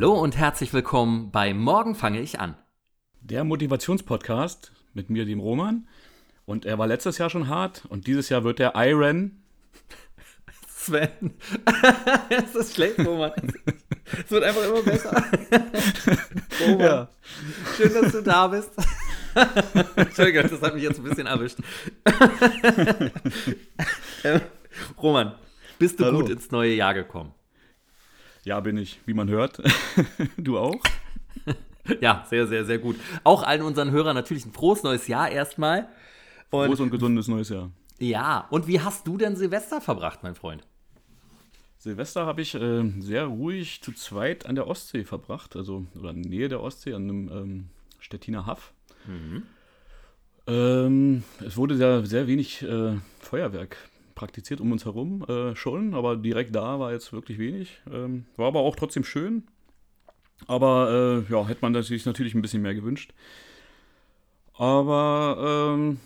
Hallo und herzlich willkommen bei Morgen fange ich an. Der Motivationspodcast mit mir, dem Roman. Und er war letztes Jahr schon hart und dieses Jahr wird der Iron. Sven, es ist schlecht, Roman. Es wird einfach immer besser. Roman, ja. schön, dass du da bist. Entschuldigung, das hat mich jetzt ein bisschen erwischt. Roman, bist du Hallo. gut ins neue Jahr gekommen? Ja, bin ich, wie man hört. du auch? Ja, sehr, sehr, sehr gut. Auch allen unseren Hörern natürlich ein frohes neues Jahr erstmal. Und frohes und gesundes neues Jahr. Ja, und wie hast du denn Silvester verbracht, mein Freund? Silvester habe ich äh, sehr ruhig zu zweit an der Ostsee verbracht, also oder in der Nähe der Ostsee, an einem ähm, Stettiner Haff. Mhm. Ähm, es wurde sehr, sehr wenig äh, Feuerwerk praktiziert um uns herum äh, schon, aber direkt da war jetzt wirklich wenig. Ähm, war aber auch trotzdem schön. Aber äh, ja, hätte man sich natürlich ein bisschen mehr gewünscht. Aber ähm,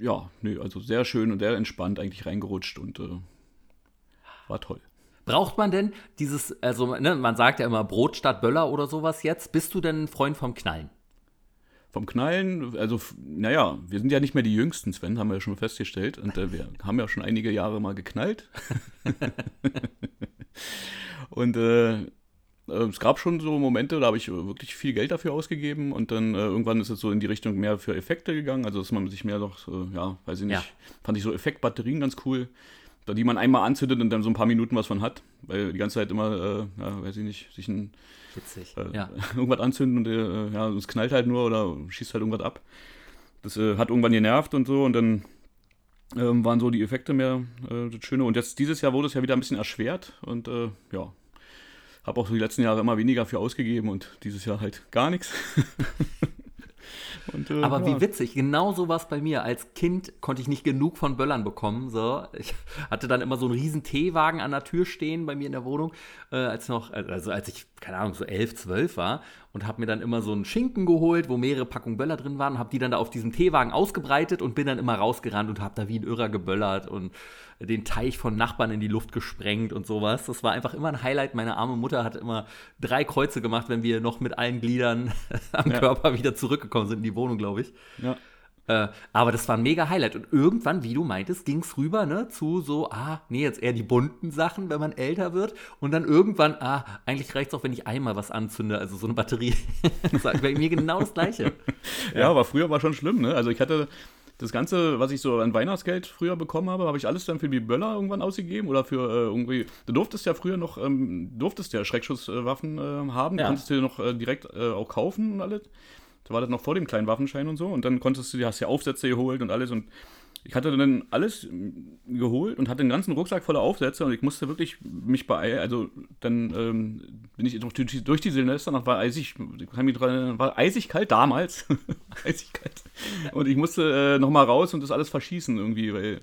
ja, nee, also sehr schön und sehr entspannt eigentlich reingerutscht und äh, war toll. Braucht man denn dieses, also ne, man sagt ja immer Brot statt Böller oder sowas jetzt. Bist du denn ein Freund vom Knallen? Vom Knallen, also naja, wir sind ja nicht mehr die Jüngsten, Sven, haben wir ja schon festgestellt. Und äh, wir haben ja schon einige Jahre mal geknallt. und äh, äh, es gab schon so Momente, da habe ich wirklich viel Geld dafür ausgegeben und dann äh, irgendwann ist es so in die Richtung mehr für Effekte gegangen, also dass man sich mehr noch, äh, ja, weiß ich nicht, ja. fand ich so Effektbatterien ganz cool die man einmal anzündet und dann so ein paar Minuten was von hat, weil die ganze Zeit immer, äh, ja, weiß ich nicht, sich ein, Witzig, äh, ja. irgendwas anzünden und äh, ja, es knallt halt nur oder schießt halt irgendwas ab. Das äh, hat irgendwann genervt und so und dann ähm, waren so die Effekte mehr äh, das Schöne. Und jetzt dieses Jahr wurde es ja wieder ein bisschen erschwert und äh, ja, habe auch so die letzten Jahre immer weniger für ausgegeben und dieses Jahr halt gar nichts. Und, äh, Aber wie witzig, genau so war es bei mir. Als Kind konnte ich nicht genug von Böllern bekommen. So. Ich hatte dann immer so einen riesen Teewagen an der Tür stehen bei mir in der Wohnung, äh, als noch, also als ich, keine Ahnung, so elf, zwölf war und habe mir dann immer so einen Schinken geholt, wo mehrere Packungen Böller drin waren, habe die dann da auf diesem Teewagen ausgebreitet und bin dann immer rausgerannt und habe da wie ein Irrer geböllert und den Teich von Nachbarn in die Luft gesprengt und sowas. Das war einfach immer ein Highlight. Meine arme Mutter hat immer drei Kreuze gemacht, wenn wir noch mit allen Gliedern am ja. Körper wieder zurückgekommen sind in die Wohnung, glaube ich. Ja. Äh, aber das war ein mega Highlight. Und irgendwann, wie du meintest, ging es rüber ne, zu so, ah, nee, jetzt eher die bunten Sachen, wenn man älter wird. Und dann irgendwann, ah, eigentlich reicht es auch, wenn ich einmal was anzünde, also so eine Batterie. das war bei mir genau das Gleiche. ja, ja, aber früher war schon schlimm, ne? Also ich hatte das Ganze, was ich so an Weihnachtsgeld früher bekommen habe, habe ich alles dann für die Böller irgendwann ausgegeben oder für äh, irgendwie. Du durftest ja früher noch, ähm, durftest ja Schreckschusswaffen äh, haben, ja. konntest du noch äh, direkt äh, auch kaufen und alles. Da war das noch vor dem kleinen Waffenschein und so. Und dann konntest du, hast ja Aufsätze geholt und alles. Und ich hatte dann alles geholt und hatte einen ganzen Rucksack voller Aufsätze und ich musste wirklich mich beeilen. Also dann ähm, bin ich durch, durch die Silvester noch war eisig, kann mich dran, war eisig kalt damals. eisig kalt. Und ich musste äh, nochmal raus und das alles verschießen irgendwie, weil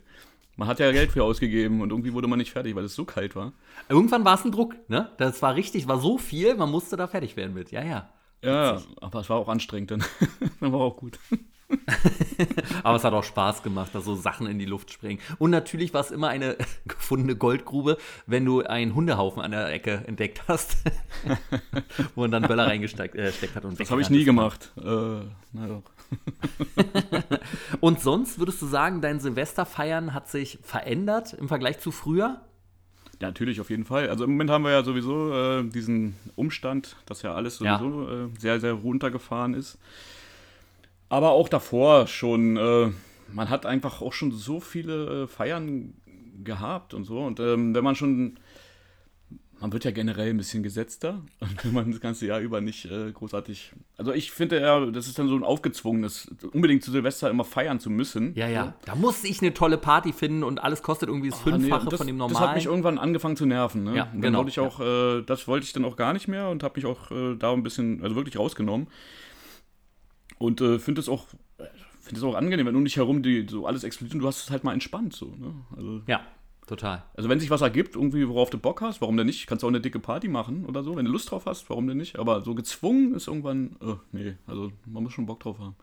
man hat ja Geld für ausgegeben und irgendwie wurde man nicht fertig, weil es so kalt war. Irgendwann war es ein Druck, ne? Das war richtig, war so viel, man musste da fertig werden mit. Ja, ja. Ja, aber es war auch anstrengend dann. dann war auch gut. aber es hat auch Spaß gemacht, da so Sachen in die Luft springen. Und natürlich war es immer eine gefundene Goldgrube, wenn du einen Hundehaufen an der Ecke entdeckt hast, wo man dann Böller reingesteckt äh, hat. Und das habe ich nie gemacht. Äh, na doch. und sonst würdest du sagen, dein Silvesterfeiern hat sich verändert im Vergleich zu früher? Ja, natürlich, auf jeden Fall. Also im Moment haben wir ja sowieso äh, diesen Umstand, dass ja alles sowieso ja. Äh, sehr, sehr runtergefahren ist. Aber auch davor schon, äh, man hat einfach auch schon so viele äh, Feiern gehabt und so. Und ähm, wenn man schon man wird ja generell ein bisschen gesetzter, wenn man das ganze Jahr über nicht äh, großartig. Also ich finde ja, das ist dann so ein aufgezwungenes, unbedingt zu Silvester immer feiern zu müssen. Ja, ja. Da muss ich eine tolle Party finden und alles kostet irgendwie das Fünffache nee, das, von dem normalen. Das hat mich irgendwann angefangen zu nerven. Ne? Ja, und dann genau. Wollte ich auch, ja. äh, das wollte ich dann auch gar nicht mehr und habe mich auch äh, da ein bisschen, also wirklich rausgenommen. Und äh, finde es auch, finde es auch angenehm, wenn du nicht herum die, so alles explodiert und du hast es halt mal entspannt so. Ne? Also, ja. Total. Also wenn sich was ergibt, irgendwie, worauf du Bock hast, warum denn nicht? Kannst du auch eine dicke Party machen oder so, wenn du Lust drauf hast, warum denn nicht? Aber so gezwungen ist irgendwann, oh, nee, also man muss schon Bock drauf haben.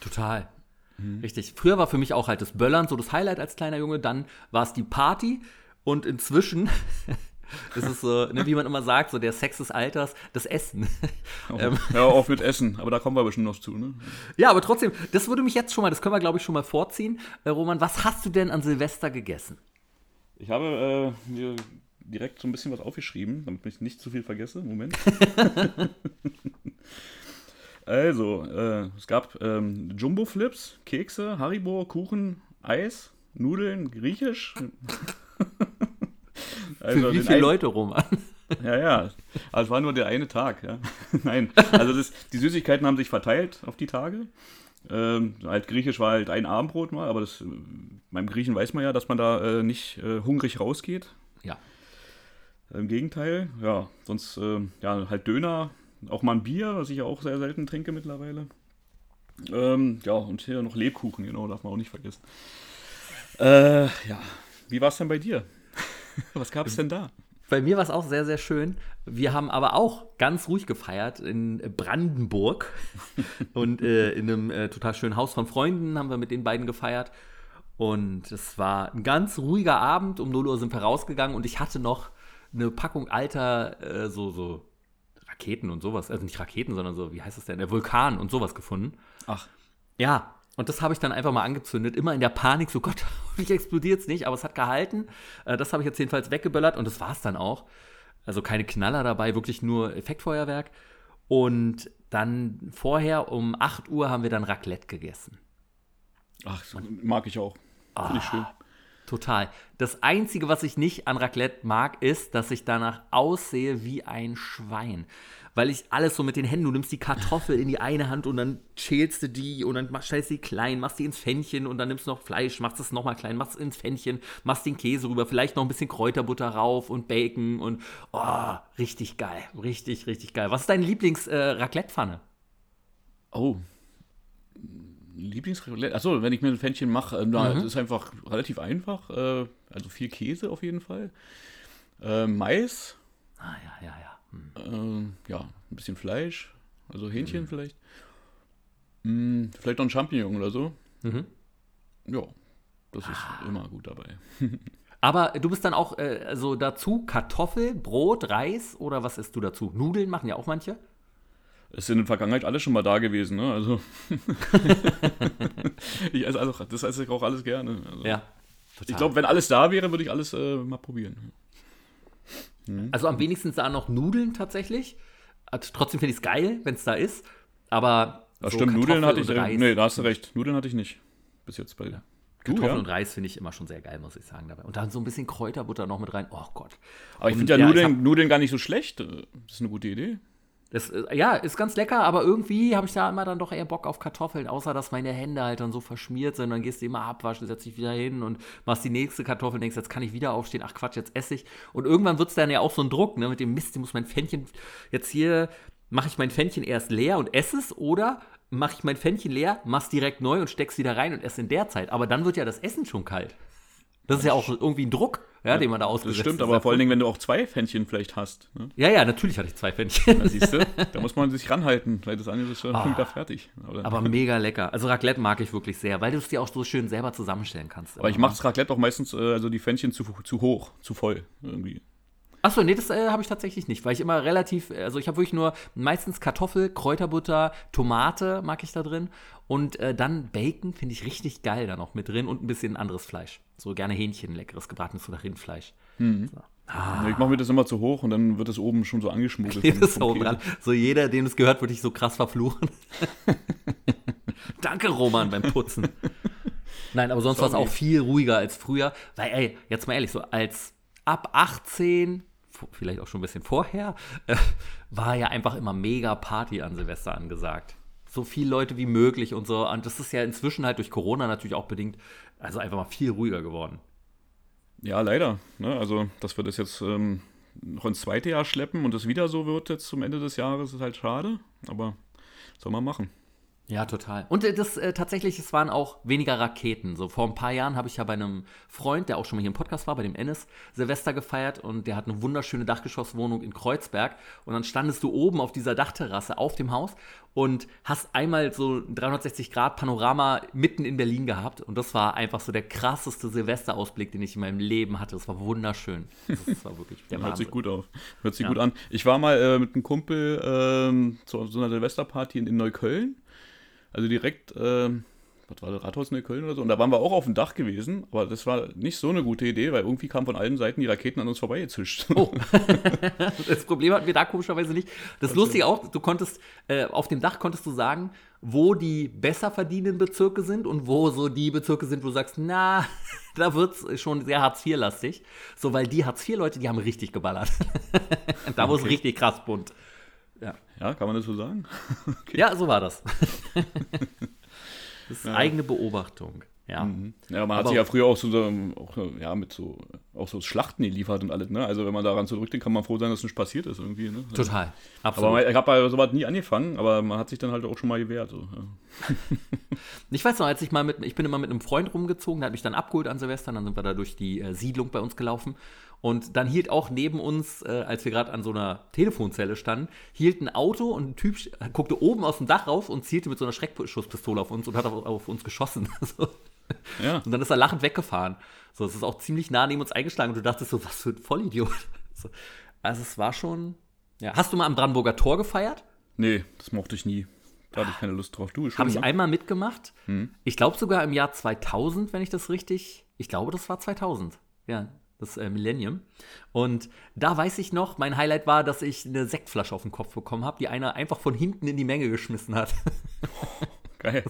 Total. Mhm. Richtig. Früher war für mich auch halt das Böllern so das Highlight als kleiner Junge, dann war es die Party und inzwischen Das ist so, ne, wie man immer sagt, so der Sex des Alters, das Essen. Oh, ähm, ja, auf mit Essen, aber da kommen wir bestimmt noch zu, ne? Ja, aber trotzdem, das würde mich jetzt schon mal, das können wir glaube ich schon mal vorziehen. Äh, Roman, was hast du denn an Silvester gegessen? Ich habe äh, mir direkt so ein bisschen was aufgeschrieben, damit ich nicht zu viel vergesse. Moment. also, äh, es gab ähm, Jumbo-Flips, Kekse, Haribo, Kuchen, Eis, Nudeln, Griechisch. also Für wie viele Leute, Roman? Ja, ja. Also es war nur der eine Tag, ja. Nein. Also das, die Süßigkeiten haben sich verteilt auf die Tage. Ähm, halt Griechisch war halt ein Abendbrot mal, aber das, beim Griechen weiß man ja, dass man da äh, nicht äh, hungrig rausgeht. Ja. Im Gegenteil, ja, sonst äh, ja, halt Döner, auch mal ein Bier, was ich ja auch sehr selten trinke mittlerweile. Ähm, ja, und hier noch Lebkuchen, genau, darf man auch nicht vergessen. Äh, ja, wie war es denn bei dir? was gab es denn da? Bei mir war es auch sehr, sehr schön. Wir haben aber auch ganz ruhig gefeiert in Brandenburg und äh, in einem äh, total schönen Haus von Freunden haben wir mit den beiden gefeiert. Und es war ein ganz ruhiger Abend. Um 0 Uhr sind wir rausgegangen und ich hatte noch eine Packung alter, äh, so, so Raketen und sowas. Also nicht Raketen, sondern so, wie heißt das denn? Der Vulkan und sowas gefunden. Ach. Ja, und das habe ich dann einfach mal angezündet, immer in der Panik, so Gott, hoffentlich explodiert es nicht, aber es hat gehalten. Äh, das habe ich jetzt jedenfalls weggeböllert und das war es dann auch. Also keine Knaller dabei, wirklich nur Effektfeuerwerk. Und dann vorher um 8 Uhr haben wir dann Raclette gegessen. Ach, mag ich auch. Finde ich schön. Total. Das Einzige, was ich nicht an Raclette mag, ist, dass ich danach aussehe wie ein Schwein. Weil ich alles so mit den Händen, du nimmst die Kartoffel in die eine Hand und dann schälst du die und dann stellst du die klein, machst die ins Pfännchen und dann nimmst du noch Fleisch, machst es nochmal klein, machst es ins Pfännchen, machst den Käse rüber, vielleicht noch ein bisschen Kräuterbutter rauf und Bacon und oh, richtig geil. Richtig, richtig geil. Was ist deine Lieblings-Raclette-Pfanne? Äh, oh, Lieblingsraclette? Achso, wenn ich mir ein Pfännchen mache, äh, mhm. das ist einfach relativ einfach. Äh, also viel Käse auf jeden Fall. Äh, Mais. Ah, ja, ja, ja. Hm. Äh, ja, ein bisschen Fleisch. Also Hähnchen mhm. vielleicht. Hm, vielleicht noch ein Champignon oder so. Mhm. Ja, das ist ah. immer gut dabei. Aber du bist dann auch äh, also dazu Kartoffel, Brot, Reis oder was isst du dazu? Nudeln machen ja auch manche ist in der Vergangenheit alles schon mal da gewesen, ne? Also, ich esse also das esse ich auch alles gerne. Also, ja. Total. Ich glaube, wenn alles da wäre, würde ich alles äh, mal probieren. Mhm. Also am wenigsten da noch Nudeln tatsächlich. Also, trotzdem finde ich es geil, wenn es da ist. Aber. Das so stimmt, Nudeln hatte ich. Äh, nee, da hast du recht. Nudeln hatte ich nicht. Bis jetzt bei. Ja. Kartoffeln ja? und Reis finde ich immer schon sehr geil, muss ich sagen. Dabei. Und dann so ein bisschen Kräuterbutter noch mit rein. Oh Gott. Aber ich finde ja, ja Nudeln, Nudeln gar nicht so schlecht. Das ist eine gute Idee. Das, äh, ja, ist ganz lecker, aber irgendwie habe ich da immer dann doch eher Bock auf Kartoffeln, außer dass meine Hände halt dann so verschmiert sind. Dann gehst du immer abwaschen, setzt dich wieder hin und machst die nächste Kartoffel, denkst, jetzt kann ich wieder aufstehen, ach Quatsch, jetzt esse ich. Und irgendwann wird es dann ja auch so ein Druck, ne, mit dem Mist, ich muss mein Pfännchen jetzt hier, mache ich mein Pfännchen erst leer und esse es oder mache ich mein Pfännchen leer, mach's direkt neu und steck's wieder rein und esse in der Zeit. Aber dann wird ja das Essen schon kalt. Das ist ja auch irgendwie ein Druck, ja, den man da ausgesetzt Das stimmt, aber vor allen Dingen, wenn du auch zwei Fännchen vielleicht hast. Ne? Ja, ja, natürlich hatte ich zwei Fännchen. Da siehst du, da muss man sich ranhalten, weil das andere ist schon oh, da fertig. Aber, aber, mega lecker. Also Raclette mag ich wirklich sehr, weil du es dir auch so schön selber zusammenstellen kannst. Aber ich mache das Raclette auch meistens, äh, also die Fännchen zu, zu hoch, zu voll irgendwie. Achso, nee, das äh, habe ich tatsächlich nicht, weil ich immer relativ, also ich habe wirklich nur meistens Kartoffel, Kräuterbutter, Tomate mag ich da drin und äh, dann Bacon finde ich richtig geil da noch mit drin und ein bisschen anderes Fleisch. So gerne Hähnchen, leckeres gebratenes oder Rindfleisch. Mhm. So. Ah. Ich mache mir das immer zu hoch und dann wird es oben schon so angeschmuggelt. Dran. So jeder, dem es gehört, würde ich so krass verfluchen. Danke, Roman, beim Putzen. Nein, aber sonst war es auch viel ruhiger als früher. Weil, ey, jetzt mal ehrlich, so als ab 18 vielleicht auch schon ein bisschen vorher, äh, war ja einfach immer mega Party an Silvester angesagt. So viele Leute wie möglich und so. Und das ist ja inzwischen halt durch Corona natürlich auch bedingt, also einfach mal viel ruhiger geworden. Ja, leider. Ne? Also, dass wir das jetzt ähm, noch ins zweite Jahr schleppen und es wieder so wird jetzt zum Ende des Jahres, ist halt schade. Aber soll man machen. Ja, total. Und äh, das äh, tatsächlich, es waren auch weniger Raketen. So vor ein paar Jahren habe ich ja bei einem Freund, der auch schon mal hier im Podcast war, bei dem Ennis, Silvester gefeiert und der hat eine wunderschöne Dachgeschosswohnung in Kreuzberg. Und dann standest du oben auf dieser Dachterrasse auf dem Haus und hast einmal so ein 360 Grad Panorama mitten in Berlin gehabt. Und das war einfach so der krasseste Silvesterausblick, den ich in meinem Leben hatte. Das war wunderschön. Das war wirklich der Hört sich gut auf. Hört sich ja. gut an. Ich war mal äh, mit einem Kumpel äh, zu so einer Silvesterparty in, in Neukölln. Also direkt, äh, was war das, Rathaus in Köln oder so? Und da waren wir auch auf dem Dach gewesen, aber das war nicht so eine gute Idee, weil irgendwie kamen von allen Seiten die Raketen an uns vorbeigezischt. Oh. das Problem hatten wir da komischerweise nicht. Das also. Lustige auch, du konntest, äh, auf dem Dach konntest du sagen, wo die besser verdienenden Bezirke sind und wo so die Bezirke sind, wo du sagst, na, da wird es schon sehr Hartz-IV-lastig. So, weil die Hartz-IV-Leute, die haben richtig geballert. da wurde es richtig krass bunt. Ja. ja, kann man das so sagen? okay. Ja, so war das. das ist ja. eigene Beobachtung. Ja. Mhm. ja, man hat sich ja früher auch so, auch, ja, mit so, auch so Schlachten geliefert und alles, ne? Also wenn man daran zurückdenkt, kann man froh sein, dass es nicht passiert ist irgendwie, ne? Total. Absolut. Aber ich habe bei sowas nie angefangen, aber man hat sich dann halt auch schon mal gewehrt. So, ja. ich weiß noch, als ich mal mit, ich bin immer mit einem Freund rumgezogen, der hat mich dann abgeholt an Silvester, dann sind wir da durch die äh, Siedlung bei uns gelaufen und dann hielt auch neben uns, äh, als wir gerade an so einer Telefonzelle standen, hielt ein Auto und ein Typ guckte oben aus dem Dach rauf und zielte mit so einer Schreckschusspistole auf uns und hat auf, auf uns geschossen. so. ja. Und dann ist er lachend weggefahren. So, es ist auch ziemlich nah neben uns eingeschlagen und du dachtest so, was für ein Vollidiot. So. Also es war schon. Ja. Hast du mal am Brandenburger Tor gefeiert? Nee, das mochte ich nie. Da hatte ich keine Lust drauf. Du schon. Habe ich ne? einmal mitgemacht. Hm. Ich glaube sogar im Jahr 2000, wenn ich das richtig. Ich glaube, das war 2000. Ja, das äh, Millennium. Und da weiß ich noch, mein Highlight war, dass ich eine Sektflasche auf den Kopf bekommen habe, die einer einfach von hinten in die Menge geschmissen hat. Geil.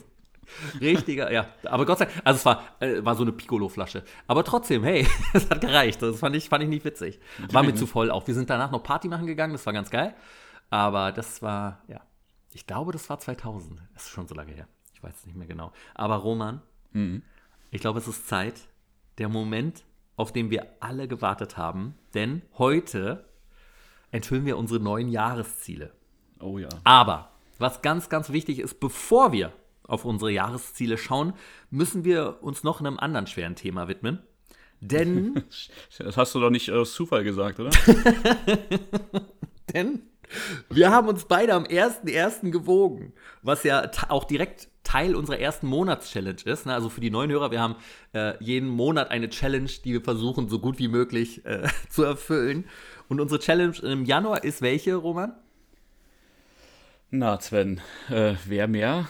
Richtiger, ja. Aber Gott sei Dank, also es war, äh, war so eine Piccolo-Flasche. Aber trotzdem, hey, es hat gereicht. Das fand ich, fand ich nicht witzig. War mir zu voll auch. Wir sind danach noch Party machen gegangen, das war ganz geil. Aber das war, ja, ich glaube, das war 2000. Das ist schon so lange her. Ich weiß es nicht mehr genau. Aber Roman, mhm. ich glaube, es ist Zeit. Der Moment, auf den wir alle gewartet haben. Denn heute enthüllen wir unsere neuen Jahresziele. Oh ja. Aber was ganz, ganz wichtig ist, bevor wir auf unsere Jahresziele schauen, müssen wir uns noch einem anderen schweren Thema widmen. Denn. Das hast du doch nicht aus Zufall gesagt, oder? Denn wir haben uns beide am 1.1. gewogen, was ja auch direkt Teil unserer ersten Monatschallenge ist. Ne? Also für die neuen Hörer, wir haben äh, jeden Monat eine Challenge, die wir versuchen, so gut wie möglich äh, zu erfüllen. Und unsere Challenge im Januar ist welche, Roman? Na, Sven, äh, wer mehr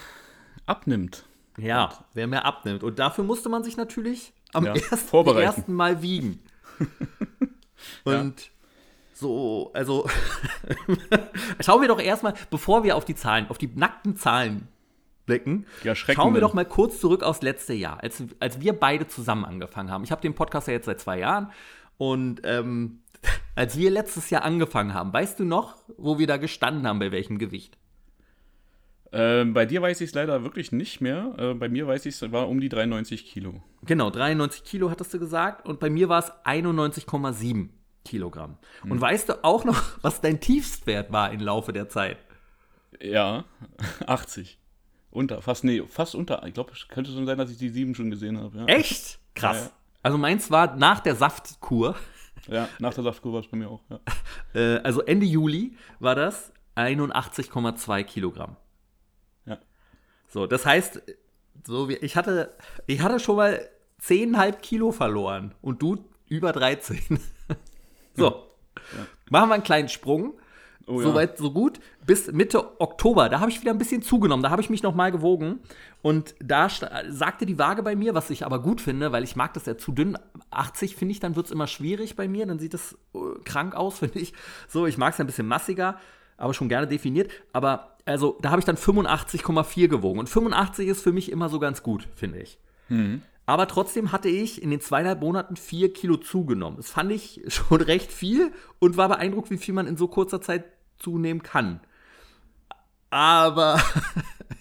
abnimmt. Ja, Und wer mehr abnimmt. Und dafür musste man sich natürlich am ja, ersten, ersten Mal wiegen. Und ja. so, also schauen wir doch erstmal, bevor wir auf die Zahlen, auf die nackten Zahlen blicken, ja, schauen wir doch mal kurz zurück aufs letzte Jahr, als, als wir beide zusammen angefangen haben. Ich habe den Podcast ja jetzt seit zwei Jahren und ähm, als wir letztes Jahr angefangen haben, weißt du noch, wo wir da gestanden haben, bei welchem Gewicht? Äh, bei dir weiß ich es leider wirklich nicht mehr. Äh, bei mir weiß ich es war um die 93 Kilo. Genau, 93 Kilo hattest du gesagt. Und bei mir war es 91,7 Kilogramm. Hm. Und weißt du auch noch, was dein Tiefstwert war im Laufe der Zeit? Ja, 80. Unter, fast, nee, fast unter. Ich glaube, es könnte schon sein, dass ich die 7 schon gesehen habe. Ja. Echt? Krass. Ja, ja. Also meins war nach der Saftkur. Ja, nach der Saftkur war es bei mir auch. Ja. Äh, also Ende Juli war das 81,2 Kilogramm. So, das heißt, so wie, ich hatte, ich hatte schon mal 10,5 Kilo verloren und du über 13. so, ja. machen wir einen kleinen Sprung. Oh, Soweit, so gut. Bis Mitte Oktober, da habe ich wieder ein bisschen zugenommen. Da habe ich mich nochmal gewogen. Und da sagte die Waage bei mir, was ich aber gut finde, weil ich mag das ja zu dünn. 80 finde ich, dann wird es immer schwierig bei mir. Dann sieht es äh, krank aus, finde ich. So, ich mag es ein bisschen massiger, aber schon gerne definiert. Aber also da habe ich dann 85,4 gewogen. Und 85 ist für mich immer so ganz gut, finde ich. Mhm. Aber trotzdem hatte ich in den zweieinhalb Monaten vier Kilo zugenommen. Das fand ich schon recht viel und war beeindruckt, wie viel man in so kurzer Zeit zunehmen kann. Aber,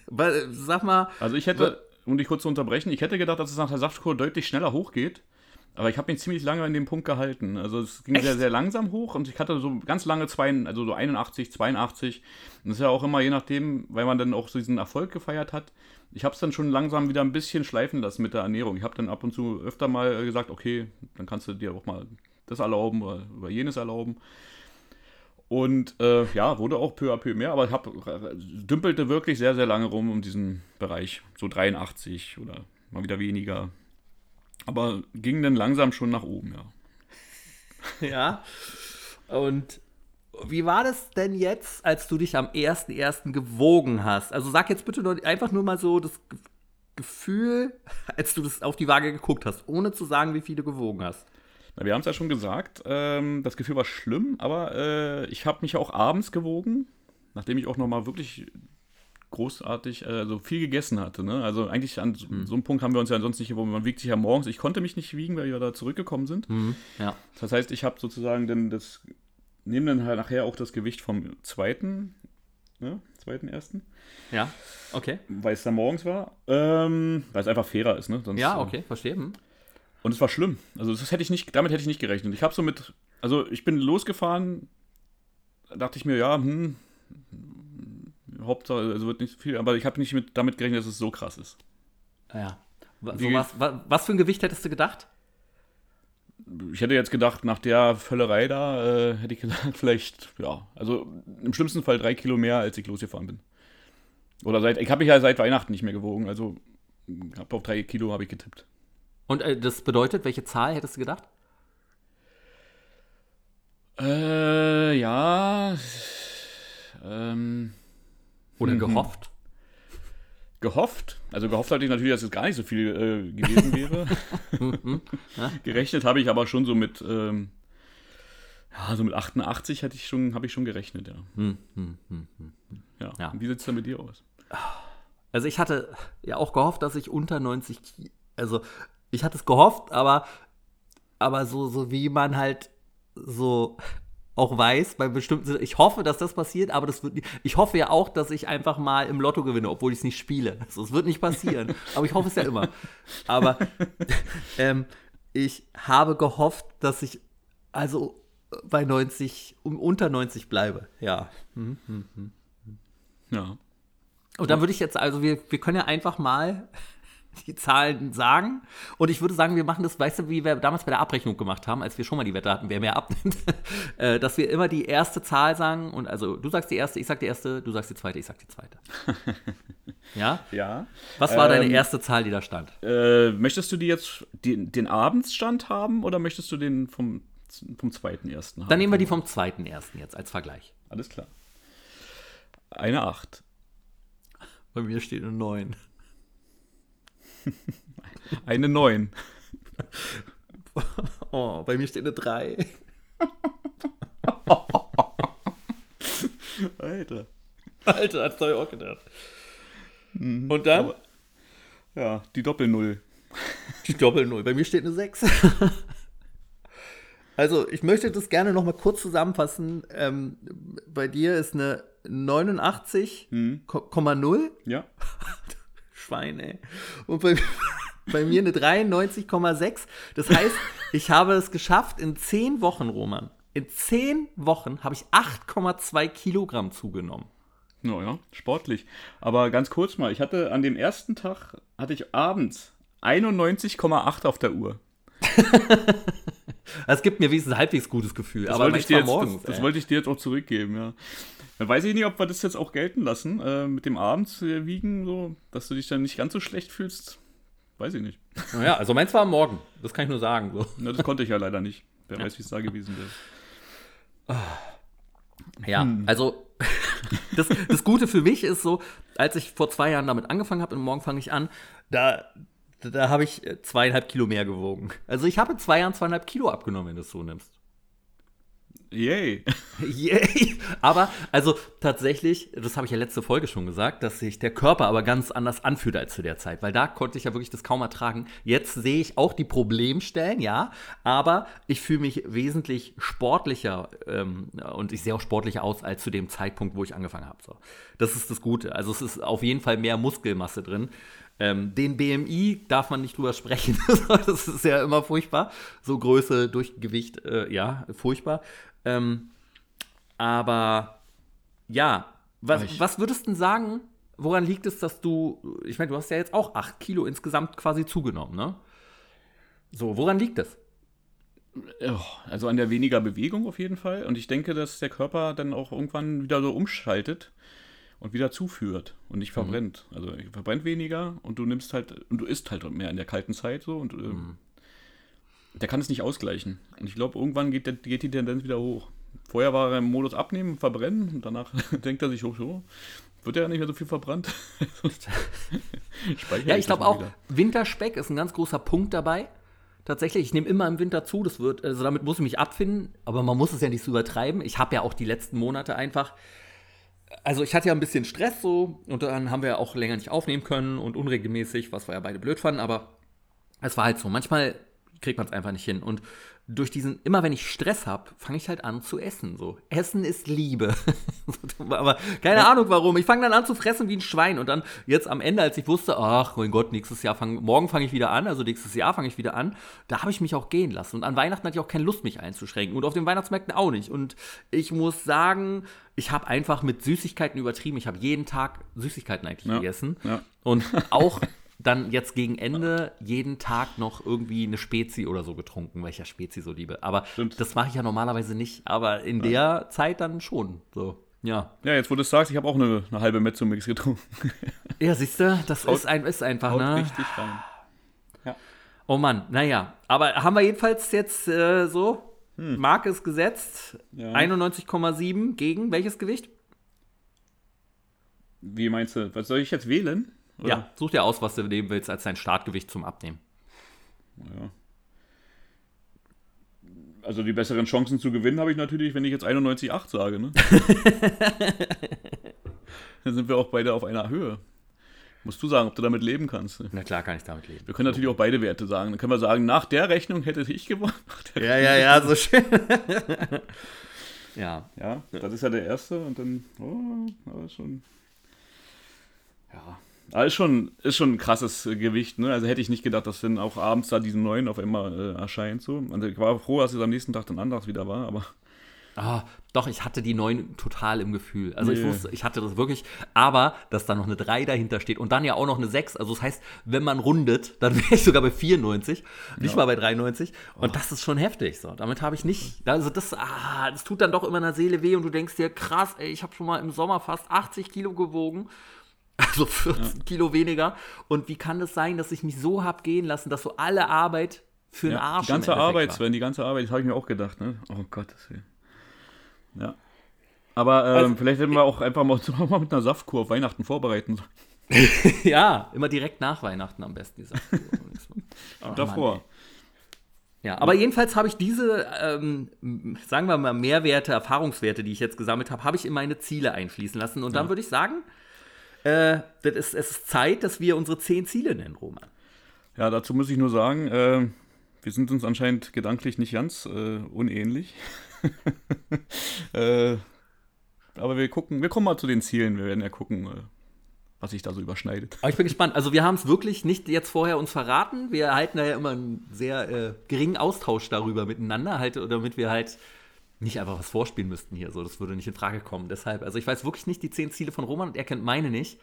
sag mal. Also ich hätte, um dich kurz zu unterbrechen, ich hätte gedacht, dass es nach der Saftkur deutlich schneller hochgeht. aber ich habe mich ziemlich lange an dem Punkt gehalten. Also es ging Echt? sehr, sehr langsam hoch und ich hatte so ganz lange zwei, also so 81, 82. Und das ist ja auch immer je nachdem, weil man dann auch so diesen Erfolg gefeiert hat. Ich habe es dann schon langsam wieder ein bisschen schleifen lassen mit der Ernährung. Ich habe dann ab und zu öfter mal gesagt, okay, dann kannst du dir auch mal das erlauben oder, oder jenes erlauben. Und äh, ja, wurde auch peu à peu mehr, aber ich hab, dümpelte wirklich sehr, sehr lange rum um diesen Bereich. So 83 oder mal wieder weniger. Aber ging dann langsam schon nach oben, ja. Ja. Und wie war das denn jetzt, als du dich am 1.1. gewogen hast? Also sag jetzt bitte nur, einfach nur mal so das Ge- Gefühl, als du das auf die Waage geguckt hast, ohne zu sagen, wie viel du gewogen hast. Wir haben es ja schon gesagt, ähm, das Gefühl war schlimm, aber äh, ich habe mich auch abends gewogen, nachdem ich auch nochmal wirklich großartig, also viel gegessen hatte. Ne? Also eigentlich an so, so einem Punkt haben wir uns ja ansonsten nicht gewogen. Man wiegt sich ja morgens. Ich konnte mich nicht wiegen, weil wir da zurückgekommen sind. Ja. Das heißt, ich habe sozusagen dann das, nehme dann halt nachher auch das Gewicht vom zweiten, ne, zweiten ersten, Ja, okay. weil es da morgens war, ähm, weil es einfach fairer ist, ne? Sonst, Ja, äh, okay, verstehe. Und es war schlimm. Also das hätte ich nicht, damit hätte ich nicht gerechnet. Ich habe so mit, also ich bin losgefahren, dachte ich mir, ja, hm, Hauptsache, also wird nicht so viel, aber ich habe nicht mit, damit gerechnet, dass es so krass ist. Ja. Wa- Wie- So was, wa- was für ein Gewicht hättest du gedacht? Ich hätte jetzt gedacht, nach der Völlerei da, äh, hätte ich gedacht, vielleicht, ja, also im schlimmsten Fall drei Kilo mehr, als ich losgefahren bin. Oder seit, ich habe mich ja seit Weihnachten nicht mehr gewogen, also auf drei Kilo habe ich getippt. Und äh, das bedeutet, welche Zahl hättest du gedacht? Äh, ja, ähm, Oder Mhm. gehofft? gehofft. Also gehofft hatte ich natürlich, dass es gar nicht so viel äh, gewesen wäre. Gerechnet habe ich aber schon so mit, ähm, ja, so mit 88 hätte ich schon, habe ich schon gerechnet, ja. Hm, hm, hm. Ja. Ja. Wie sieht es denn mit dir aus? Also ich hatte ja auch gehofft, dass ich unter 90 Kilo, also ich hatte es gehofft, aber, aber so, so wie man halt so auch weiß, bei bestimmten, ich hoffe, dass das passiert, aber das wird nicht, ich hoffe ja auch, dass ich einfach mal im Lotto gewinne, obwohl ich es nicht spiele. Also es wird nicht passieren, aber ich hoffe es ja immer. Aber ähm, ich habe gehofft, dass ich also bei 90, um unter 90 bleibe, ja. Ja. Und dann würde ich jetzt, also wir, wir können ja einfach mal die Zahlen sagen. Und ich würde sagen, wir machen das, weißt du, wie wir damals bei der Abrechnung gemacht haben, als wir schon mal die Wette hatten, wer mehr abnimmt, äh, dass wir immer die erste Zahl sagen. Und also du sagst die erste, ich sag die erste, du sagst die zweite, ich sag die zweite. ja? Ja. Was war deine Ähm, erste Zahl, die da stand? Äh, möchtest du die jetzt den, den Abendsstand haben oder möchtest du den vom, vom zweiten ersten haben? Dann nehmen wir die vom zweiten ersten jetzt als Vergleich. Alles klar. Eine 8. Bei mir steht eine 9. Eine 9. Oh, bei mir steht eine 3. Alter. Alter, hat's doch auch gedacht. Und dann? Ja, die Doppel-Null. Die Doppel-Null. Bei mir steht eine 6. also, ich möchte das gerne noch mal kurz zusammenfassen. Ähm, bei dir ist eine 89,0. Ja. Schwein, ey. Und bei, bei mir eine 93,6. Das heißt, ich habe es geschafft in 10 Wochen, Roman. In 10 Wochen habe ich 8,2 Kilogramm zugenommen. Naja, sportlich. Aber ganz kurz mal, ich hatte an dem ersten Tag, hatte ich abends 91,8 auf der Uhr. Das gibt mir wenigstens ein halbwegs gutes Gefühl. Das, aber wollte ich, dir jetzt, morgens, das, das wollte ich dir jetzt auch zurückgeben, ja. Dann weiß ich nicht, ob wir das jetzt auch gelten lassen, äh, mit dem Abends äh, wiegen, so, dass du dich dann nicht ganz so schlecht fühlst. Weiß ich nicht. Ja, also meins war am Morgen. Das kann ich nur sagen. So. Na, das konnte ich ja leider nicht. Wer weiß, wie es da gewesen wäre. Ja, also das, das Gute für mich ist so, als ich vor zwei Jahren damit angefangen habe und morgen fange ich an, da, da habe ich äh, zweieinhalb Kilo mehr gewogen. Also ich habe in zwei Jahren zweieinhalb Kilo abgenommen, wenn du es so nimmst. Yay. Yay! Aber, also tatsächlich, das habe ich ja letzte Folge schon gesagt, dass sich der Körper aber ganz anders anfühlt als zu der Zeit, weil da konnte ich ja wirklich das kaum ertragen. Jetzt sehe ich auch die Problemstellen, ja, aber ich fühle mich wesentlich sportlicher ähm, und ich sehe auch sportlicher aus als zu dem Zeitpunkt, wo ich angefangen habe. So. Das ist das Gute. Also es ist auf jeden Fall mehr Muskelmasse drin. Ähm, den BMI darf man nicht drüber sprechen. das ist ja immer furchtbar. So Größe durch Gewicht, äh, ja, furchtbar. Ähm, aber ja, was, was würdest du denn sagen, woran liegt es, dass du, ich meine, du hast ja jetzt auch 8 Kilo insgesamt quasi zugenommen, ne? So, woran liegt es? Also an der weniger Bewegung auf jeden Fall. Und ich denke, dass der Körper dann auch irgendwann wieder so umschaltet und wieder zuführt und nicht mhm. verbrennt. Mhm. Also verbrennt weniger und du nimmst halt, und du isst halt mehr in der kalten Zeit so und äh, mhm. der kann es nicht ausgleichen. Und ich glaube, irgendwann geht, der, geht die Tendenz wieder hoch. Vorher war er im Modus abnehmen, verbrennen und danach denkt er sich, oh, so, wird ja nicht mehr so viel verbrannt. ja, ich glaube auch, wieder. Winterspeck ist ein ganz großer Punkt dabei. Tatsächlich, ich nehme immer im Winter zu, das wird, also damit muss ich mich abfinden, aber man muss es ja nicht so übertreiben. Ich habe ja auch die letzten Monate einfach, also ich hatte ja ein bisschen Stress so und dann haben wir ja auch länger nicht aufnehmen können und unregelmäßig, was wir ja beide blöd fanden, aber es war halt so. Manchmal kriegt man es einfach nicht hin. Und durch diesen, immer wenn ich Stress habe, fange ich halt an zu essen. So. Essen ist Liebe. Aber keine. Ahnung warum. Ich fange dann an zu fressen wie ein Schwein. Und dann jetzt am Ende, als ich wusste, ach mein Gott, nächstes Jahr fang, morgen fange ich wieder an, also nächstes Jahr fange ich wieder an, da habe ich mich auch gehen lassen. Und an Weihnachten hatte ich auch keine Lust, mich einzuschränken. Und auf den Weihnachtsmärkten auch nicht. Und ich muss sagen, ich habe einfach mit Süßigkeiten übertrieben. Ich habe jeden Tag Süßigkeiten eigentlich ja. gegessen. Ja. Und auch dann jetzt gegen Ende jeden Tag noch irgendwie eine Spezi oder so getrunken, ja Spezi so liebe. Aber Stimmt. das mache ich ja normalerweise nicht. Aber in ja. der Zeit dann schon. So. Ja. Ja, jetzt wo du es sagst, ich habe auch eine, eine halbe Mezzo-Mix getrunken. ja, siehst du, das haut, ist, ein, ist einfach, ne? richtig rein. Ja. Oh Mann, naja. Aber haben wir jedenfalls jetzt äh, so, hm. Marke ist gesetzt, ja. 91,7 gegen welches Gewicht? Wie meinst du, was soll ich jetzt wählen? Oder? Ja, such dir aus, was du nehmen willst als dein Startgewicht zum Abnehmen. Ja. Also die besseren Chancen zu gewinnen habe ich natürlich, wenn ich jetzt 91,8 sage. Ne? Dann sind wir auch beide auf einer Höhe. Musst du sagen, ob du damit leben kannst. Na klar, kann ich damit leben. Wir können natürlich auch beide Werte sagen. Dann können wir sagen, nach der Rechnung hätte ich gewonnen. Ja, ja, ja, so schön. ja. Ja, das ist ja der erste und dann, oh, aber schon. Ja, aber ist schon, ist schon ein krasses Gewicht, ne? Also hätte ich nicht gedacht, dass dann auch abends da diesen neuen auf einmal äh, erscheint. So. Also ich war froh, dass es am nächsten Tag dann anders wieder war, aber. Ah, doch, ich hatte die neun total im Gefühl. Also nee. ich wusste, ich hatte das wirklich, aber dass da noch eine 3 dahinter steht und dann ja auch noch eine 6. Also das heißt, wenn man rundet, dann wäre ich sogar bei 94, ja. nicht mal bei 93. Und oh. das ist schon heftig. So, damit habe ich nicht. Also das, ah, das tut dann doch immer in der Seele weh und du denkst dir, krass, ey, ich habe schon mal im Sommer fast 80 Kilo gewogen also 14 ja. Kilo weniger. Und wie kann das sein, dass ich mich so habe gehen lassen, dass so alle Arbeit für den ja, Arsch Die ganze Arbeit, Sven, die ganze Arbeit, das habe ich mir auch gedacht, ne? Oh Gott, das Willen. Ja. Aber ähm, also, vielleicht hätten wir auch einfach mal, mal mit einer Saftkur auf Weihnachten vorbereiten sollen. ja, immer direkt nach Weihnachten am besten die Saftkur. oh, davor. Mann, ja, aber jedenfalls habe ich diese, ähm, sagen wir mal, Mehrwerte, Erfahrungswerte, die ich jetzt gesammelt habe, habe ich in meine Ziele einfließen lassen. Und dann ja. würde ich sagen, äh, das ist, es ist Zeit, dass wir unsere zehn Ziele nennen, Roman. Ja, dazu muss ich nur sagen, äh, wir sind uns anscheinend gedanklich nicht ganz äh, unähnlich. äh, aber wir gucken, wir kommen mal zu den Zielen. Wir werden ja gucken, äh, was sich da so überschneidet. Aber ich bin gespannt. Also wir haben es wirklich nicht jetzt vorher uns verraten. Wir halten da ja immer einen sehr äh, geringen Austausch darüber miteinander, halt, damit wir halt nicht einfach was vorspielen müssten hier. So, das würde nicht in Frage kommen. Deshalb, also ich weiß wirklich nicht die zehn Ziele von Roman und er kennt meine nicht.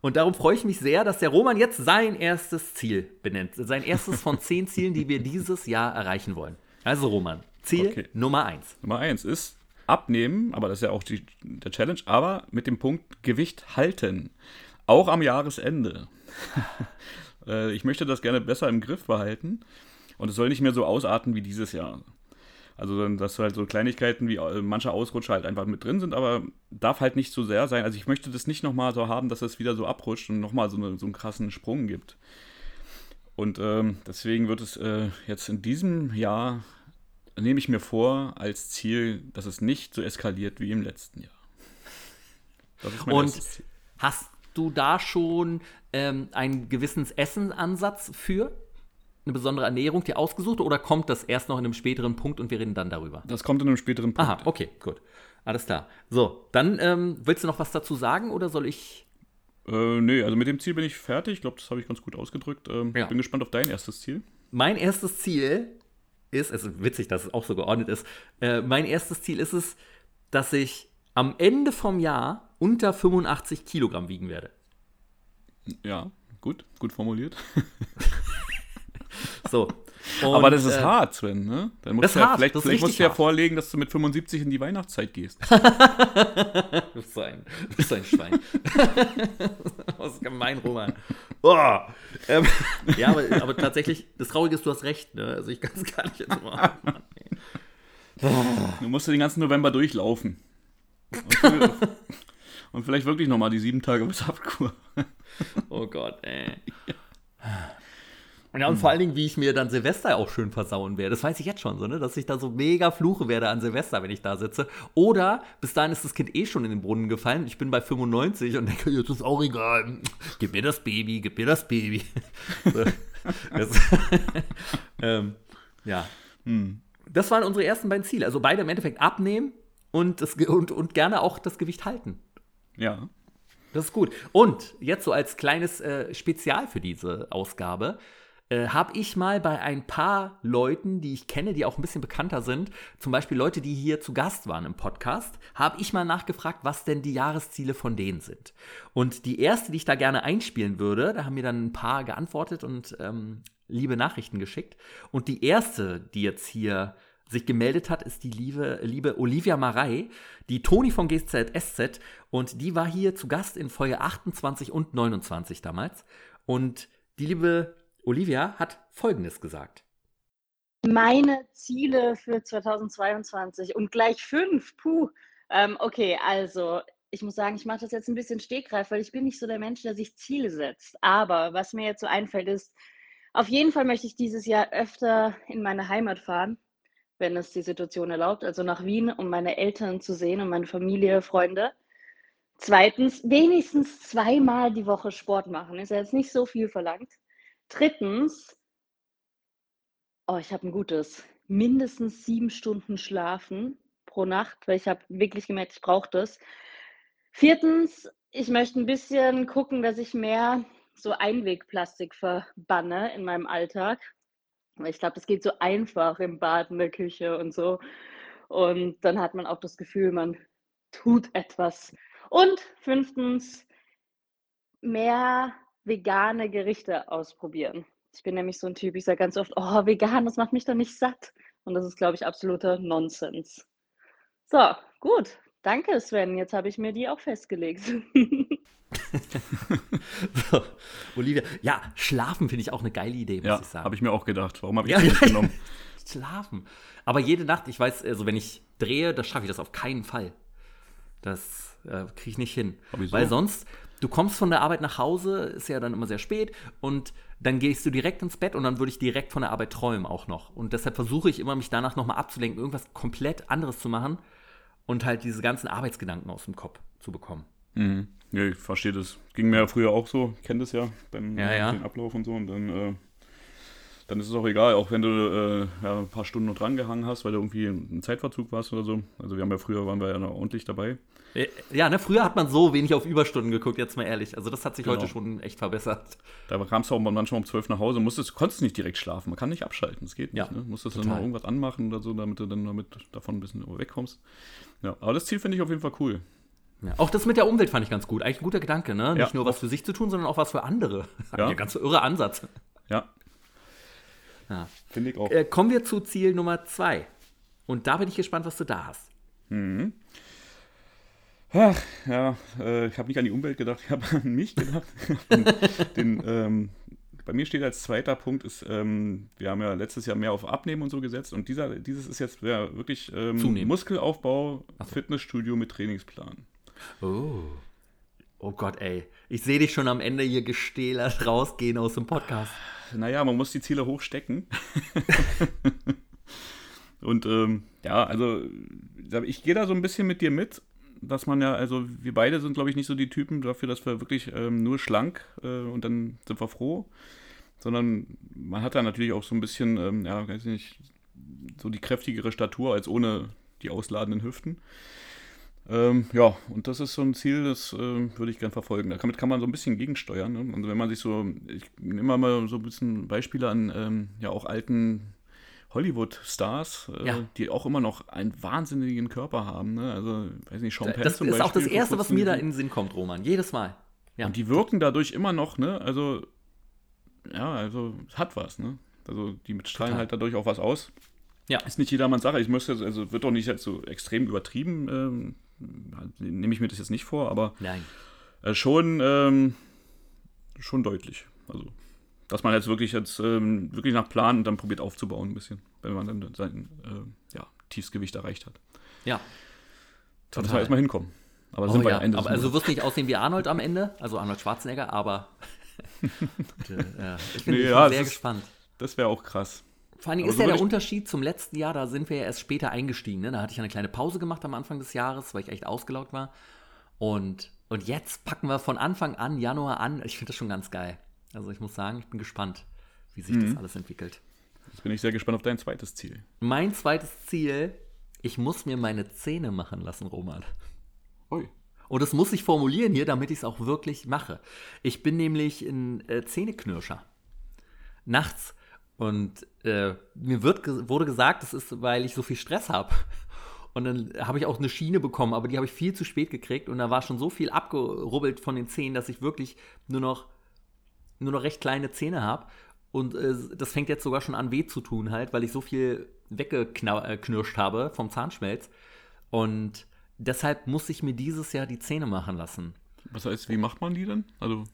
Und darum freue ich mich sehr, dass der Roman jetzt sein erstes Ziel benennt. Sein erstes von zehn Zielen, die wir dieses Jahr erreichen wollen. Also Roman, Ziel okay. Nummer eins. Nummer eins ist abnehmen, aber das ist ja auch die, der Challenge, aber mit dem Punkt Gewicht halten. Auch am Jahresende. Äh, ich möchte das gerne besser im Griff behalten. Und es soll nicht mehr so ausarten wie dieses Jahr. Also, dass halt so Kleinigkeiten wie äh, manche Ausrutscher halt einfach mit drin sind, aber darf halt nicht so sehr sein. Also, ich möchte das nicht nochmal so haben, dass es wieder so abrutscht und nochmal so, eine, so einen krassen Sprung gibt. Und ähm, deswegen wird es äh, jetzt in diesem Jahr, nehme ich mir vor, als Ziel, dass es nicht so eskaliert wie im letzten Jahr. und hast du da schon ähm, einen gewissen Essenansatz für? Eine besondere Ernährung dir ausgesucht oder kommt das erst noch in einem späteren Punkt und wir reden dann darüber? Das kommt in einem späteren Punkt. Aha, okay, gut. Alles klar. So, dann ähm, willst du noch was dazu sagen oder soll ich Äh, nee, also mit dem Ziel bin ich fertig. Ich glaube, das habe ich ganz gut ausgedrückt. Ähm, Ja. Bin gespannt auf dein erstes Ziel. Mein erstes Ziel ist, es ist witzig, dass es auch so geordnet ist, äh, mein erstes Ziel ist es, dass ich am Ende vom Jahr unter 85 Kilogramm wiegen werde. Ja, gut, gut formuliert. So. Aber Und, das ist äh, hart, Sven, ne? Dann musst das ist du ja, hart, vielleicht, das vielleicht musst du ja hart. vorlegen, dass du mit 75 in die Weihnachtszeit gehst. Du bist ein, du bist ein Schwein. das ist gemein, Roman. Oh. Ähm, ja, aber, aber tatsächlich, das Traurige ist, du hast recht. Ne? Also ich kann es gar nicht jetzt mal. Du musst den ganzen November durchlaufen. Und, und vielleicht wirklich nochmal die sieben Tage Wasserabkur. Oh Gott, ey. Ja, und vor allen Dingen, wie ich mir dann Silvester auch schön versauen werde. Das weiß ich jetzt schon so, ne? Dass ich da so mega fluche werde an Silvester, wenn ich da sitze. Oder bis dahin ist das Kind eh schon in den Brunnen gefallen. Ich bin bei 95 und denke, jetzt ist auch egal. Gib mir das Baby, gib mir das Baby. So. Das, ähm, ja. Das waren unsere ersten beiden Ziele. Also beide im Endeffekt abnehmen und, das, und, und gerne auch das Gewicht halten. Ja. Das ist gut. Und jetzt so als kleines äh, Spezial für diese Ausgabe äh, habe ich mal bei ein paar Leuten, die ich kenne, die auch ein bisschen bekannter sind, zum Beispiel Leute, die hier zu Gast waren im Podcast, habe ich mal nachgefragt, was denn die Jahresziele von denen sind. Und die erste, die ich da gerne einspielen würde, da haben mir dann ein paar geantwortet und ähm, liebe Nachrichten geschickt. Und die erste, die jetzt hier sich gemeldet hat, ist die liebe, liebe Olivia Marei, die Toni von GZSZ und die war hier zu Gast in Folge 28 und 29 damals. Und die liebe Olivia hat Folgendes gesagt. Meine Ziele für 2022 und gleich fünf. Puh. Ähm, okay, also ich muss sagen, ich mache das jetzt ein bisschen stegreif, weil ich bin nicht so der Mensch, der sich Ziele setzt. Aber was mir jetzt so einfällt, ist, auf jeden Fall möchte ich dieses Jahr öfter in meine Heimat fahren, wenn es die Situation erlaubt, also nach Wien, um meine Eltern zu sehen und meine Familie, Freunde. Zweitens, wenigstens zweimal die Woche Sport machen. Ist ja jetzt nicht so viel verlangt. Drittens, Oh, ich habe ein gutes. Mindestens sieben Stunden schlafen pro Nacht, weil ich habe wirklich gemerkt, ich brauche das. Viertens, ich möchte ein bisschen gucken, dass ich mehr so Einwegplastik verbanne in meinem Alltag. Ich glaube, das geht so einfach im Bad, in der Küche und so. Und dann hat man auch das Gefühl, man tut etwas. Und fünftens, mehr vegane Gerichte ausprobieren. Ich bin nämlich so ein Typ, ich sage ganz oft, oh, vegan, das macht mich doch nicht satt. Und das ist, glaube ich, absoluter Nonsens. So, gut. Danke, Sven. Jetzt habe ich mir die auch festgelegt. So, Olivia, ja, schlafen finde ich auch eine geile Idee, muss Ja, ich sagen. habe ich mir auch gedacht. Warum habe ich das nicht genommen? Schlafen. Aber jede Nacht, ich weiß, also wenn ich drehe, das schaffe ich das auf keinen Fall. Das äh, kriege ich nicht hin. Aber wieso? Weil sonst, du kommst von der Arbeit nach Hause, ist ja dann immer sehr spät und dann gehst du direkt ins Bett und dann würde ich direkt von der Arbeit träumen auch noch. Und deshalb versuche ich immer, mich danach nochmal abzulenken, irgendwas komplett anderes zu machen und halt diese ganzen Arbeitsgedanken aus dem Kopf zu bekommen. Mhm. Ja, ich verstehe das. Ging mir ja früher auch so. Ich kenne das ja beim Ja, ja. den Ablauf und so. Und dann, äh, dann ist es auch egal, auch wenn du äh, ja, ein paar Stunden noch dran gehangen hast, weil du irgendwie im Zeitverzug warst oder so. Also wir haben ja früher, waren wir ja noch ordentlich dabei. Äh, Ja, ne, früher hat man so wenig auf Überstunden geguckt, jetzt mal ehrlich. Also das hat sich Genau. heute schon echt verbessert. Da kamst du auch manchmal um 12 nach Hause, musstest, konntest nicht direkt schlafen. Man kann nicht abschalten, das geht nicht. Ja, ne? Musstest dann total. noch irgendwas anmachen oder so, damit du dann damit davon ein bisschen wegkommst. Ja, aber das Ziel finde ich auf jeden Fall cool. Ja, auch das mit der Umwelt fand ich ganz gut. Eigentlich ein guter Gedanke, ne? Nicht Ja. nur was für sich zu tun, sondern auch was für andere. Ja. Ja. ganz irre Ansatz. Ja, Ja. finde ich auch. Äh, kommen wir zu Ziel Nummer zwei. Und da bin ich gespannt, was du da hast. Ach, ja, äh, ich habe nicht an die Umwelt gedacht, ich habe an mich gedacht. Den, ähm, bei mir steht als zweiter Punkt, ist, ähm, wir haben ja letztes Jahr mehr auf Abnehmen und so gesetzt und dieser, dieses ist jetzt ja, wirklich ähm. Muskelaufbau, Fitnessstudio mit Trainingsplan. Oh. Oh Gott, ey. Ich sehe dich schon am Ende hier gestählert rausgehen aus dem Podcast. Naja, man muss die Ziele hochstecken. und ähm, ja, also ich gehe da so ein bisschen mit dir mit, dass man ja, also wir beide sind, glaube ich, nicht so die Typen dafür, dass wir wirklich ähm, nur schlank äh, und dann sind wir froh, sondern man hat da natürlich auch so ein bisschen, ähm, ja, weiß nicht, so die kräftigere Statur als ohne die ausladenden Hüften. Ähm, ja, und das ist so ein Ziel, das äh, würde ich gerne verfolgen. Damit kann man so ein bisschen gegensteuern. Ne? Also wenn man sich so, ich nehme mal so ein bisschen Beispiele an ähm, ja auch alten Hollywood-Stars, äh, Ja. die auch immer noch einen wahnsinnigen Körper haben. Ne? Also, weiß nicht, Sean Penn Das ist auch das Beispiel, Erste, was mir da in den Sinn kommt, Roman. Jedes Mal. Ja. Und die wirken dadurch immer noch, ne? Also, ja, also es hat was, ne? Also die strahlen Total. halt dadurch auch was aus. Ja. Ist nicht jedermanns Sache. Ich müsste, jetzt- also wird doch nicht jetzt so extrem übertrieben, ähm, nehme ich mir das jetzt nicht vor, aber Nein. äh, schon, ähm, schon deutlich. Also, dass man jetzt wirklich jetzt ähm, wirklich nach Plan und dann probiert aufzubauen ein bisschen, wenn man dann sein ähm, ja, Tiefsgewicht erreicht hat. Ja. Da muss Total. man erstmal hinkommen. Aber Oh, sind wir ja. Ende aber also du wirst nicht aussehen wie Arnold am Ende, also Arnold Schwarzenegger, aber Und, äh, ich bin Nee, ja, sehr ist- gespannt. Das wäre auch krass. Vor allen Dingen ist so ja der Unterschied zum letzten Jahr, da sind wir ja erst später eingestiegen. Ne? Da hatte ich eine kleine Pause gemacht am Anfang des Jahres, weil ich echt ausgelaugt war. Und, und jetzt packen wir von Anfang an, Januar an. Ich finde das schon ganz geil. Also ich muss sagen, ich bin gespannt, wie sich Mhm. das alles entwickelt. Jetzt bin ich sehr gespannt auf dein zweites Ziel. Mein zweites Ziel, ich muss mir meine Zähne machen lassen, Roman. Ui. Und das muss ich formulieren hier, damit ich es auch wirklich mache. Ich bin nämlich ein äh, Zähneknirscher. Nachts. Und äh, mir wird, wurde gesagt, das ist, weil ich so viel Stress habe. Und dann habe ich auch eine Schiene bekommen, aber die habe ich viel zu spät gekriegt. Und da war schon so viel abgerubbelt von den Zähnen, dass ich wirklich nur noch, nur noch recht kleine Zähne habe. Und äh, das fängt jetzt sogar schon an weh zu tun halt, weil ich so viel weggeknirscht habe vom Zahnschmelz. Und deshalb muss ich mir dieses Jahr die Zähne machen lassen. Was heißt, wie macht man die denn? Also,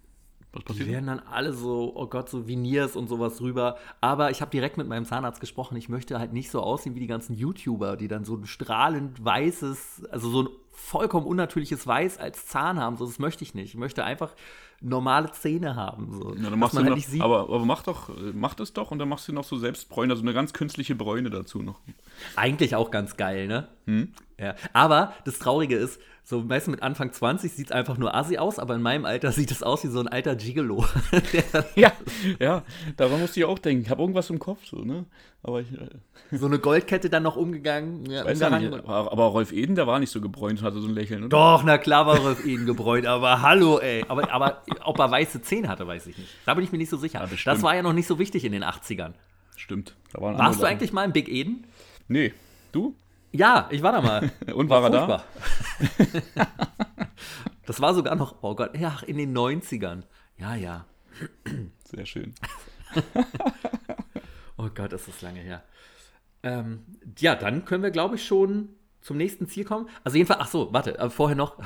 was Die passiert? werden dann alle so, oh Gott, so Veneers und sowas rüber. Aber ich habe direkt mit meinem Zahnarzt gesprochen. Ich möchte halt nicht so aussehen wie die ganzen YouTuber, die dann so ein strahlend weißes, also so ein vollkommen unnatürliches Weiß als Zahn haben. So, das möchte ich nicht. Ich möchte einfach normale Zähne haben. So, Ja, dann machst man du halt noch, nicht sieht. aber, aber mach doch, mach das doch und dann machst du noch so selbst Bräune, also eine ganz künstliche Bräune dazu noch. Eigentlich auch ganz geil, ne? Hm? Ja. Aber das Traurige ist, so meistens mit Anfang 20 sieht es einfach nur assi aus, aber in meinem Alter sieht es aus wie so ein alter Gigolo. Ja, ja, daran musste ich auch denken. Ich habe irgendwas im Kopf, so, ne? Aber ich äh, so eine Goldkette dann noch umgegangen. Ja, weiß ja nicht. Aber, aber Rolf Eden, der war nicht so gebräunt und hatte so ein Lächeln, oder? Doch, na klar war Rolf Eden gebräunt, aber hallo, ey. Aber, aber ob er weiße Zähne hatte, weiß ich nicht. Da bin ich mir nicht so sicher. bestimmt. das war ja noch nicht so wichtig in den 80ern. Stimmt. Warst du eigentlich mal im Big Eden? Nee. Du? Ja, ich war da mal. Und war er da? das war sogar noch, oh Gott, ja, in den 90ern. Ja, ja. Sehr schön. Oh Gott, ist das lange her. Ähm, ja, dann können wir, glaube ich, schon zum nächsten Ziel kommen. Also jedenfalls, ach so, warte, aber vorher noch,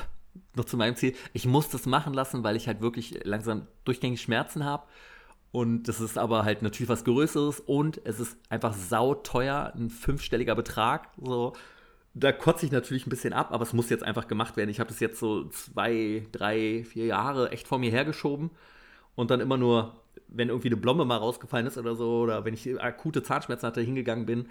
noch zu meinem Ziel. Ich muss das machen lassen, weil ich halt wirklich langsam durchgängig Schmerzen habe. Und das ist aber halt natürlich was Größeres und es ist einfach sauteuer, ein fünfstelliger Betrag. So, da kotze ich natürlich ein bisschen ab, aber es muss jetzt einfach gemacht werden. Ich habe das jetzt so zwei, drei, vier Jahre echt vor mir hergeschoben und dann immer nur, wenn irgendwie eine Blombe mal rausgefallen ist oder so, oder wenn ich akute Zahnschmerzen hatte, hingegangen bin.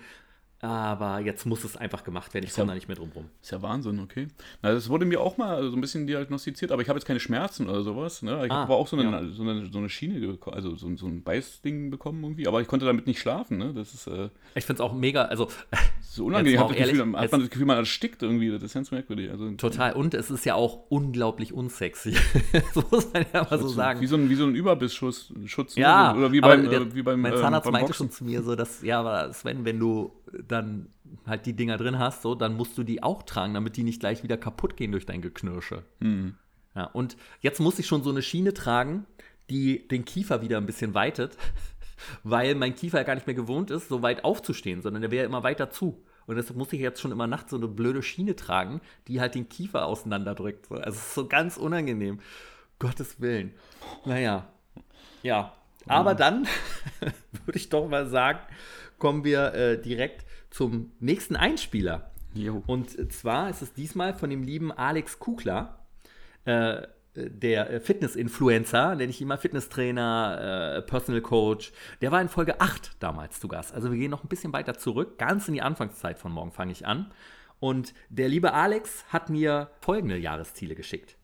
Aber jetzt muss es einfach gemacht werden. Ich komme da nicht mehr drum rum. Ist ja Wahnsinn, okay. Na, das wurde mir auch mal so ein bisschen diagnostiziert, aber ich habe jetzt keine Schmerzen oder sowas. Ne? Ich Ah, habe aber auch so eine, ja. so eine, so eine Schiene, also so, so ein Beißding bekommen irgendwie, aber ich konnte damit nicht schlafen. Ne? Das ist äh, Ich finde es auch mega, also so unangenehm. Auch ehrlich, Gefühl, hat man das Gefühl, man erstickt irgendwie. Das ist ganz merkwürdig. Also, total. Und es ist ja auch unglaublich unsexy. das muss man ja mal so sagen. Wie so ein, wie so ein Überbissschutz. Schutz, ne? Ja, oder wie beim, der, äh, wie beim mein ähm, Zahnarzt beim meinte schon zu mir so, dass, ja, aber Sven, wenn du dann halt die Dinger drin hast, so, dann musst du die auch tragen, damit die nicht gleich wieder kaputt gehen durch dein Geknirsche. Hm. Ja, und jetzt muss ich schon so eine Schiene tragen, die den Kiefer wieder ein bisschen weitet, weil mein Kiefer ja gar nicht mehr gewohnt ist, so weit aufzustehen, sondern der wäre immer weiter zu. Und deshalb muss ich jetzt schon immer nachts so eine blöde Schiene tragen, die halt den Kiefer auseinanderdrückt. So. Also es ist so ganz unangenehm. Gottes Willen. Naja. Ja. Aber dann würde ich doch mal sagen, kommen wir äh, direkt zum nächsten Einspieler. Jo. Und zwar ist es diesmal von dem lieben Alex Kugler, äh, der äh, Fitness-Influencer, nenne ich ihn mal Fitnesstrainer, äh, Personal Coach. Der war in Folge 8 damals zu Gast. Also wir gehen noch ein bisschen weiter zurück, ganz in die Anfangszeit von morgen fange ich an. Und der liebe Alex hat mir folgende Jahresziele geschickt.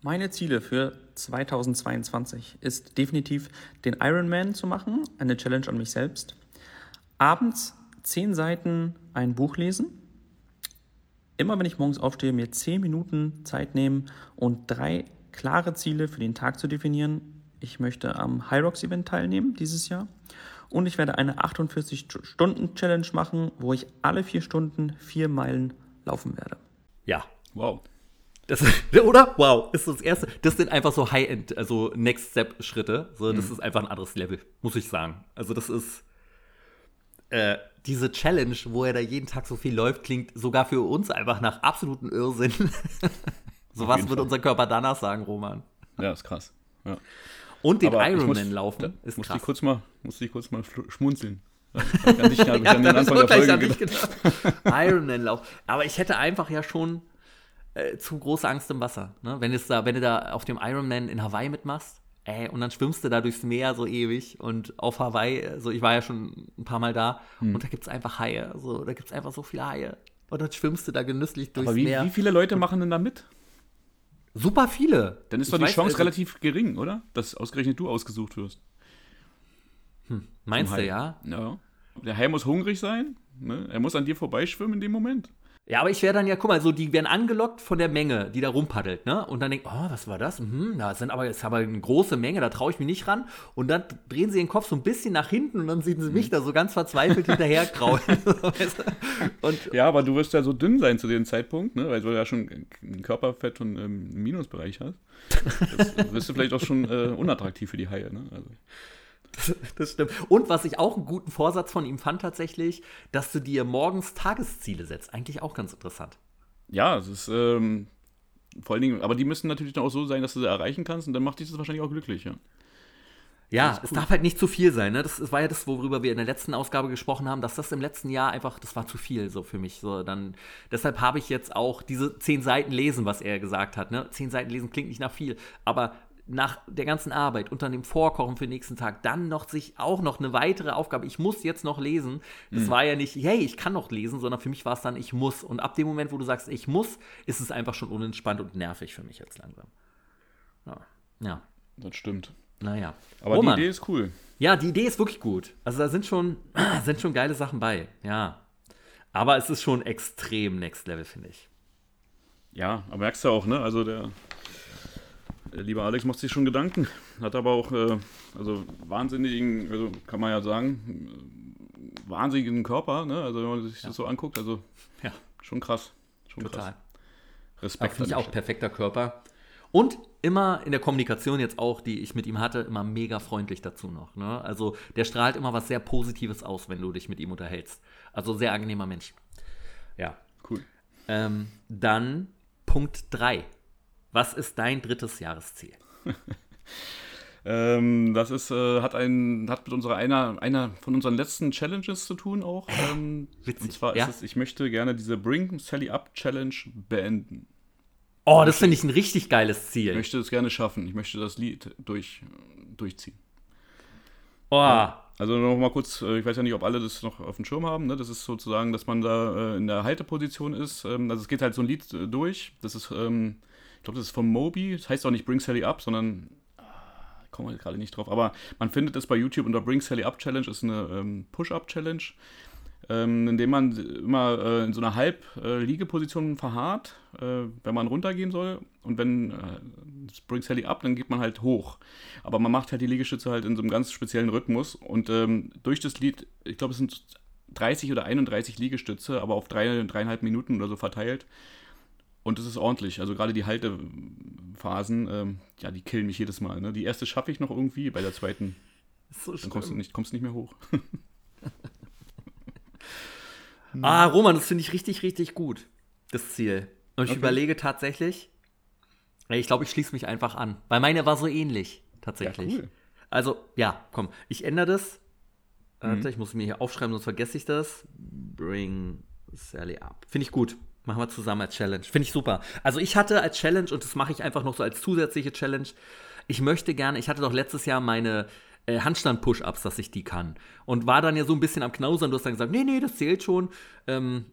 Meine Ziele für 2022 ist definitiv den Ironman zu machen, eine Challenge an mich selbst. Abends zehn Seiten ein Buch lesen. immer wenn ich morgens aufstehe, mir 10 Minuten Zeit nehmen und drei klare Ziele für den Tag zu definieren. Ich möchte am High Rocks Event teilnehmen dieses Jahr und ich werde eine 48-Stunden-Challenge machen, wo ich alle vier Stunden vier Meilen laufen werde. Ja. Wow. Das, oder? Wow, ist das erste. Das sind einfach so High-End, also Next-Step-Schritte. So, das ist einfach ein anderes Level, muss ich sagen. Also, das ist. Äh, diese Challenge, wo er da jeden Tag so viel läuft, klingt sogar für uns einfach nach absoluten Irrsinn. so was wird unser Körper danach sagen, Roman? Ja, ist krass. Ja. Und den Ironman muss- laufen da ist musste krass. ich kurz mal, musste ich kurz mal schmunzeln. An dich, hab ich Ja, an den Anfang der Folge gedacht. gedacht. Ironman-Lauf. Aber ich hätte einfach ja schon äh, zu große Angst im Wasser. Ne? Wenn, da, wenn du da auf dem Ironman in Hawaii mitmachst, ey, und dann schwimmst du da durchs Meer so ewig und auf Hawaii, so ich war ja schon ein paar Mal da Hm. und da gibt es einfach Haie. So, da gibt es einfach so viele Haie. Und dann schwimmst du da genüsslich durchs Aber wie, Meer. wie viele Leute machen denn da mit? Super viele. Dann ist Ich doch die weiß, Chance also, relativ gering, oder? Dass ausgerechnet du ausgesucht wirst. Meinst Zum du, ja? Ja. Der Hai muss hungrig sein. Ne? Er muss an dir vorbeischwimmen in dem Moment. Ja, aber ich wäre dann ja, guck mal, so die werden angelockt von der Menge, die da rumpaddelt, ne? Und dann denkt, oh, was war das? Mhm, da sind aber jetzt aber eine große Menge, da traue ich mich nicht ran. Und dann drehen sie den Kopf so ein bisschen nach hinten und dann sehen sie mich da so ganz verzweifelt hinterher kraulen. Und Ja, aber du wirst ja so dünn sein zu dem Zeitpunkt, ne? weil du ja schon ein Körperfett und ähm, Minusbereich hast. Das wirst du vielleicht auch schon äh, unattraktiv für die Haie. Ne? Also, das stimmt. Und was ich auch einen guten Vorsatz von ihm fand tatsächlich, dass du dir morgens Tagesziele setzt. Eigentlich auch ganz interessant. ja, es ist ähm, vor allen Dingen, aber die müssen natürlich dann auch so sein, dass du sie erreichen kannst und dann macht dich das wahrscheinlich auch glücklich. Ja. Ja, es darf halt nicht zu viel sein. Ne? Das ist- war ja das, worüber wir in der letzten Ausgabe gesprochen haben, dass das im letzten Jahr einfach, das war zu viel so für mich. So, dann, deshalb habe ich jetzt auch diese zehn Seiten lesen, was er gesagt hat. Ne? Zehn Seiten lesen klingt nicht nach viel, aber nach der ganzen Arbeit und dann dem Vorkochen für den nächsten Tag, dann noch sich auch noch eine weitere Aufgabe, ich muss jetzt noch lesen. Das war ja nicht, hey, ich kann noch lesen, sondern für mich war es dann, ich muss. Und ab dem Moment, wo du sagst, ich muss, ist es einfach schon unentspannt und nervig für mich jetzt langsam. Ja, ja. Das stimmt. naja. Aber Roman. die Idee ist cool. Ja, die Idee ist wirklich gut. Also da sind schon, sind schon geile Sachen bei, ja. Aber es ist schon extrem Next Level, finde ich. Ja, aber merkst du auch, ne? Also der, der liebe Alex macht sich schon Gedanken. Hat aber auch, äh, also wahnsinnigen, also kann man ja sagen, äh, wahnsinnigen Körper, ne? Also wenn man sich das so anguckt, also Ja, schon krass. Schon total. krass. Respekt. finde ich auch perfekter Körper. Und immer in der Kommunikation jetzt auch, die ich mit ihm hatte, immer mega freundlich dazu noch. Ne? Also der strahlt immer was sehr Positives aus, wenn du dich mit ihm unterhältst. Also sehr angenehmer Mensch. Ja. Cool. Ähm, dann Punkt 3. Was ist dein drittes Jahresziel? Ähm, das ist, äh, hat, ein, hat mit unserer einer, einer von unseren letzten Challenges zu tun auch. Ähm, Witzig, und zwar ja. ist es, ich möchte gerne diese Bring Sally Up Challenge beenden. Oh, das finde ich ein richtig geiles Ich Ziel. möchte es gerne schaffen. Ich möchte das Lied durch, durchziehen. Oh, Also noch mal kurz, äh, ich weiß ja nicht, ob alle das noch auf dem Schirm haben. Ne? Das ist sozusagen, dass man da äh, in der Halteposition ist. Ähm, also es geht halt so ein Lied äh, durch. Das ist, ähm, ich glaube, das ist von Moby. Das heißt auch nicht Bring Sally Up, sondern ah, ich komme halt gerade nicht drauf. Aber man findet es bei YouTube unter Bring Sally Up Challenge. Ist eine ähm, Push-Up-Challenge, ähm, in dem man immer äh, in so einer Halb-Liegeposition verharrt, äh, wenn man runtergehen soll. Und wenn äh, Bring Sally Up, dann geht man halt hoch. Aber man macht halt die Liegestütze halt in so einem ganz speziellen Rhythmus. Und ähm, durch das Lied, ich glaube, es sind 30 oder 31 Liegestütze, aber auf drei, dreieinhalb Minuten oder so verteilt. Und es ist ordentlich. Also gerade die Haltephasen, ähm, ja, die killen mich jedes Mal. Ne? Die erste schaffe ich noch irgendwie, bei der zweiten, so dann kommst du nicht, kommst nicht mehr hoch. Ah, Roman, das finde ich richtig, richtig gut, das Ziel. Und ich Okay. überlege tatsächlich, ich glaube, ich schließe mich einfach an. Weil meine war so ähnlich, tatsächlich. Ja, cool. Also, ja, komm, ich ändere das. Mhm. Warte, ich muss mir hier aufschreiben, sonst vergesse ich das. Bring Sally up. Finde ich gut. Machen wir zusammen als Challenge. Finde ich super. Also ich hatte als Challenge, und das mache ich einfach noch so als zusätzliche Challenge, ich möchte gerne, ich hatte doch letztes Jahr meine äh, Handstand-Push-Ups, dass ich die kann. Und war dann ja so ein bisschen am Knausern. Du hast dann gesagt, nee, nee, das zählt schon. Ähm,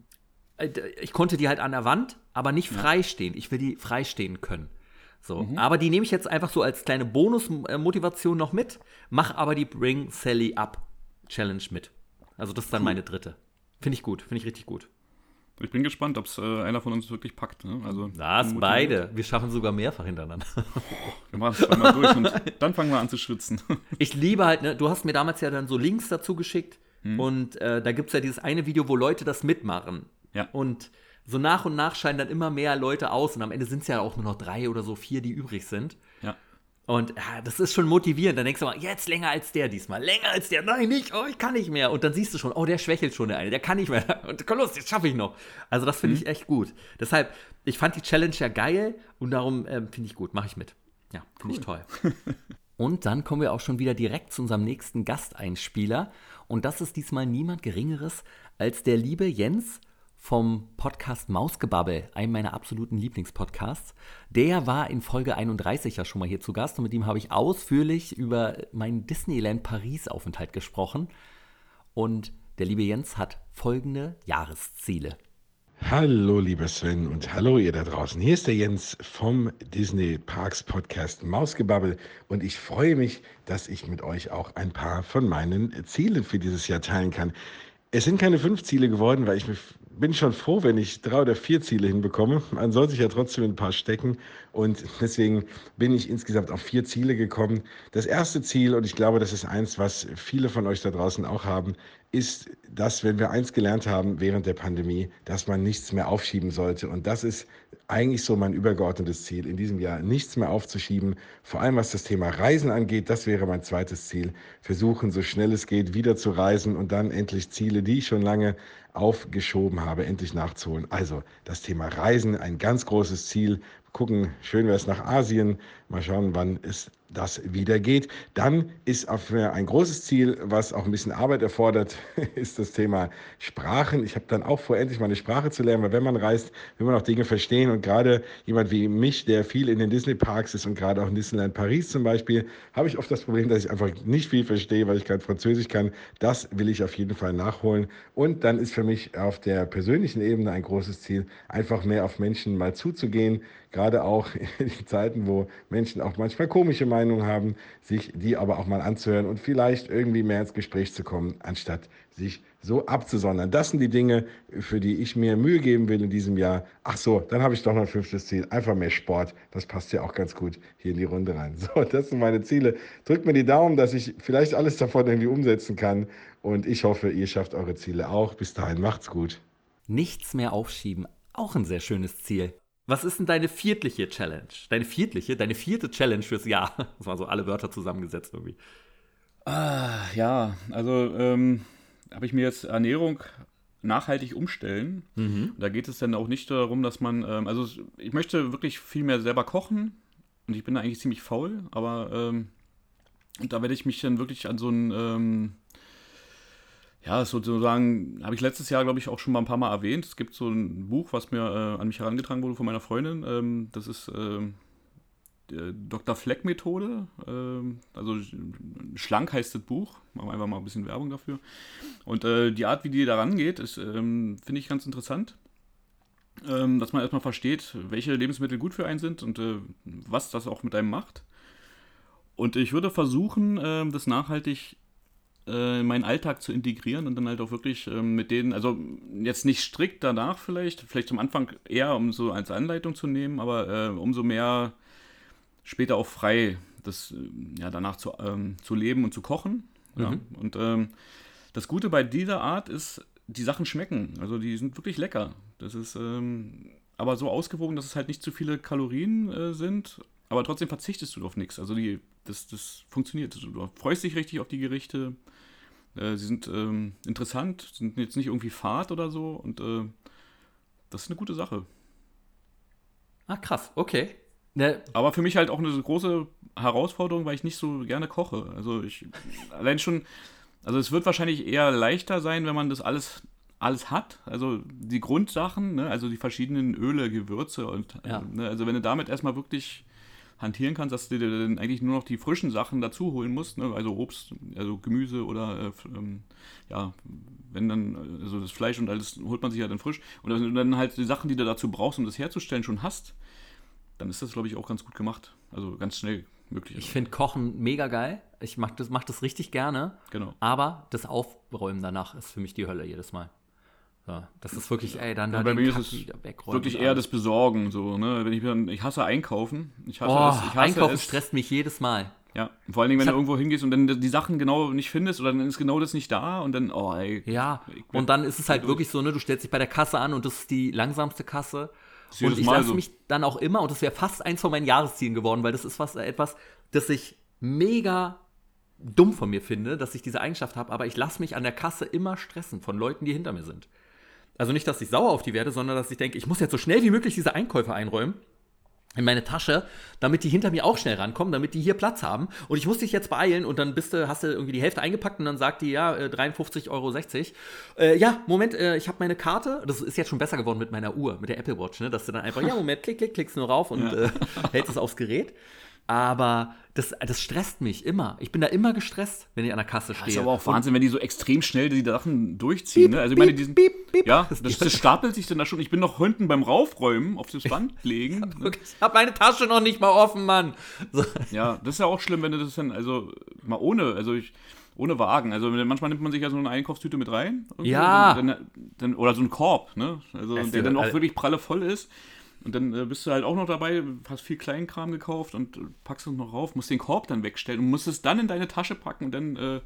äh, ich konnte die halt an der Wand, aber nicht freistehen. Ich will die freistehen können. So, aber die nehme ich jetzt einfach so als kleine Bonus-Motivation noch mit, mach aber die Bring Sally Up Challenge mit. Also das ist dann meine dritte. Finde ich gut, finde ich richtig gut. Ich bin gespannt, ob es äh, einer von uns wirklich packt. Ne? Also, Das beide. Wir schaffen sogar mehrfach hintereinander. Wir machen es zweimal durch und dann fangen wir an zu schwitzen. Ich liebe halt, ne, du hast mir damals ja dann so Links dazu geschickt und äh, da gibt es ja dieses eine Video, wo Leute das mitmachen. Ja. Und so nach und nach scheinen dann immer mehr Leute aus und am Ende sind es ja auch nur noch drei oder so vier, die übrig sind. ja. Und ja, das ist schon motivierend. Dann denkst du mal, jetzt länger als der diesmal. Länger als der. Nein, nicht. Oh, ich kann nicht mehr. Und dann siehst du schon, oh, der schwächelt schon der eine. Der kann nicht mehr. Und komm los, jetzt schaffe ich noch. Also das finde ich echt gut. Deshalb, ich fand die Challenge ja geil und darum ähm, finde ich gut. Mache ich mit. Ja, finde ich toll. und dann kommen wir auch schon wieder direkt zu unserem nächsten Gasteinspieler. Und das ist diesmal niemand Geringeres als der liebe Jens vom Podcast Mausgebabbel, einem meiner absoluten Lieblingspodcasts. Der war in Folge 31 ja schon mal hier zu Gast und mit ihm habe ich ausführlich über meinen Disneyland Paris-Aufenthalt gesprochen. Und der liebe Jens hat folgende Jahresziele. Hallo, lieber Sven und hallo ihr da draußen. Hier ist der Jens vom Disney Parks Podcast Mausgebabbel und ich freue mich, dass ich mit euch auch ein paar von meinen Zielen für dieses Jahr teilen kann. Es sind keine fünf Ziele geworden, weil ich mich- bin schon froh, wenn ich drei oder vier Ziele hinbekomme. Man soll sich ja trotzdem ein paar stecken und deswegen bin ich insgesamt auf vier Ziele gekommen. Das erste Ziel, und ich glaube, das ist eins, was viele von euch da draußen auch haben, ist, dass wenn wir eins gelernt haben während der Pandemie, dass man nichts mehr aufschieben sollte. Und das ist eigentlich so mein übergeordnetes Ziel, in diesem Jahr nichts mehr aufzuschieben. Vor allem was das Thema Reisen angeht, das wäre mein zweites Ziel. Versuchen, so schnell es geht, wieder zu reisen und dann endlich Ziele, die ich schon lange aufgeschoben habe, endlich nachzuholen. Also das Thema Reisen, ein ganz großes Ziel. Gucken, schön wäre es nach Asien. Mal schauen, wann es das wieder geht. Dann ist auf ein großes Ziel, was auch ein bisschen Arbeit erfordert, ist das Thema Sprachen. Ich habe dann auch vor, endlich mal eine Sprache zu lernen, weil wenn man reist, will man auch Dinge verstehen. Und gerade jemand wie mich, der viel in den Disney-Parks ist und gerade auch in Disneyland Paris zum Beispiel, habe ich oft das Problem, dass ich einfach nicht viel verstehe, weil ich kein Französisch kann. Das will ich auf jeden Fall nachholen. Und dann ist für mich auf der persönlichen Ebene ein großes Ziel, einfach mehr auf Menschen mal zuzugehen. Gerade auch in Zeiten, wo Menschen auch manchmal komische Meinungen haben, sich die aber auch mal anzuhören und vielleicht irgendwie mehr ins Gespräch zu kommen, anstatt sich so abzusondern. Das sind die Dinge, für die ich mir Mühe geben will in diesem Jahr. Ach so, dann habe ich doch noch ein fünftes Ziel. Einfach mehr Sport. Das passt ja auch ganz gut hier in die Runde rein. So, das sind meine Ziele. Drückt mir die Daumen, dass ich vielleicht alles davon irgendwie umsetzen kann. Und ich hoffe, ihr schafft eure Ziele auch. Bis dahin, macht's gut. Nichts mehr aufschieben. Auch ein sehr schönes Ziel. Was ist denn deine viertliche Challenge? Deine viertliche? Deine vierte Challenge fürs Jahr? Das waren so alle Wörter zusammengesetzt irgendwie. Ah, ja, also ähm, habe ich mir jetzt Ernährung nachhaltig umstellen. Da geht es dann auch nicht darum, dass man, ähm, also ich möchte wirklich viel mehr selber kochen und ich bin da eigentlich ziemlich faul, aber ähm, da werde ich mich dann wirklich an so ein, ähm, ja, sozusagen, habe ich letztes Jahr, glaube ich, auch schon mal ein paar Mal erwähnt. Es gibt so ein Buch, was mir äh, an mich herangetragen wurde von meiner Freundin. Ähm, das ist ähm, die Dr. Fleck-Methode. Ähm, also schlank heißt das Buch. Machen wir einfach mal ein bisschen Werbung dafür. Und äh, die Art, wie die da rangeht, ist, ähm, finde ich ganz interessant. Ähm, dass man erstmal versteht, welche Lebensmittel gut für einen sind und äh, was das auch mit einem macht. Und ich würde versuchen, ähm, das nachhaltig äh, in meinen Alltag zu integrieren und dann halt auch wirklich ähm, mit denen, also jetzt nicht strikt danach vielleicht, vielleicht am Anfang eher, um so als Anleitung zu nehmen, aber äh, umso mehr später auch frei, das äh, ja danach zu, ähm, zu leben und zu kochen. Ja. Mhm. Und ähm, das Gute bei dieser Art ist, die Sachen schmecken. Also die sind wirklich lecker. Das ist ähm, aber so ausgewogen, dass es halt nicht zu viele Kalorien äh, sind, aber trotzdem verzichtest du auf nichts. Also die, das, das funktioniert. Also du freust dich richtig auf die Gerichte. Äh, sie sind ähm, interessant, sind jetzt nicht irgendwie fad oder so und äh, das ist eine gute Sache. Ah, krass, okay. Ne, Aber für mich halt auch eine große Herausforderung, weil ich nicht so gerne koche. Also ich allein schon, also es wird wahrscheinlich eher leichter sein, wenn man das alles alles hat, also die Grundsachen, ne? also die verschiedenen Öle, Gewürze und Ja. ne? also wenn du damit erstmal wirklich hantieren kannst, dass du dir dann eigentlich nur noch die frischen Sachen dazu holen musst, ne? also Obst, also Gemüse oder äh, ähm, ja, wenn dann, äh, also das Fleisch und alles holt man sich ja dann frisch und wenn du dann halt die Sachen, die du dazu brauchst, um das herzustellen, schon hast, dann ist das, glaube ich, auch ganz gut gemacht. Also ganz schnell möglich. ich finde Kochen mega geil. Ich mach das, mach das richtig gerne. Genau. Aber das Aufräumen danach ist für mich die Hölle jedes Mal. Ja, das ist wirklich, ey, dann Ja, da bei mir ist es Wirklich eher das Besorgen, so, ne? Wenn ich, dann, ich hasse Einkaufen. Ich hasse Oh, es. Ich hasse Einkaufen es. stresst mich jedes Mal. Ja, vor allen Dingen, wenn Ich du irgendwo hingehst und dann die Sachen genau nicht findest oder dann ist genau das nicht da und dann, oh ey. Ja, und dann ist es halt durch. wirklich so, ne, du stellst dich bei der Kasse an und das ist die langsamste Kasse. Und ich lasse so. mich dann auch immer, und das wäre fast eins von meinen Jahreszielen geworden, weil das ist was, äh, etwas, das ich mega dumm von mir finde, dass ich diese Eigenschaft habe, aber ich lasse mich an der Kasse immer stressen von Leuten, die hinter mir sind. Also nicht, dass ich sauer auf die werde, sondern dass ich denke, ich muss jetzt so schnell wie möglich diese Einkäufe einräumen in meine Tasche, damit die hinter mir auch schnell rankommen, damit die hier Platz haben. Und ich muss dich jetzt beeilen und dann bist du, hast du irgendwie die Hälfte eingepackt und dann sagt die, ja, äh, 53,60 Euro. Äh, ja, Moment, äh, ich habe meine Karte. Das ist jetzt schon besser geworden mit meiner Uhr, mit der Apple Watch, ne? dass du dann einfach, ja, Moment, klick, klick, klickst nur rauf und Ja. äh, hältst es aufs Gerät. Aber das, das stresst mich immer. Ich bin da immer gestresst, wenn ich an der Kasse Das stehe. ist aber auch Und- Wahnsinn, wenn die so extrem schnell die Sachen durchziehen. ne? Also ich meine, diesen, piep, piep. ja, das, das stapelt sich dann da schon. Ich bin noch hinten beim Raufräumen auf das Band legen. ne? Ich habe meine Tasche noch nicht mal offen, Mann. So. Ja, das ist ja auch schlimm, wenn du das dann, also mal ohne, also ich, ohne Wagen. Also manchmal nimmt man sich ja so eine Einkaufstüte mit rein. Ja. und Dann, dann, oder so ein Korb, ne? Also Das der dann auch wirklich pralle voll ist. Und dann äh, bist du halt auch noch dabei, hast viel Kleinkram gekauft und äh, packst es noch rauf, musst den Korb dann wegstellen und musst es dann in deine Tasche packen und dann äh,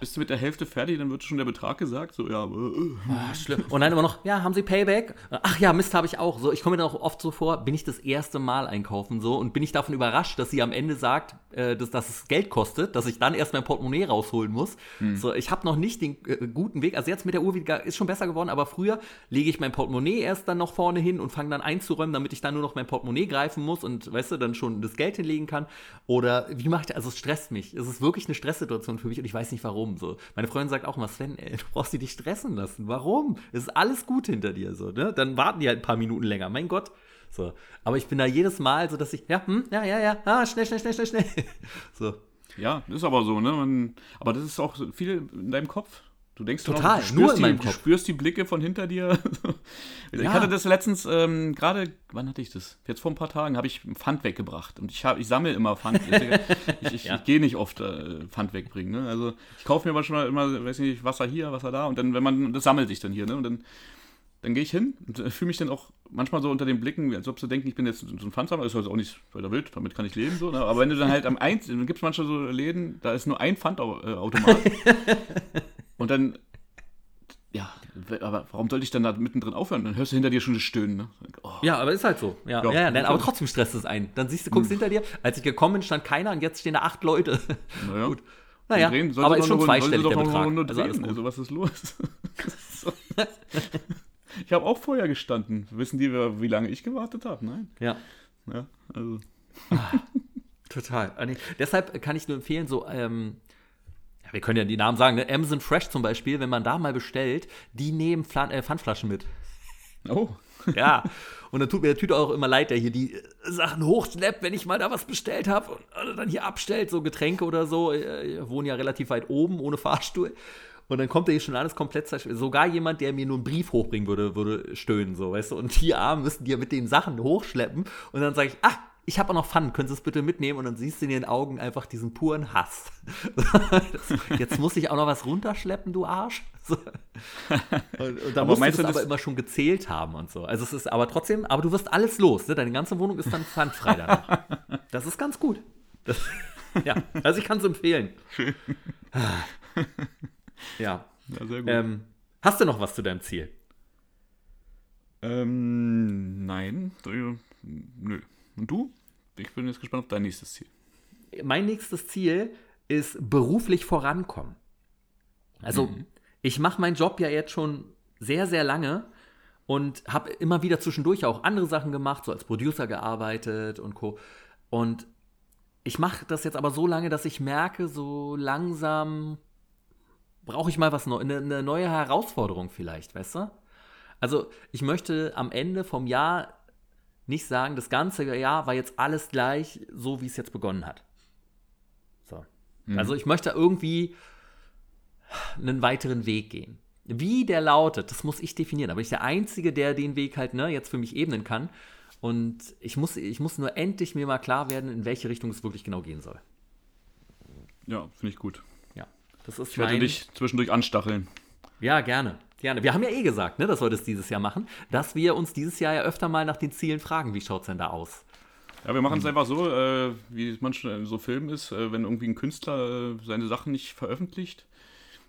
bist du mit der Hälfte fertig, dann wird schon der Betrag gesagt. So, ja, äh, äh. Ah, schlimm. Und dann immer noch, ja, haben Sie Payback? Ach ja, Mist habe ich auch. So, ich komme mir dann auch oft so vor, bin ich das erste Mal einkaufen so und bin ich davon überrascht, dass sie am Ende sagt, äh, dass, dass es Geld kostet, dass ich dann erst mein Portemonnaie rausholen muss. So, ich habe noch nicht den äh, guten Weg. Also jetzt mit der Uhr wieder, ist schon besser geworden, aber früher lege ich mein Portemonnaie erst dann noch vorne hin und fange dann einzuräumen, damit ich dann nur noch mein Portemonnaie greifen muss und weißt du, dann schon das Geld hinlegen kann. Oder wie macht also es stresst mich. Es ist wirklich eine Stresssituation für mich und ich weiß nicht warum. So. Meine Freundin sagt auch immer, Sven, ey, du brauchst dich nicht stressen lassen. Warum? Es ist alles gut hinter dir. So, ne? Dann warten die halt ein paar Minuten länger. Mein Gott. So. Aber ich bin da jedes Mal so, dass ich, ja, hm, ja, ja, ja, ah, schnell, schnell, schnell, schnell, schnell. So. Ja, ist aber so, ne? Man, aber das ist auch viel in deinem Kopf. Du denkst Total, auch, du nur spürst in meinem die, Kopf. Du spürst die Blicke von hinter dir. ich Ja. hatte das letztens, ähm, gerade, wann hatte ich das? Jetzt vor ein paar Tagen habe ich Pfand weggebracht. Und ich, hab, ich sammle immer Pfand. ich ich, Ja. ich gehe nicht oft äh, Pfand wegbringen. Ne? Also ich kaufe mir manchmal immer, weiß nicht, Wasser hier, Wasser da. Und dann, wenn man, das sammelt sich dann hier. Ne? Und dann, dann gehe ich hin und äh, fühle mich dann auch manchmal so unter den Blicken, als ob sie denken, ich bin jetzt so ein Pfandsammler. Ist also auch nicht weiter wild, damit kann ich leben. So, ne? Aber wenn du dann halt am eins, dann gibt es manchmal so Läden, da ist nur ein Pfandautomat. und dann ja, aber warum sollte ich dann da mittendrin aufhören? Dann hörst du hinter dir schon das Stöhnen. Ne? Oh, Ja, aber ist halt so. Ja, Ja. ja, ja, aber trotzdem stresst es ein. Dann siehst du, guckst hinter dir. Als ich gekommen bin, stand keiner und jetzt stehen da acht Leute. naja. Gut. Naja, aber ist schon zweistellig der Betrag. Also. Also was ist los? Ich habe auch vorher gestanden. Wissen die, wie lange ich gewartet habe? Nein. Ja. Ja, also. Total. Ah, nee. Deshalb kann ich nur empfehlen, so, ähm, ja, wir können ja die Namen sagen, ne? Amazon Fresh zum Beispiel, wenn man da mal bestellt, die nehmen Flan äh, Pfandflaschen mit. Oh. Ja. Und dann tut mir der Tüte auch immer leid, der hier die äh, Sachen hochschleppt, wenn ich mal da was bestellt habe und äh, dann hier abstellt, so Getränke oder so. Äh, Ich wohne ja relativ weit oben, ohne Fahrstuhl. Und dann kommt da hier schon alles komplett zerstört. Sogar jemand, der mir nur einen Brief hochbringen würde, würde stöhnen, so, weißt du. Und die Armen müssen die ja mit den Sachen hochschleppen. Und dann sage ich, ach, ich habe auch noch Pfannen, können Sie es bitte mitnehmen? Und dann siehst du in ihren Augen einfach diesen puren Hass. das, jetzt muss ich auch noch was runterschleppen, du Arsch. So. Und, und da musst du das aber immer schon gezählt haben und so. Also es ist aber trotzdem, aber du wirst alles los. Ne? Deine ganze Wohnung ist dann pfandfrei danach. Das ist ganz gut. Das, ja, also ich kann es empfehlen. Ja. Ja, sehr gut. Ähm, hast du noch was zu deinem Ziel? Ähm, nein. Nö. Und du? Ich bin jetzt gespannt auf dein nächstes Ziel. Mein nächstes Ziel ist beruflich vorankommen. Also ich mache meinen Job ja jetzt schon sehr, sehr lange und habe immer wieder zwischendurch auch andere Sachen gemacht, so als Producer gearbeitet und co. Und ich mache das jetzt aber so lange, dass ich merke, so langsam brauche ich mal was Neues, eine, eine neue Herausforderung vielleicht, weißt du? Also ich möchte am Ende vom Jahr nicht sagen, das ganze Jahr war jetzt alles gleich, so wie es jetzt begonnen hat. So. Also ich möchte irgendwie einen weiteren Weg gehen. Wie der lautet, das muss ich definieren. Aber ich bin der Einzige, der den Weg halt ne, jetzt für mich ebnen kann. Und ich muss, ich muss nur endlich mir mal klar werden, in welche Richtung es wirklich genau gehen soll. Ja, finde ich gut. Das ist Ich werde mein- dich zwischendurch anstacheln. Ja, gerne. Gerne. Wir haben ja eh gesagt, ne, dass wir das dieses Jahr machen, dass wir uns dieses Jahr ja öfter mal nach den Zielen fragen, wie schaut es denn da aus? Ja, wir machen es einfach so, äh, wie es manchmal in so Filmen ist, äh, wenn irgendwie ein Künstler äh, seine Sachen nicht veröffentlicht.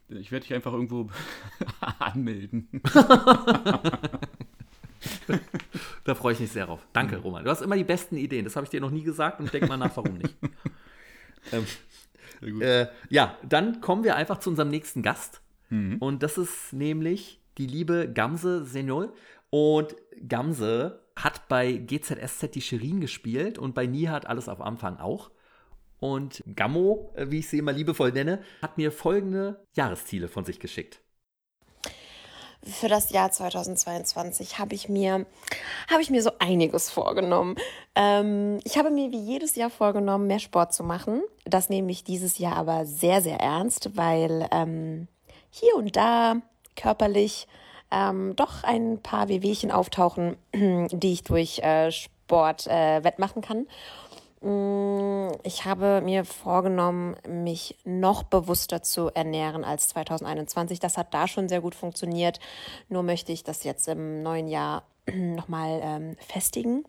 Ich werde dich einfach irgendwo anmelden. da freue ich mich sehr drauf. Danke, Roman. Du hast immer die besten Ideen. Das habe ich dir noch nie gesagt und denk mal nach, warum nicht. ähm, äh, ja, dann kommen wir einfach zu unserem nächsten Gast. Mhm. Und das ist nämlich die liebe Gamse Senol. Und Gamse hat bei GZSZ die Shirin gespielt und bei Nihat alles auf Anfang auch. Und Gammo, äh, wie ich sie immer liebevoll nenne, hat mir folgende Jahresziele von sich geschickt. Für das Jahr 2022 habe ich mir, ich mir so einiges vorgenommen. Ähm, ich habe mir wie jedes Jahr vorgenommen, mehr Sport zu machen. Das nehme ich dieses Jahr aber sehr, sehr ernst, weil ähm, hier und da körperlich ähm, doch ein paar Wehwehchen auftauchen, die ich durch äh, Sport äh, wettmachen kann. Mm, ich habe mir vorgenommen, mich noch bewusster zu ernähren als 2021. Das hat da schon sehr gut funktioniert. Nur möchte ich das jetzt im neuen Jahr nochmal ähm, festigen.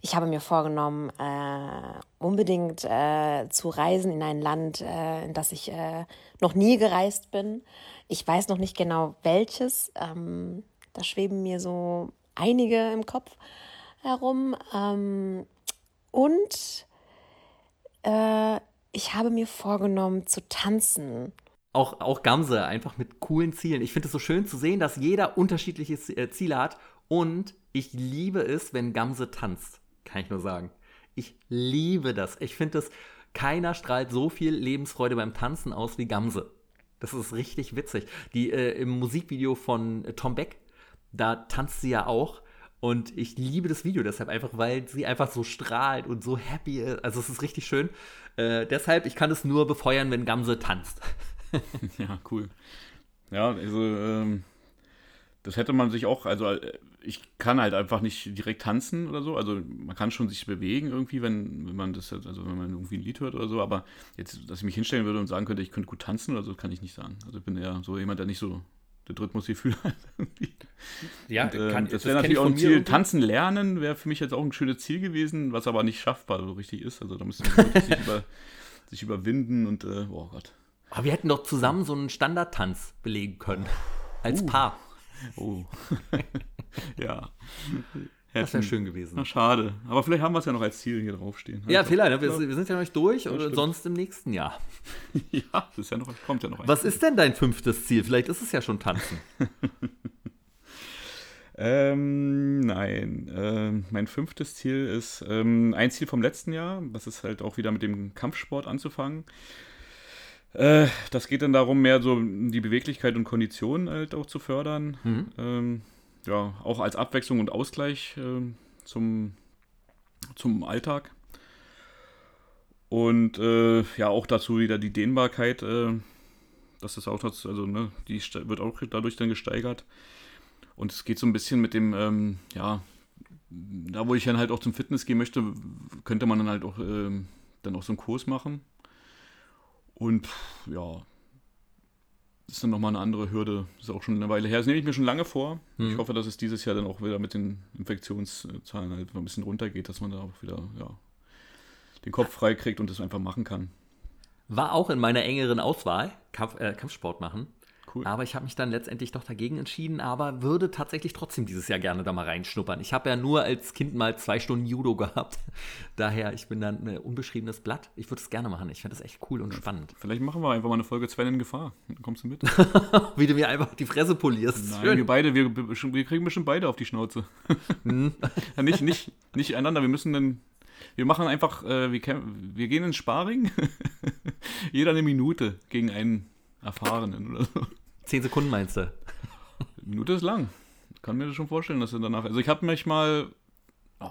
Ich habe mir vorgenommen, äh, unbedingt äh, zu reisen in ein Land, äh, in das ich äh, noch nie gereist bin. Ich weiß noch nicht genau welches. Ähm, da schweben mir so einige im Kopf herum. Ähm, und äh, ich habe mir vorgenommen zu tanzen. Auch, auch Gamse, einfach mit coolen Zielen. Ich finde es so schön zu sehen, dass jeder unterschiedliche äh, Ziele hat. Und ich liebe es, wenn Gamse tanzt. Kann ich nur sagen. Ich liebe das. Ich finde es, keiner strahlt so viel Lebensfreude beim Tanzen aus wie Gamse. Das ist richtig witzig. Die äh, im Musikvideo von Tom Beck, da tanzt sie ja auch. Und ich liebe das Video deshalb einfach, weil sie einfach so strahlt und so happy ist. Also es ist richtig schön. Äh, deshalb, ich kann es nur befeuern, wenn Gamse tanzt. ja, cool. Ja, also ähm, das hätte man sich auch, also äh, ich kann halt einfach nicht direkt tanzen oder so. Also man kann schon sich bewegen irgendwie, wenn, wenn man das, also wenn man irgendwie ein Lied hört oder so, aber jetzt, dass ich mich hinstellen würde und sagen könnte, ich könnte gut tanzen oder so, kann ich nicht sagen. Also ich bin eher so jemand, der nicht so das Rhythmusgefühl hat. ja, und, äh, kann, das wäre natürlich auch ein Ziel. Irgendwie. Tanzen lernen wäre für mich jetzt auch ein schönes Ziel gewesen, was aber nicht schaffbar so richtig ist. Also da müsste man sich, über, sich, überwinden und, äh, oh Gott. Aber wir hätten doch zusammen so einen Standardtanz belegen können. Als uh. Paar. Oh. ja. Das wäre schön gewesen. Na, schade. Aber vielleicht haben wir es ja noch als Ziel hier draufstehen. Ja, also, vielleicht. Wir, wir, sind ja noch nicht durch und sonst im nächsten Jahr. ja, das ist ja noch, kommt ja noch ein. Was ist denn dein fünftes Ziel? Vielleicht ist es ja schon Tanzen. ähm, nein. Ähm, mein fünftes Ziel ist ähm, ein Ziel vom letzten Jahr. Das ist halt auch wieder mit dem Kampfsport anzufangen. Äh, das geht dann darum, mehr so die Beweglichkeit und Kondition halt auch zu fördern. Mhm. Ja, auch als Abwechslung und Ausgleich äh, zum, zum Alltag. Und äh, ja, auch dazu wieder die Dehnbarkeit, äh, das ist auch das, also ne, die wird auch dadurch dann gesteigert. Und es geht so ein bisschen mit dem, ähm, ja, da wo ich dann halt auch zum Fitness gehen möchte, könnte man dann halt auch ähm, dann auch so einen Kurs machen. Und ja, ist dann nochmal eine andere Hürde. Das ist auch schon eine Weile her. Das nehme ich mir schon lange vor. Mhm. Ich hoffe, dass es dieses Jahr dann auch wieder mit den Infektionszahlen halt ein bisschen runtergeht, dass man da auch wieder ja, den Kopf frei kriegt und das einfach machen kann. War auch in meiner engeren Auswahl Kampf, äh, Kampfsport machen. Cool. Aber ich habe mich dann letztendlich doch dagegen entschieden, aber würde tatsächlich trotzdem dieses Jahr gerne da mal reinschnuppern. Ich habe ja nur als Kind mal zwei Stunden Judo gehabt. Daher, ich bin dann ein unbeschriebenes Blatt. Ich würde es gerne machen. Ich finde das echt cool und ja, spannend. Vielleicht machen wir einfach mal eine Folge Sven in Gefahr. Dann kommst du mit. Wie du mir einfach die Fresse polierst. Nein, Schön. wir beide, wir, wir kriegen bestimmt beide auf die Schnauze. Hm. nicht, nicht, nicht einander. Wir müssen dann wir machen einfach, äh, wir, wir, gehen ins Sparring. Jeder eine Minute gegen einen Erfahrenen oder so. Zehn Sekunden meinst du? Minute ist lang. Kann mir das schon vorstellen, dass er danach. Also ich habe mich mal, oh,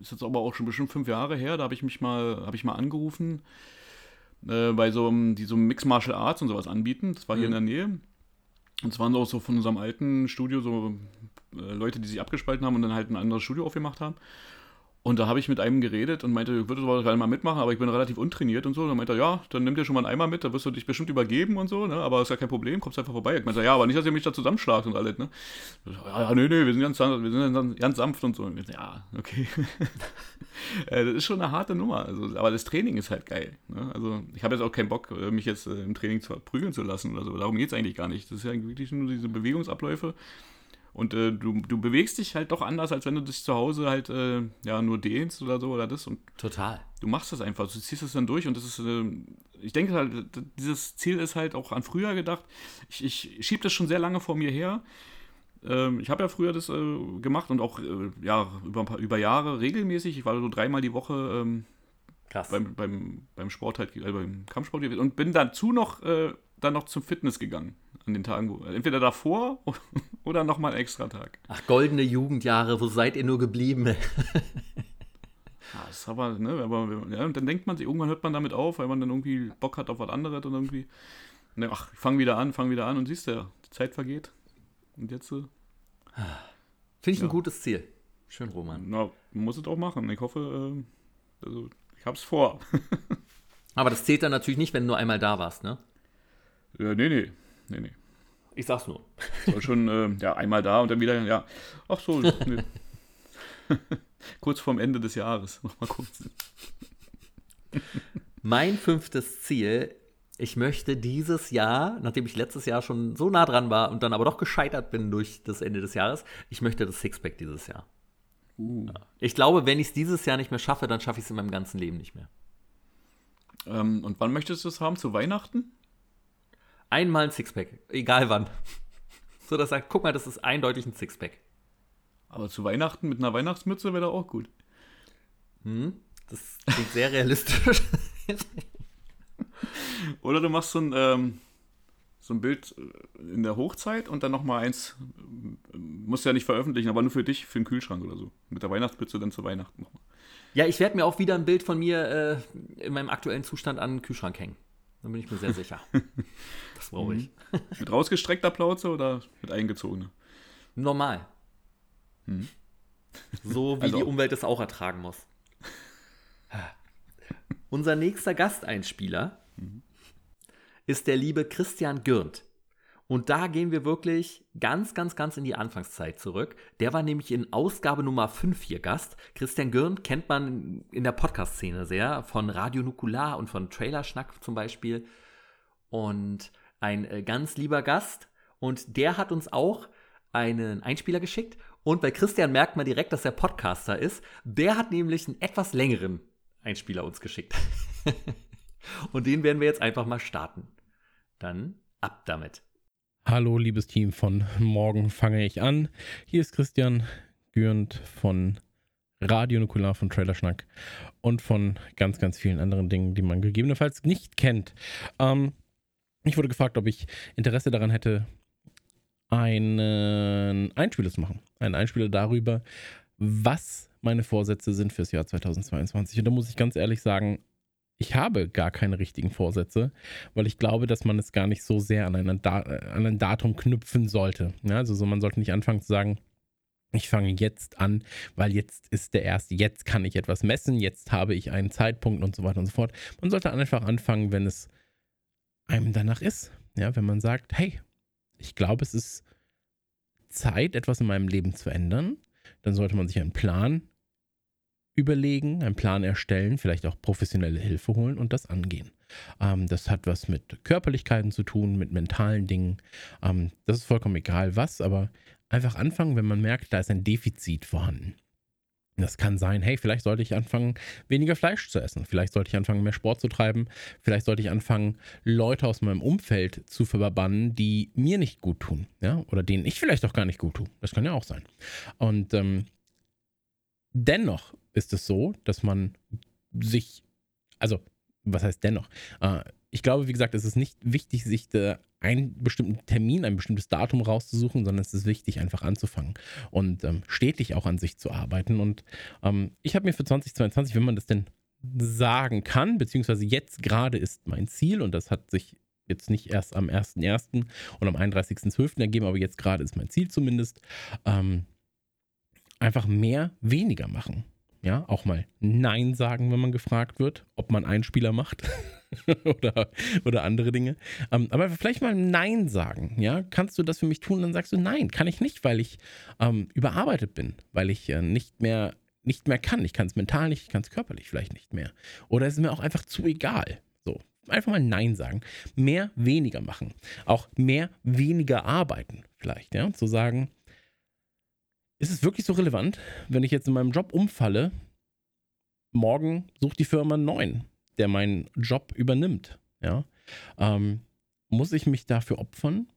ist jetzt aber auch schon bestimmt fünf Jahre her, da habe ich mich mal, habe ich mal angerufen, äh, bei so einem, die so Mixed Martial Arts und sowas anbieten. Das war hier mhm. in der Nähe. Und es waren auch so von unserem alten Studio so äh, Leute, die sich abgespalten haben und dann halt ein anderes Studio aufgemacht haben. Und da habe ich mit einem geredet und meinte, ich würde aber gerne mal mitmachen, aber ich bin relativ untrainiert und so. Und dann meinte er, ja, dann nimm dir schon mal einen Eimer mit, da wirst du dich bestimmt übergeben und so, ne? aber ist ja kein Problem, kommst einfach vorbei. Ich meinte, ja, aber nicht, dass ihr mich da zusammenschlagt und alles, ne? Ja, ja, nee, nee, wir sind ganz, wir sind ganz sanft und so. Und ich, ja, okay. Äh, das ist schon eine harte Nummer, also, aber das Training ist halt geil. Ne? Also ich habe jetzt auch keinen Bock, äh, mich jetzt äh, im Training zu prügeln zu lassen oder so. Darum geht es eigentlich gar nicht. Das ist ja wirklich nur diese Bewegungsabläufe und äh, du, du bewegst dich halt doch anders, als wenn du dich zu Hause halt äh, ja nur dehnst oder so oder das. Und Total. Du machst das einfach, du ziehst es dann durch und das ist, äh, ich denke halt, dieses Ziel ist halt auch an früher gedacht. Ich, ich schiebe das schon sehr lange vor mir her. Ähm, ich habe ja früher das äh, gemacht und auch äh, ja, über, paar, über Jahre regelmäßig. Ich war so dreimal die Woche ähm, Krass. Beim, beim, beim Sport halt, äh, beim Kampfsport und bin dazu noch dann noch zum Fitness gegangen an den Tagen, wo entweder davor oder nochmal einen extra Tag. Ach, goldene Jugendjahre, wo seid ihr nur geblieben? ja, das ist aber, ne, aber ja, und dann denkt man sich, irgendwann hört man damit auf, weil man dann irgendwie Bock hat auf was anderes und irgendwie, ne, ach, ich fang wieder an, fang wieder an und siehst du, die Zeit vergeht. Und jetzt. Äh, Finde ich ja. ein gutes Ziel. Schön, Roman. Na, muss es auch machen. Ich hoffe, äh, also, ich hab's vor. aber das zählt dann natürlich nicht, wenn du nur einmal da warst, ne? Ja, nee, nee. Nee, nee. Ich sag's nur. Soll schon, äh, ja, einmal da und dann wieder, ja. Ach so. Nee. kurz vorm Ende des Jahres. Nochmal kurz. mein fünftes Ziel, ich möchte dieses Jahr, nachdem ich letztes Jahr schon so nah dran war und dann aber doch gescheitert bin durch das Ende des Jahres, ich möchte das Sixpack dieses Jahr. Uh. Ich glaube, wenn ich es dieses Jahr nicht mehr schaffe, dann schaffe ich es in meinem ganzen Leben nicht mehr. Ähm, und wann möchtest du es haben? Zu Weihnachten? Einmal ein Sixpack, egal wann. So, dass er sagt, guck mal, das ist eindeutig ein Sixpack. Aber zu Weihnachten mit einer Weihnachtsmütze wäre auch gut. Hm, das klingt sehr realistisch. Oder du machst so ein, ähm, so ein Bild in der Hochzeit und dann nochmal eins, musst du ja nicht veröffentlichen, aber nur für dich, für den Kühlschrank oder so. Mit der Weihnachtsmütze dann zu Weihnachten nochmal. Ja, ich werde mir auch wieder ein Bild von mir äh, in meinem aktuellen Zustand an den Kühlschrank hängen. Da bin ich mir sehr sicher. Das brauche ich. Mhm. mit rausgestreckter Plauze oder mit eingezogener? Normal. Hm. So wie also. die Umwelt es auch ertragen muss. Unser nächster Gasteinspieler mhm. ist der liebe Christian Gürnt. Und da gehen wir wirklich ganz, ganz, ganz in die Anfangszeit zurück. Der war nämlich in Ausgabe Nummer 5 hier Gast. Christian Gürn kennt man in der Podcast-Szene sehr, von Radio Nukular und von Trailerschnack zum Beispiel. Und ein äh, ganz lieber Gast. Und der hat uns auch einen Einspieler geschickt. Und bei Christian merkt man direkt, dass er Podcaster ist. Der hat nämlich einen etwas längeren Einspieler uns geschickt. und den werden wir jetzt einfach mal starten. Dann ab damit. Hallo, liebes Team von Morgen fange ich an. Hier ist Christian Gürnt von Radio Nukular von Trailerschnack und von ganz, ganz vielen anderen Dingen, die man gegebenenfalls nicht kennt. Ähm, ich wurde gefragt, ob ich Interesse daran hätte, einen Einspieler zu machen. Einen Einspieler darüber, was meine Vorsätze sind fürs Jahr 2022. Und da muss ich ganz ehrlich sagen, ich habe gar keine richtigen Vorsätze, weil ich glaube, dass man es gar nicht so sehr an, einen da an ein Datum knüpfen sollte. Ja, also so, man sollte nicht anfangen zu sagen, ich fange jetzt an, weil jetzt ist der erste, jetzt kann ich etwas messen, jetzt habe ich einen Zeitpunkt und so weiter und so fort. Man sollte einfach anfangen, wenn es einem danach ist. Ja, wenn man sagt, hey, ich glaube, es ist Zeit, etwas in meinem Leben zu ändern, dann sollte man sich einen Plan überlegen, einen Plan erstellen, vielleicht auch professionelle Hilfe holen und das angehen. Ähm, das hat was mit Körperlichkeiten zu tun, mit mentalen Dingen. Ähm, das ist vollkommen egal was, aber einfach anfangen, wenn man merkt, da ist ein Defizit vorhanden. Das kann sein, hey, vielleicht sollte ich anfangen, weniger Fleisch zu essen. Vielleicht sollte ich anfangen, mehr Sport zu treiben. Vielleicht sollte ich anfangen, Leute aus meinem Umfeld zu verbannen, die mir nicht gut tun. Ja? Oder denen ich vielleicht auch gar nicht gut tue. Das kann ja auch sein. Und ähm, dennoch ist es so, dass man sich, also was heißt dennoch? Äh, ich glaube, wie gesagt, es ist nicht wichtig, sich einen bestimmten Termin, ein bestimmtes Datum rauszusuchen, sondern es ist wichtig, einfach anzufangen und ähm, stetig auch an sich zu arbeiten. Und ähm, ich habe mir für 2022, wenn man das denn sagen kann, beziehungsweise jetzt gerade ist mein Ziel und das hat sich jetzt nicht erst am 1.1. und am 31.12. ergeben, aber jetzt gerade ist mein Ziel zumindest, ähm, einfach mehr weniger machen Ja, auch mal Nein sagen, wenn man gefragt wird, ob man einen Spieler macht oder, oder andere Dinge. Ähm, aber vielleicht mal Nein sagen. Ja, kannst du das für mich tun? Dann sagst du Nein, kann ich nicht, weil ich ähm, überarbeitet bin, weil ich äh, nicht mehr nicht mehr kann. Ich kann es mental nicht, ich kann es körperlich vielleicht nicht mehr. Oder es ist mir auch einfach zu egal. So, einfach mal Nein sagen. Mehr, weniger machen. Auch mehr, weniger arbeiten vielleicht. Ja, zu sagen, ist es wirklich so relevant, wenn ich jetzt in meinem Job umfalle, morgen sucht die Firma einen neuen, der meinen Job übernimmt. Ja? Ähm, muss ich mich dafür opfern?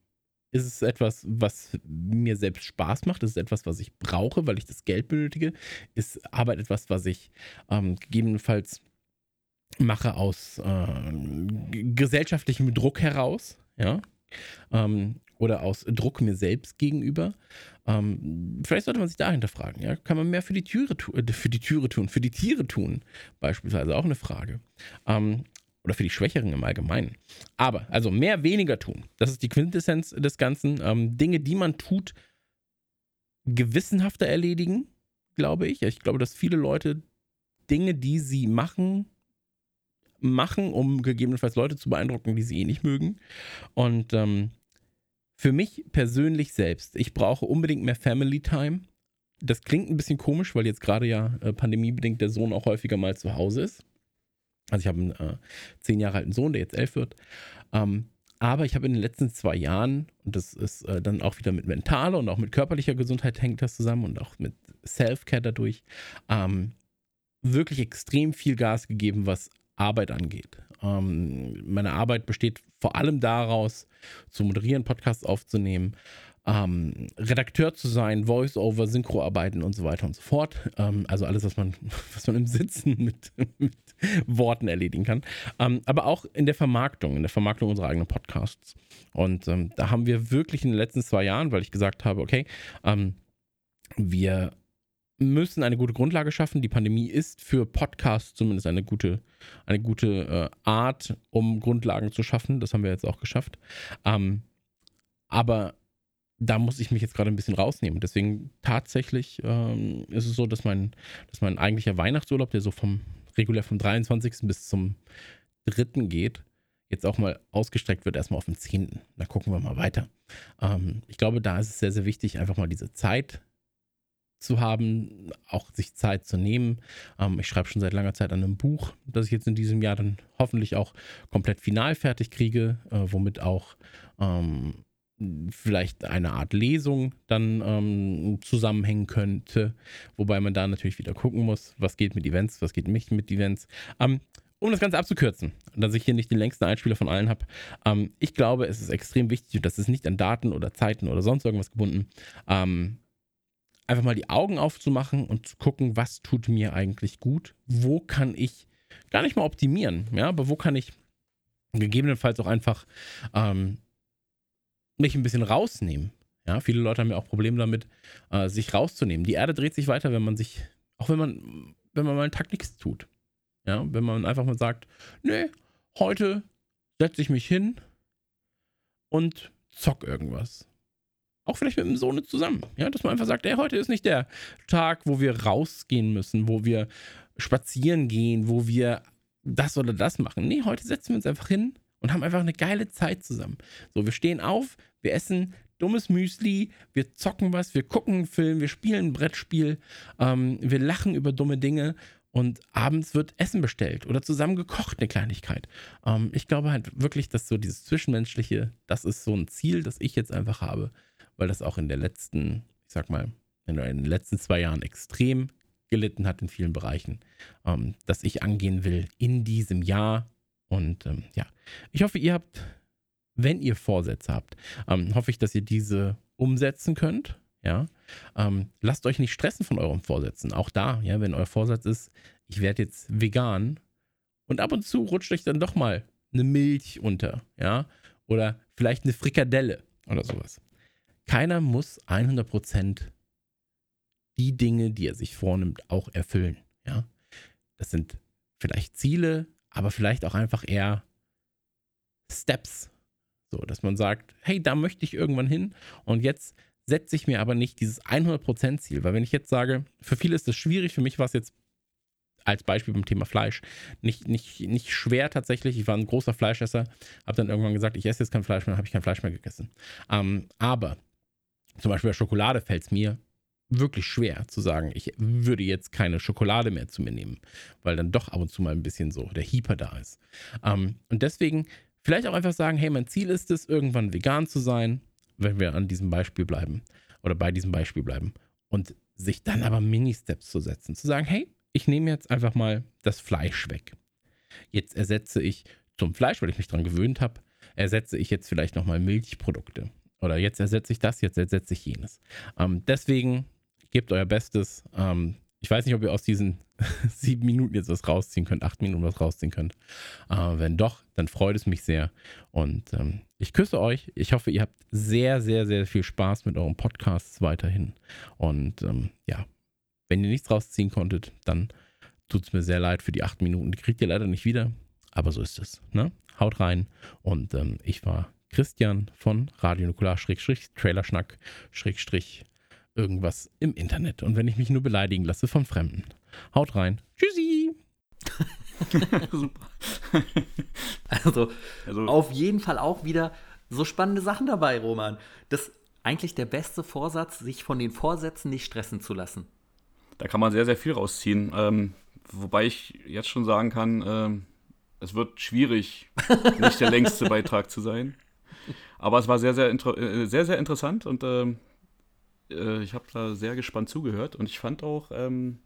Ist es etwas, was mir selbst Spaß macht? Ist es etwas, was ich brauche, weil ich das Geld benötige? Ist Arbeit etwas, was ich ähm, gegebenenfalls mache aus äh, gesellschaftlichem Druck heraus? Ja. Ähm, oder aus Druck mir selbst gegenüber. Ähm, vielleicht sollte man sich dahinter fragen, ja, kann man mehr für die Türe äh, für die Türe tun, für die Tiere tun, beispielsweise auch eine Frage. Ähm, oder für die Schwächeren im Allgemeinen. Aber, also mehr, weniger tun. Das ist die Quintessenz des Ganzen. Ähm, Dinge, die man tut, gewissenhafter erledigen, glaube ich. Ich glaube, dass viele Leute Dinge, die sie machen, machen, um gegebenenfalls Leute zu beeindrucken, die sie eh nicht mögen. Und ähm, für mich persönlich selbst, ich brauche unbedingt mehr Family Time. Das klingt ein bisschen komisch, weil jetzt gerade ja äh, pandemiebedingt der Sohn auch häufiger mal zu Hause ist. Also ich habe einen äh, zehn Jahre alten Sohn, der jetzt elf wird. Ähm, aber ich habe in den letzten zwei Jahren, und das ist äh, dann auch wieder mit mentaler und auch mit körperlicher Gesundheit hängt das zusammen und auch mit Self-Care dadurch, ähm, wirklich extrem viel Gas gegeben, was Arbeit angeht. Ähm, meine Arbeit besteht vor allem daraus, zu moderieren, Podcasts aufzunehmen, ähm, Redakteur zu sein, Voice-Over, Synchroarbeiten und so weiter und so fort. Ähm, also alles, was man, was man im Sitzen mit, mit Worten erledigen kann. Ähm, aber auch in der Vermarktung, in der Vermarktung unserer eigenen Podcasts. Und ähm, da haben wir wirklich in den letzten zwei Jahren, weil ich gesagt habe, okay, ähm, wir müssen eine gute Grundlage schaffen. Die Pandemie ist für Podcasts zumindest eine gute, eine gute äh, Art, um Grundlagen zu schaffen. Das haben wir jetzt auch geschafft. Ähm, aber da muss ich mich jetzt gerade ein bisschen rausnehmen. Deswegen tatsächlich ähm, ist es so, dass mein, dass mein eigentlicher Weihnachtsurlaub, der so vom regulär vom 23. bis zum 3. geht, jetzt auch mal ausgestreckt wird, erstmal auf den 10. Da gucken wir mal weiter. Ähm, ich glaube, da ist es sehr, sehr wichtig, einfach mal diese Zeit zu haben, auch sich Zeit zu nehmen. Ähm, ich schreibe schon seit langer Zeit an einem Buch, das ich jetzt in diesem Jahr dann hoffentlich auch komplett final fertig kriege, äh, womit auch ähm, vielleicht eine Art Lesung dann ähm, zusammenhängen könnte, wobei man da natürlich wieder gucken muss, was geht mit Events, was geht nicht mit Events. Ähm, um das Ganze abzukürzen, dass ich hier nicht den längsten Einspieler von allen habe, ähm, ich glaube, es ist extrem wichtig und das ist nicht an Daten oder Zeiten oder sonst irgendwas gebunden, ähm, einfach mal die Augen aufzumachen und zu gucken, was tut mir eigentlich gut, wo kann ich gar nicht mal optimieren, ja, aber wo kann ich gegebenenfalls auch einfach ähm, mich ein bisschen rausnehmen. Ja, viele Leute haben ja auch Probleme damit, äh, sich rauszunehmen. Die Erde dreht sich weiter, wenn man sich, auch wenn man, wenn man mal einen Tag nichts tut. Ja, wenn man einfach mal sagt, nee, heute setze ich mich hin und zock irgendwas. Auch vielleicht mit dem Sohn zusammen. Ja, dass man einfach sagt, ey, heute ist nicht der Tag, wo wir rausgehen müssen, wo wir spazieren gehen, wo wir das oder das machen. Nee, heute setzen wir uns einfach hin und haben einfach eine geile Zeit zusammen. So, wir stehen auf, wir essen dummes Müsli, wir zocken was, wir gucken einen Film, wir spielen ein Brettspiel, ähm, wir lachen über dumme Dinge und abends wird Essen bestellt oder zusammen gekocht, eine Kleinigkeit. Ähm, ich glaube halt wirklich, dass so dieses Zwischenmenschliche, das ist so ein Ziel, das ich jetzt einfach habe, weil das auch in der letzten, ich sag mal, in den letzten zwei Jahren extrem gelitten hat in vielen Bereichen, ähm, dass ich angehen will in diesem Jahr und ähm, ja, ich hoffe, ihr habt, wenn ihr Vorsätze habt, ähm, hoffe ich, dass ihr diese umsetzen könnt. Ja, ähm, lasst euch nicht stressen von euren Vorsätzen. Auch da, ja, wenn euer Vorsatz ist, ich werde jetzt vegan und ab und zu rutscht euch dann doch mal eine Milch unter, ja, oder vielleicht eine Frikadelle oder sowas. Keiner muss 100% die Dinge, die er sich vornimmt, auch erfüllen, ja. Das sind vielleicht Ziele, aber vielleicht auch einfach eher Steps. So, dass man sagt, hey, da möchte ich irgendwann hin und jetzt setze ich mir aber nicht dieses 100% Ziel, weil wenn ich jetzt sage, für viele ist das schwierig, für mich war es jetzt als Beispiel beim Thema Fleisch. Nicht, nicht, nicht schwer tatsächlich. Ich war ein großer Fleischesser, habe dann irgendwann gesagt, ich esse jetzt kein Fleisch mehr, habe ich kein Fleisch mehr gegessen. Ähm, aber zum Beispiel bei Schokolade fällt es mir wirklich schwer zu sagen, ich würde jetzt keine Schokolade mehr zu mir nehmen, weil dann doch ab und zu mal ein bisschen so der Hieper da ist. Ähm, und deswegen vielleicht auch einfach sagen, hey, mein Ziel ist es, irgendwann vegan zu sein, wenn wir an diesem Beispiel bleiben oder bei diesem Beispiel bleiben und sich dann aber Mini-Steps zu setzen, zu sagen, hey, ich nehme jetzt einfach mal das Fleisch weg. Jetzt ersetze ich zum Fleisch, weil ich mich daran gewöhnt habe, ersetze ich jetzt vielleicht nochmal Milchprodukte. Oder jetzt ersetze ich das, jetzt ersetze ich jenes. Ähm, deswegen gebt euer Bestes. Ähm, ich weiß nicht, ob ihr aus diesen sieben Minuten jetzt was rausziehen könnt, acht Minuten was rausziehen könnt. Äh, wenn doch, dann freut es mich sehr. Und ähm, ich küsse euch. Ich hoffe, ihr habt sehr, sehr, sehr viel Spaß mit euren Podcasts weiterhin. Und ähm, ja, wenn ihr nichts rausziehen konntet, dann tut es mir sehr leid für die acht Minuten. Die kriegt ihr leider nicht wieder. Aber so ist es. Ne? Haut rein. Und ähm, ich war Christian von Radio Nukular, Schrägstrich, Trailerschnack, Schrägstrich, irgendwas im Internet. Und wenn ich mich nur beleidigen lasse von Fremden. Haut rein. Tschüssi. Super. also, also, auf jeden Fall auch wieder so spannende Sachen dabei, Roman. Das ist eigentlich der beste Vorsatz, sich von den Vorsätzen nicht stressen zu lassen. Da kann man sehr, sehr viel rausziehen. Ähm, wobei ich jetzt schon sagen kann, ähm, es wird schwierig, nicht der längste Beitrag zu sein. Aber es war sehr, sehr, äh, sehr, sehr interessant und ähm, äh, ich habe da sehr gespannt zugehört und ich fand auch, ähm,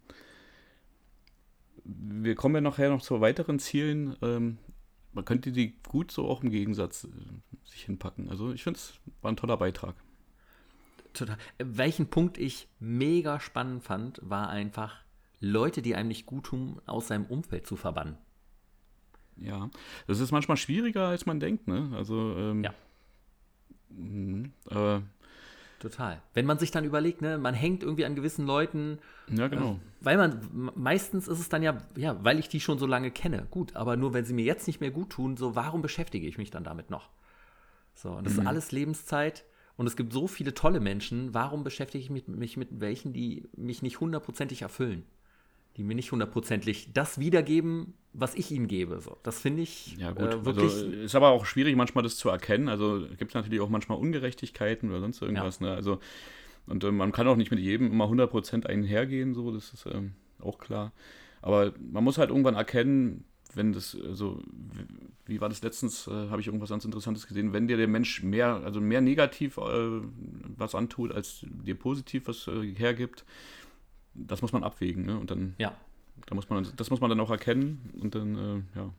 wir kommen ja nachher noch zu weiteren Zielen. Ähm, man könnte die gut so auch im Gegensatz äh, sich hinpacken. Also ich finde es war ein toller Beitrag. Total. Welchen Punkt ich mega spannend fand, war einfach Leute, die einem nicht gut tun, aus seinem Umfeld zu verbannen. Ja, das ist manchmal schwieriger, als man denkt, ne? Also, ähm, ja. Mh, äh, Total. Wenn man sich dann überlegt, ne, man hängt irgendwie an gewissen Leuten. Ja, genau. Äh, weil man, meistens ist es dann ja, ja, weil ich die schon so lange kenne. Gut, aber nur wenn sie mir jetzt nicht mehr gut tun, so, warum beschäftige ich mich dann damit noch? So, und das mhm. ist alles Lebenszeit. Und es gibt so viele tolle Menschen. Warum beschäftige ich mich, mich mit welchen, die mich nicht hundertprozentig erfüllen? Die mir nicht hundertprozentig das wiedergeben, was ich ihnen gebe. So, das finde ich ja, gut. Äh, wirklich. Also, ist aber auch schwierig, manchmal das zu erkennen. Also gibt es natürlich auch manchmal Ungerechtigkeiten oder sonst irgendwas. Ja. Ne? Also, und äh, man kann auch nicht mit jedem immer 100% einhergehen, so, das ist ähm, auch klar. Aber man muss halt irgendwann erkennen, wenn das, also, wie war das letztens, äh, habe ich irgendwas ganz Interessantes gesehen, wenn dir der Mensch mehr, also mehr negativ äh, was antut, als dir positiv was äh, hergibt, das muss man abwägen, ne? Und dann ja. Da muss man, das muss man dann auch erkennen und dann, äh, ja.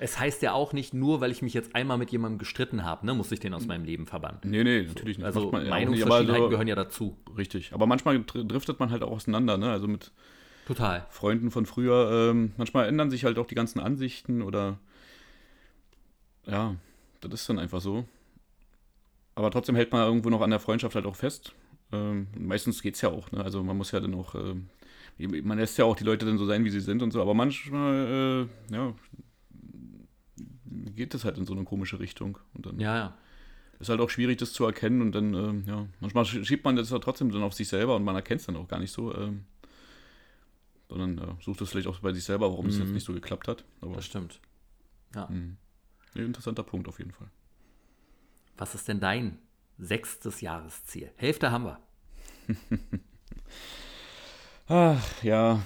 Es heißt ja auch nicht nur, weil ich mich jetzt einmal mit jemandem gestritten habe, ne, muss ich den aus meinem Leben verbannen. Nee, nee, natürlich nicht. Also man, Meinungsverschiedenheiten so, gehören ja dazu. Richtig. Aber manchmal driftet man halt auch auseinander, ne? Also mit Total. Freunden von früher. Ähm, manchmal ändern sich halt auch die ganzen Ansichten oder ja, das ist dann einfach so. Aber trotzdem hält man irgendwo noch an der Freundschaft halt auch fest. Ähm, meistens geht es ja auch, ne? Also man muss ja dann auch ähm, man lässt ja auch die Leute dann so sein, wie sie sind und so, aber manchmal, äh, ja, geht das halt in so eine komische Richtung. Und dann ja, ja. Ist halt auch schwierig, das zu erkennen und dann, äh, ja, manchmal schiebt man das ja trotzdem dann auf sich selber und man erkennt es dann auch gar nicht so. Äh, sondern ja, sucht es vielleicht auch bei sich selber, warum mhm. es jetzt nicht so geklappt hat. Aber, das stimmt. Ja. Mh. Interessanter Punkt auf jeden Fall. Was ist denn dein sechstes Jahresziel? Hälfte haben wir. Ach, ja.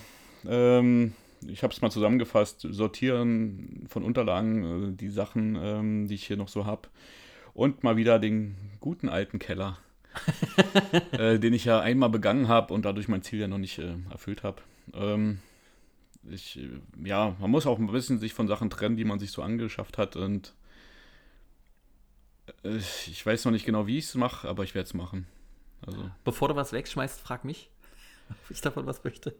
Ähm, ich habe es mal zusammengefasst. Sortieren von Unterlagen, äh, die Sachen, ähm, die ich hier noch so habe. Und mal wieder den guten alten Keller, äh, den ich ja einmal begangen habe und dadurch mein Ziel ja noch nicht äh, erfüllt habe. Ähm, ich, äh, ja, man muss auch ein bisschen sich von Sachen trennen, die man sich so angeschafft hat. Und äh, ich weiß noch nicht genau, wie ich es mache, aber ich werde es machen. Also. Bevor du was wegschmeißt, frag mich ob ich davon was möchte.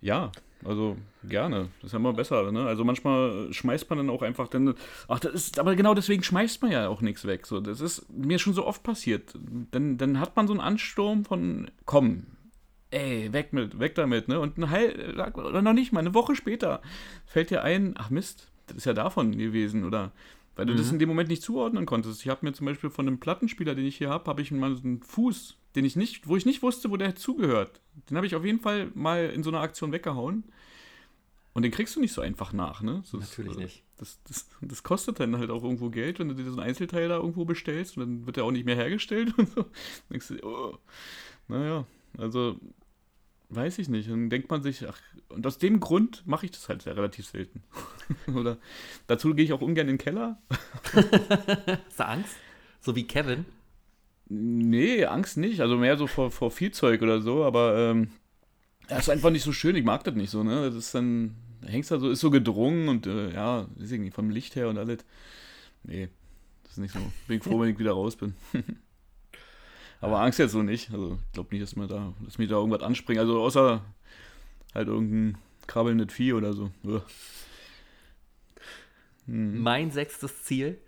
Ja, also gerne. Das ist ja immer besser. Ne? Also manchmal schmeißt man dann auch einfach dann. Ach, das ist, aber genau deswegen schmeißt man ja auch nichts weg. So, das ist mir schon so oft passiert. Dann, dann hat man so einen Ansturm von, komm, ey, weg mit, weg damit, ne? Und ein Heil, oder noch nicht mal, eine Woche später fällt dir ein, ach Mist, das ist ja davon gewesen, oder weil du mhm. das in dem Moment nicht zuordnen konntest. Ich habe mir zum Beispiel von einem Plattenspieler, den ich hier habe, habe ich mal so einen Fuß den ich nicht, wo ich nicht wusste, wo der zugehört. Den habe ich auf jeden Fall mal in so einer Aktion weggehauen. Und den kriegst du nicht so einfach nach, ne? Das ist, Natürlich äh, nicht. Das, das, das kostet dann halt auch irgendwo Geld, wenn du dir so einen Einzelteil da irgendwo bestellst und dann wird der auch nicht mehr hergestellt und so. Dann denkst du, oh. Naja, also weiß ich nicht. Dann denkt man sich, ach, und aus dem Grund mache ich das halt sehr relativ selten. Oder dazu gehe ich auch ungern in den Keller. Hast du Angst? So wie Kevin? Nee, Angst nicht. Also mehr so vor, vor Viehzeug oder so, aber ähm, ja, ist einfach nicht so schön. Ich mag das nicht so, ne? Das ist dann, da hängst du so, ist so gedrungen und äh, ja, ich nicht, vom Licht her und alles. Nee, das ist nicht so. Bin froh, wenn ich wieder raus bin. aber Angst jetzt so nicht. Also ich glaube nicht, dass mir da, dass mich da irgendwas anspringt. Also außer halt irgendein krabbelndes Vieh oder so. Hm. Mein sechstes Ziel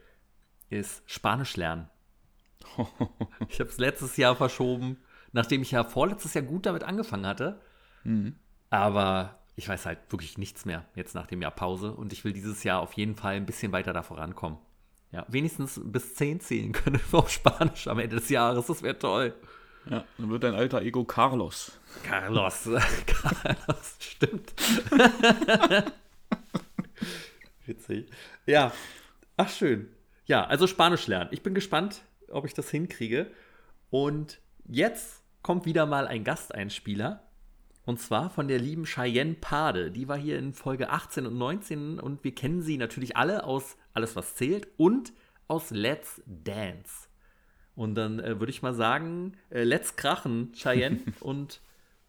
ist Spanisch lernen. Ich habe es letztes Jahr verschoben, nachdem ich ja vorletztes Jahr gut damit angefangen hatte. Mhm. Aber ich weiß halt wirklich nichts mehr jetzt nach dem Jahr Pause und ich will dieses Jahr auf jeden Fall ein bisschen weiter da vorankommen. Ja, wenigstens bis 10 zählen können auf Spanisch am Ende des Jahres. Das wäre toll. Ja, dann wird dein alter Ego Carlos. Carlos. Carlos, stimmt. Witzig. Ja. Ach, schön. Ja, also Spanisch lernen. Ich bin gespannt, ob ich das hinkriege. Und jetzt kommt wieder mal ein Gasteinspieler. Und zwar von der lieben Cheyenne Pade. Die war hier in Folge 18 und 19 und wir kennen sie natürlich alle aus Alles, was zählt und aus Let's Dance. Und dann äh, würde ich mal sagen, äh, let's krachen, Cheyenne. und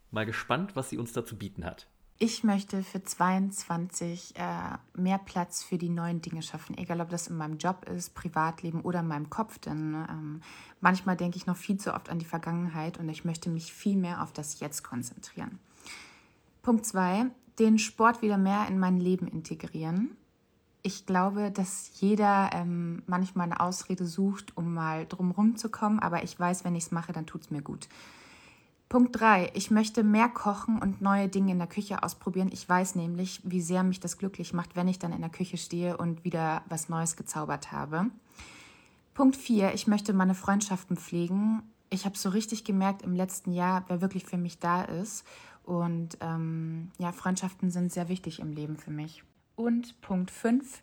mal gespannt, was sie uns da zu bieten hat. Ich möchte für 22 äh, mehr Platz für die neuen Dinge schaffen, egal ob das in meinem Job ist, Privatleben oder in meinem Kopf. Denn ähm, manchmal denke ich noch viel zu oft an die Vergangenheit und ich möchte mich viel mehr auf das Jetzt konzentrieren. Punkt 2, den Sport wieder mehr in mein Leben integrieren. Ich glaube, dass jeder ähm, manchmal eine Ausrede sucht, um mal drumherum zu kommen, aber ich weiß, wenn ich es mache, dann tut es mir gut. Punkt 3. Ich möchte mehr kochen und neue Dinge in der Küche ausprobieren. Ich weiß nämlich, wie sehr mich das glücklich macht, wenn ich dann in der Küche stehe und wieder was Neues gezaubert habe. Punkt 4. Ich möchte meine Freundschaften pflegen. Ich habe so richtig gemerkt im letzten Jahr, wer wirklich für mich da ist. Und ähm, ja, Freundschaften sind sehr wichtig im Leben für mich. Und Punkt 5.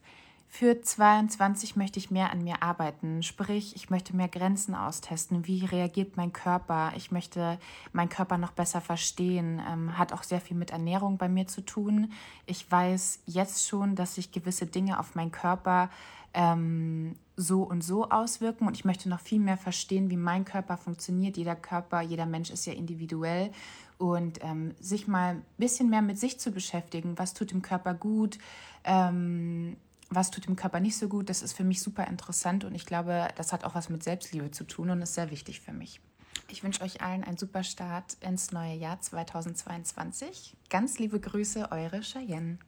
Für 22 möchte ich mehr an mir arbeiten. Sprich, ich möchte mehr Grenzen austesten. Wie reagiert mein Körper? Ich möchte meinen Körper noch besser verstehen. Ähm, hat auch sehr viel mit Ernährung bei mir zu tun. Ich weiß jetzt schon, dass sich gewisse Dinge auf meinen Körper ähm, so und so auswirken. Und ich möchte noch viel mehr verstehen, wie mein Körper funktioniert. Jeder Körper, jeder Mensch ist ja individuell. Und ähm, sich mal ein bisschen mehr mit sich zu beschäftigen. Was tut dem Körper gut? Ähm, was tut dem Körper nicht so gut, das ist für mich super interessant und ich glaube, das hat auch was mit Selbstliebe zu tun und ist sehr wichtig für mich. Ich wünsche euch allen einen super Start ins neue Jahr 2022. Ganz liebe Grüße, eure Cheyenne.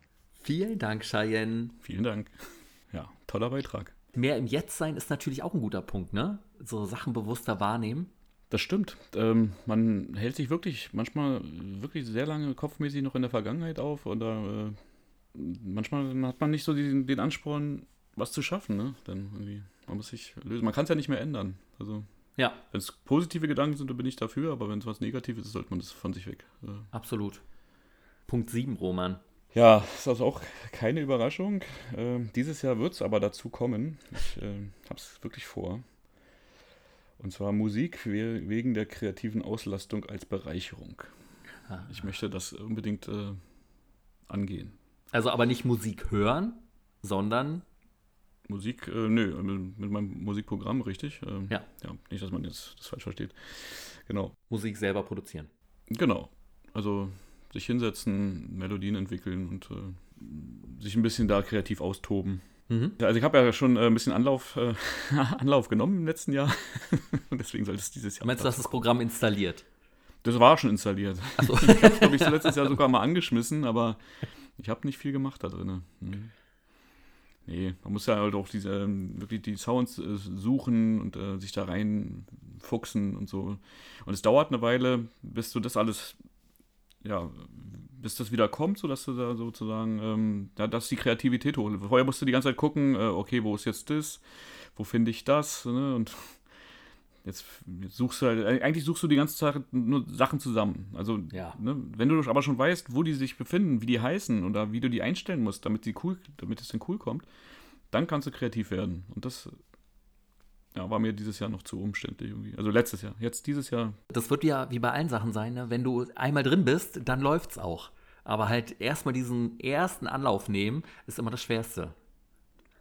Vielen Dank, Cheyenne. Vielen Dank. Ja, toller Beitrag. Mehr im Jetzt sein ist natürlich auch ein guter Punkt, ne? So Sachen bewusster wahrnehmen. Das stimmt. Ähm, man hält sich wirklich manchmal wirklich sehr lange kopfmäßig noch in der Vergangenheit auf oder äh, manchmal hat man nicht so den, den Ansporn, was zu schaffen, ne? Dann irgendwie, man muss sich lösen. Man kann es ja nicht mehr ändern. Also, Ja, wenn es positive Gedanken sind, dann bin ich dafür, aber wenn es was Negatives ist, sollte man das von sich weg. Äh, absolut. Punkt 7, Roman. Ja, ist also auch keine Überraschung. Ähm, dieses Jahr wird es aber dazu kommen. Ich äh, habe es wirklich vor. Und zwar Musik we wegen der kreativen Auslastung als Bereicherung. Ich möchte das unbedingt äh, angehen. Also aber nicht Musik hören, sondern Musik, äh, nö, mit, mit meinem Musikprogramm, richtig? Ähm, Ja. ja. Nicht, dass man jetzt das falsch versteht. Genau. Musik selber produzieren. Genau. Also sich hinsetzen, Melodien entwickeln und äh, sich ein bisschen da kreativ austoben. Mhm. Also ich habe ja schon äh, ein bisschen Anlauf, äh, Anlauf genommen im letzten Jahr. und deswegen sollte es dieses Jahr. Meinst du, hast das Programm installiert? Das war schon installiert. Achso. Ich habe glaube ich letztes Jahr sogar mal angeschmissen, aber ich habe nicht viel gemacht da drin. Mhm. Nee, man muss ja halt auch diese ähm, wirklich die Sounds äh, suchen und äh, sich da reinfuchsen und so. Und es dauert eine Weile, bis du das alles, ja, bis das wieder kommt, sodass du da sozusagen, ähm, ja, dass die Kreativität holt. Vorher musst du die ganze Zeit gucken, äh, okay, wo ist jetzt das? Wo finde ich das? Ne? Und Jetzt, suchst du halt, eigentlich suchst du die ganze Zeit nur Sachen zusammen. Also, ja. ne, wenn du aber schon weißt, wo die sich befinden, wie die heißen oder wie du die einstellen musst, damit, die cool, damit es dann cool kommt, dann kannst du kreativ werden. Und das ja, war mir dieses Jahr noch zu umständlich irgendwie. Also letztes Jahr. Jetzt dieses Jahr. Das wird ja wie bei allen Sachen sein, ne? wenn du einmal drin bist, dann läuft's auch. Aber halt erstmal diesen ersten Anlauf nehmen, ist immer das Schwerste.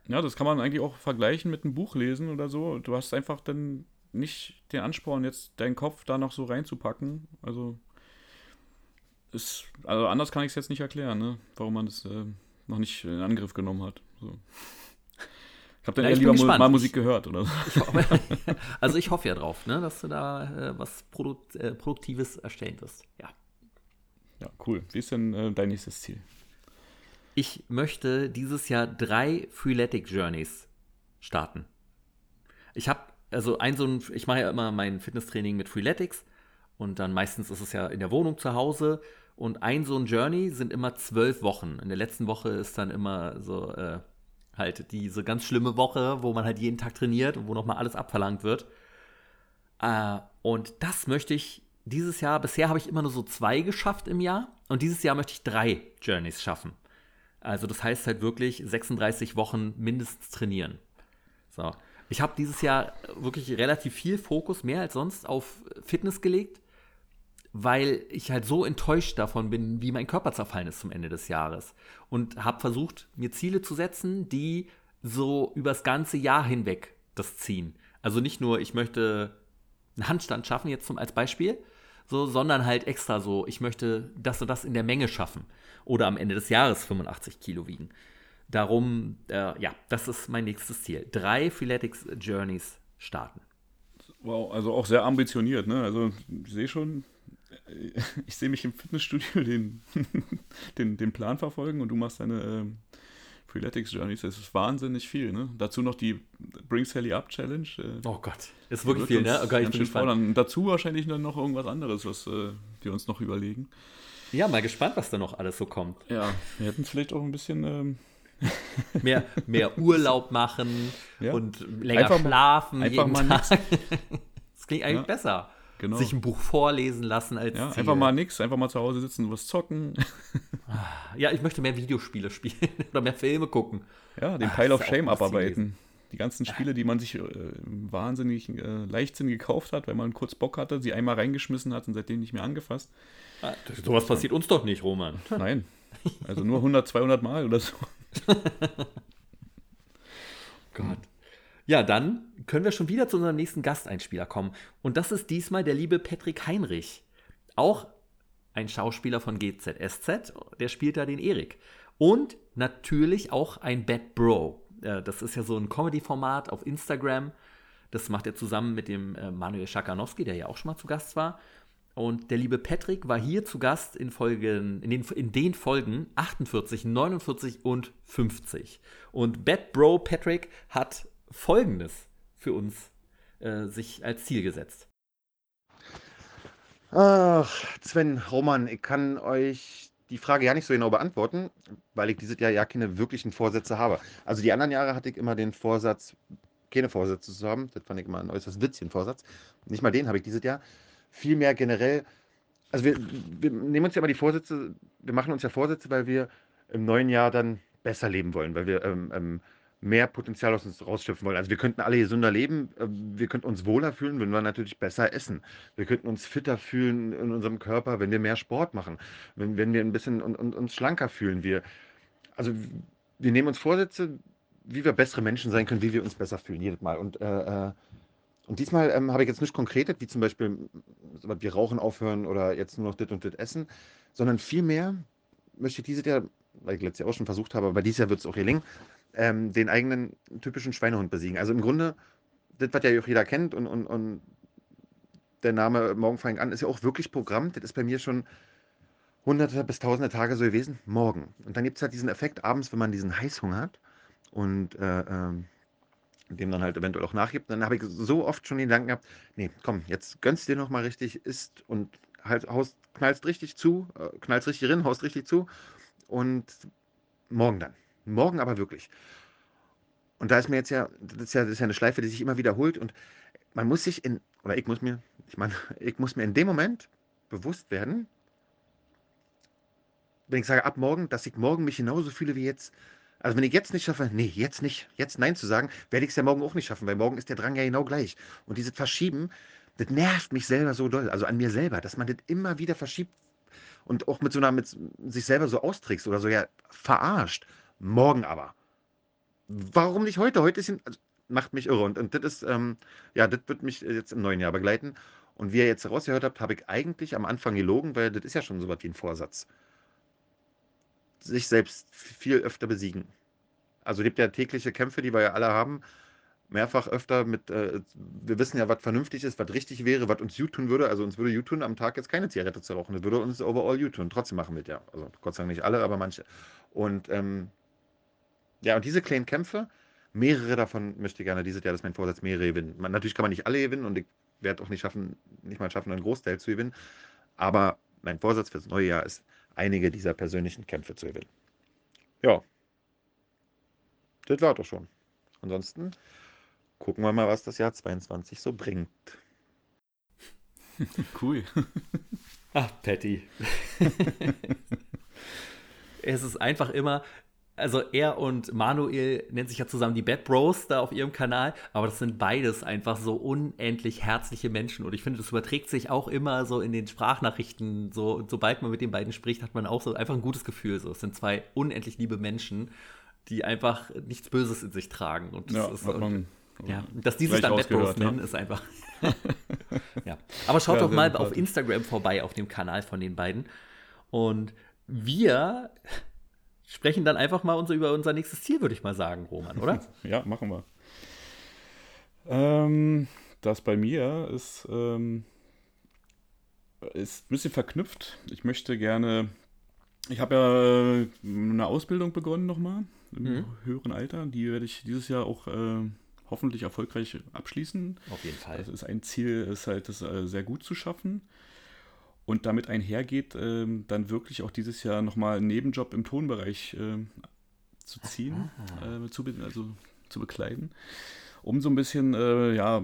Ja, das kann man eigentlich auch vergleichen mit einem Buch lesen oder so. Du hast einfach dann nicht den Ansporn, jetzt deinen Kopf da noch so reinzupacken. Also, ist, also anders kann ich es jetzt nicht erklären, ne? warum man das äh, noch nicht in Angriff genommen hat. So. Ich habe dann ja, eher lieber mal, mal Musik gehört, oder? Ich hoffe, also ich hoffe ja drauf, ne, dass du da äh, was Produkt, äh, Produktives erstellen wirst. Ja. Ja, cool. Wie ist denn äh, dein nächstes Ziel? Ich möchte dieses Jahr drei Freeletic Journeys starten. Ich habe also ein so ein, ich mache ja immer mein Fitnesstraining mit Freeletics und dann meistens ist es ja in der Wohnung zu Hause und ein so ein Journey sind immer zwölf Wochen. In der letzten Woche ist dann immer so äh, halt diese ganz schlimme Woche, wo man halt jeden Tag trainiert und wo nochmal alles abverlangt wird. Äh, und das möchte ich dieses Jahr, bisher habe ich immer nur so zwei geschafft im Jahr und dieses Jahr möchte ich drei Journeys schaffen. Also das heißt halt wirklich 36 Wochen mindestens trainieren. So. Ich habe dieses Jahr wirklich relativ viel Fokus, mehr als sonst, auf Fitness gelegt, weil ich halt so enttäuscht davon bin, wie mein Körper zerfallen ist zum Ende des Jahres. Und habe versucht, mir Ziele zu setzen, die so übers ganze Jahr hinweg das ziehen. Also nicht nur, ich möchte einen Handstand schaffen, jetzt zum, als Beispiel, so, sondern halt extra so, ich möchte das und das in der Menge schaffen oder am Ende des Jahres 85 Kilo wiegen. Darum, äh, ja, das ist mein nächstes Ziel. Drei Freeletics Journeys starten. Wow, also auch sehr ambitioniert, ne? Also ich sehe schon, äh, ich sehe mich im Fitnessstudio den, den, den Plan verfolgen und du machst deine ähm, Freeletics Journeys. Das ist wahnsinnig viel, ne? Dazu noch die Bring Sally Up Challenge. Äh, oh Gott, ist wirklich viel, ne? Okay, ich bin gespannt. Dazu wahrscheinlich dann noch irgendwas anderes, was äh, wir uns noch überlegen. Ja, mal gespannt, was da noch alles so kommt. Ja, wir hätten vielleicht auch ein bisschen ähm, mehr, mehr Urlaub machen ja. und länger einfach schlafen mal, einfach jeden mal Tag. das klingt eigentlich ja, besser. Genau. Sich ein Buch vorlesen lassen als ja, Einfach mal nichts, einfach mal zu Hause sitzen und was zocken. Ja, ich möchte mehr Videospiele spielen oder mehr Filme gucken. Ja, den Ach, Pile of Shame abarbeiten. Die ganzen Spiele, die man sich äh, wahnsinnig äh, Leichtsinn gekauft hat, weil man kurz Bock hatte, sie einmal reingeschmissen hat und seitdem nicht mehr angefasst. Ah, sowas passiert uns doch nicht, Roman. Nein. Also nur 100, 200 Mal oder so. Gott. Ja, dann können wir schon wieder zu unserem nächsten Gasteinspieler kommen. Und das ist diesmal der liebe Patrick Heinrich. Auch ein Schauspieler von GZSZ, der spielt da den Erik. Und natürlich auch ein Bad Bro. Äh, das ist ja so ein Comedy-Format auf Instagram. Das macht er zusammen mit dem äh, Manuel Schakanowski, der ja auch schon mal zu Gast war. Und der liebe Patrick war hier zu Gast in, Folgen, in, den, in den Folgen 48, 49 und 50. Und Bad Bro Patrick hat Folgendes für uns äh, sich als Ziel gesetzt. Ach, Sven, Roman, ich kann euch die Frage ja nicht so genau beantworten, weil ich dieses Jahr ja keine wirklichen Vorsätze habe. Also die anderen Jahre hatte ich immer den Vorsatz, keine Vorsätze zu haben. Das fand ich immer ein äußerst witzigen Vorsatz. Nicht mal den habe ich dieses Jahr vielmehr generell, also wir, wir nehmen uns ja immer die Vorsätze, wir machen uns ja Vorsätze, weil wir im neuen Jahr dann besser leben wollen, weil wir ähm, ähm, mehr Potenzial aus uns rausschöpfen wollen. Also wir könnten alle gesünder leben, äh, wir könnten uns wohler fühlen, wenn wir natürlich besser essen. Wir könnten uns fitter fühlen in unserem Körper, wenn wir mehr Sport machen, wenn, wenn wir ein bisschen und, und, uns schlanker fühlen. Wir, also wir nehmen uns Vorsätze, wie wir bessere Menschen sein können, wie wir uns besser fühlen, jedes Mal. Und äh, äh und diesmal ähm, habe ich jetzt nicht konkret, wie zum Beispiel, wir rauchen aufhören oder jetzt nur noch das und das essen, sondern vielmehr möchte ich dieses Jahr, weil ich letztes Jahr auch schon versucht habe, aber dieses Jahr wird es auch gelingen, ähm, den eigenen typischen Schweinehund besiegen. Also im Grunde, das, was ja auch jeder kennt und, und, und der Name Morgen fangen an, ist ja auch wirklich Programm. Das ist bei mir schon hunderte bis tausende Tage so gewesen. Morgen. Und dann gibt es halt diesen Effekt abends, wenn man diesen Heißhunger hat und äh, ähm, dem dann halt eventuell auch nachgibt. Dann habe ich so oft schon den Gedanken gehabt, nee, komm, jetzt gönnst dir nochmal richtig, isst und halt haust, knallst richtig zu, äh, knallst richtig rein, haust richtig zu und morgen dann. Morgen aber wirklich. Und da ist mir jetzt ja, das ist ja, das ist ja eine Schleife, die sich immer wiederholt und man muss sich in, oder ich muss mir, ich meine, ich muss mir in dem Moment bewusst werden, wenn ich sage ab morgen, dass ich morgen mich genauso fühle wie jetzt. Also wenn ich jetzt nicht schaffe, nee, jetzt nicht, jetzt Nein zu sagen, werde ich es ja morgen auch nicht schaffen, weil morgen ist der Drang ja genau gleich. Und dieses Verschieben, das nervt mich selber so doll, also an mir selber, dass man das immer wieder verschiebt und auch mit so einer, mit sich selber so austrickst oder so, ja, verarscht. Morgen aber. Warum nicht heute? Heute ist, also, macht mich irre. Und, und das ist, ähm, ja, das wird mich jetzt im neuen Jahr begleiten. Und wie ihr jetzt rausgehört habt, habe ich eigentlich am Anfang gelogen, weil das ist ja schon so was wie ein Vorsatz. Sich selbst viel öfter besiegen. Also es gibt ja tägliche Kämpfe, die wir ja alle haben, mehrfach öfter mit, äh, wir wissen ja, was vernünftig ist, was richtig wäre, was uns gut tun würde. Also uns würde gut tun, am Tag jetzt keine Zigarette zu rauchen. Das würde uns overall gut tun. Trotzdem machen wir es ja. Also Gott sei Dank nicht alle, aber manche. Und ähm, ja, und diese kleinen Kämpfe, mehrere davon möchte ich gerne dieses Jahr, das ist mein Vorsatz, mehrere gewinnen. Man, natürlich kann man nicht alle gewinnen und ich werde auch nicht schaffen, nicht mal schaffen, einen Großteil zu gewinnen. Aber mein Vorsatz fürs neue Jahr ist, einige dieser persönlichen Kämpfe zu gewinnen. Ja. Das war doch schon. Ansonsten gucken wir mal, was das Jahr 22 so bringt. Cool. Ach, Patty. es ist einfach immer, also er und Manuel nennen sich ja zusammen die Bad Bros da auf ihrem Kanal, aber das sind beides einfach so unendlich herzliche Menschen und ich finde, das überträgt sich auch immer so in den Sprachnachrichten, so sobald man mit den beiden spricht, hat man auch so einfach ein gutes Gefühl, so es sind zwei unendlich liebe Menschen, die einfach nichts Böses in sich tragen und das Ja, ist hat man ja, dass die sich dann Bad Bros rausgehört, ja. nennen, ist einfach. ja. Aber schaut Ja, doch mal auf. Instagram vorbei, auf dem Kanal von den beiden. Und wir sprechen dann einfach mal unser, über unser nächstes Ziel, würde ich mal sagen, Roman, oder? Ja, machen wir. Ähm, das bei mir ist, ähm, ist ein bisschen verknüpft. Ich möchte gerne, ich habe ja äh, eine Ausbildung begonnen nochmal im Mhm. höheren Alter. Die werde ich dieses Jahr auch äh, hoffentlich erfolgreich abschließen. Auf jeden Fall. Das ist ein Ziel, ist halt das äh, sehr gut zu schaffen. Und damit einhergeht, ähm, dann wirklich auch dieses Jahr nochmal einen Nebenjob im Tonbereich ähm, zu ziehen, äh, zu, also zu bekleiden, um so ein bisschen äh, ja,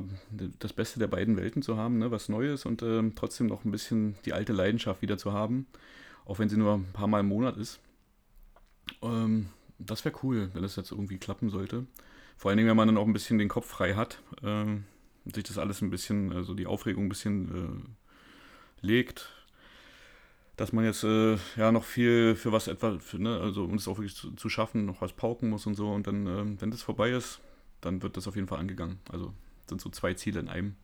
das Beste der beiden Welten zu haben, ne, was Neues und ähm, trotzdem noch ein bisschen die alte Leidenschaft wieder zu haben, auch wenn sie nur ein paar Mal im Monat ist. Ähm, das wäre cool, wenn das jetzt irgendwie klappen sollte. Vor allen Dingen, wenn man dann auch ein bisschen den Kopf frei hat und sich das alles ein bisschen, also die Aufregung ein bisschen äh, legt, dass man jetzt äh, ja noch viel für was etwa, für, ne, also um es auch wirklich zu, zu schaffen, noch was pauken muss und so. Und dann, ähm, wenn das vorbei ist, dann wird das auf jeden Fall angegangen. Also sind so zwei Ziele in einem.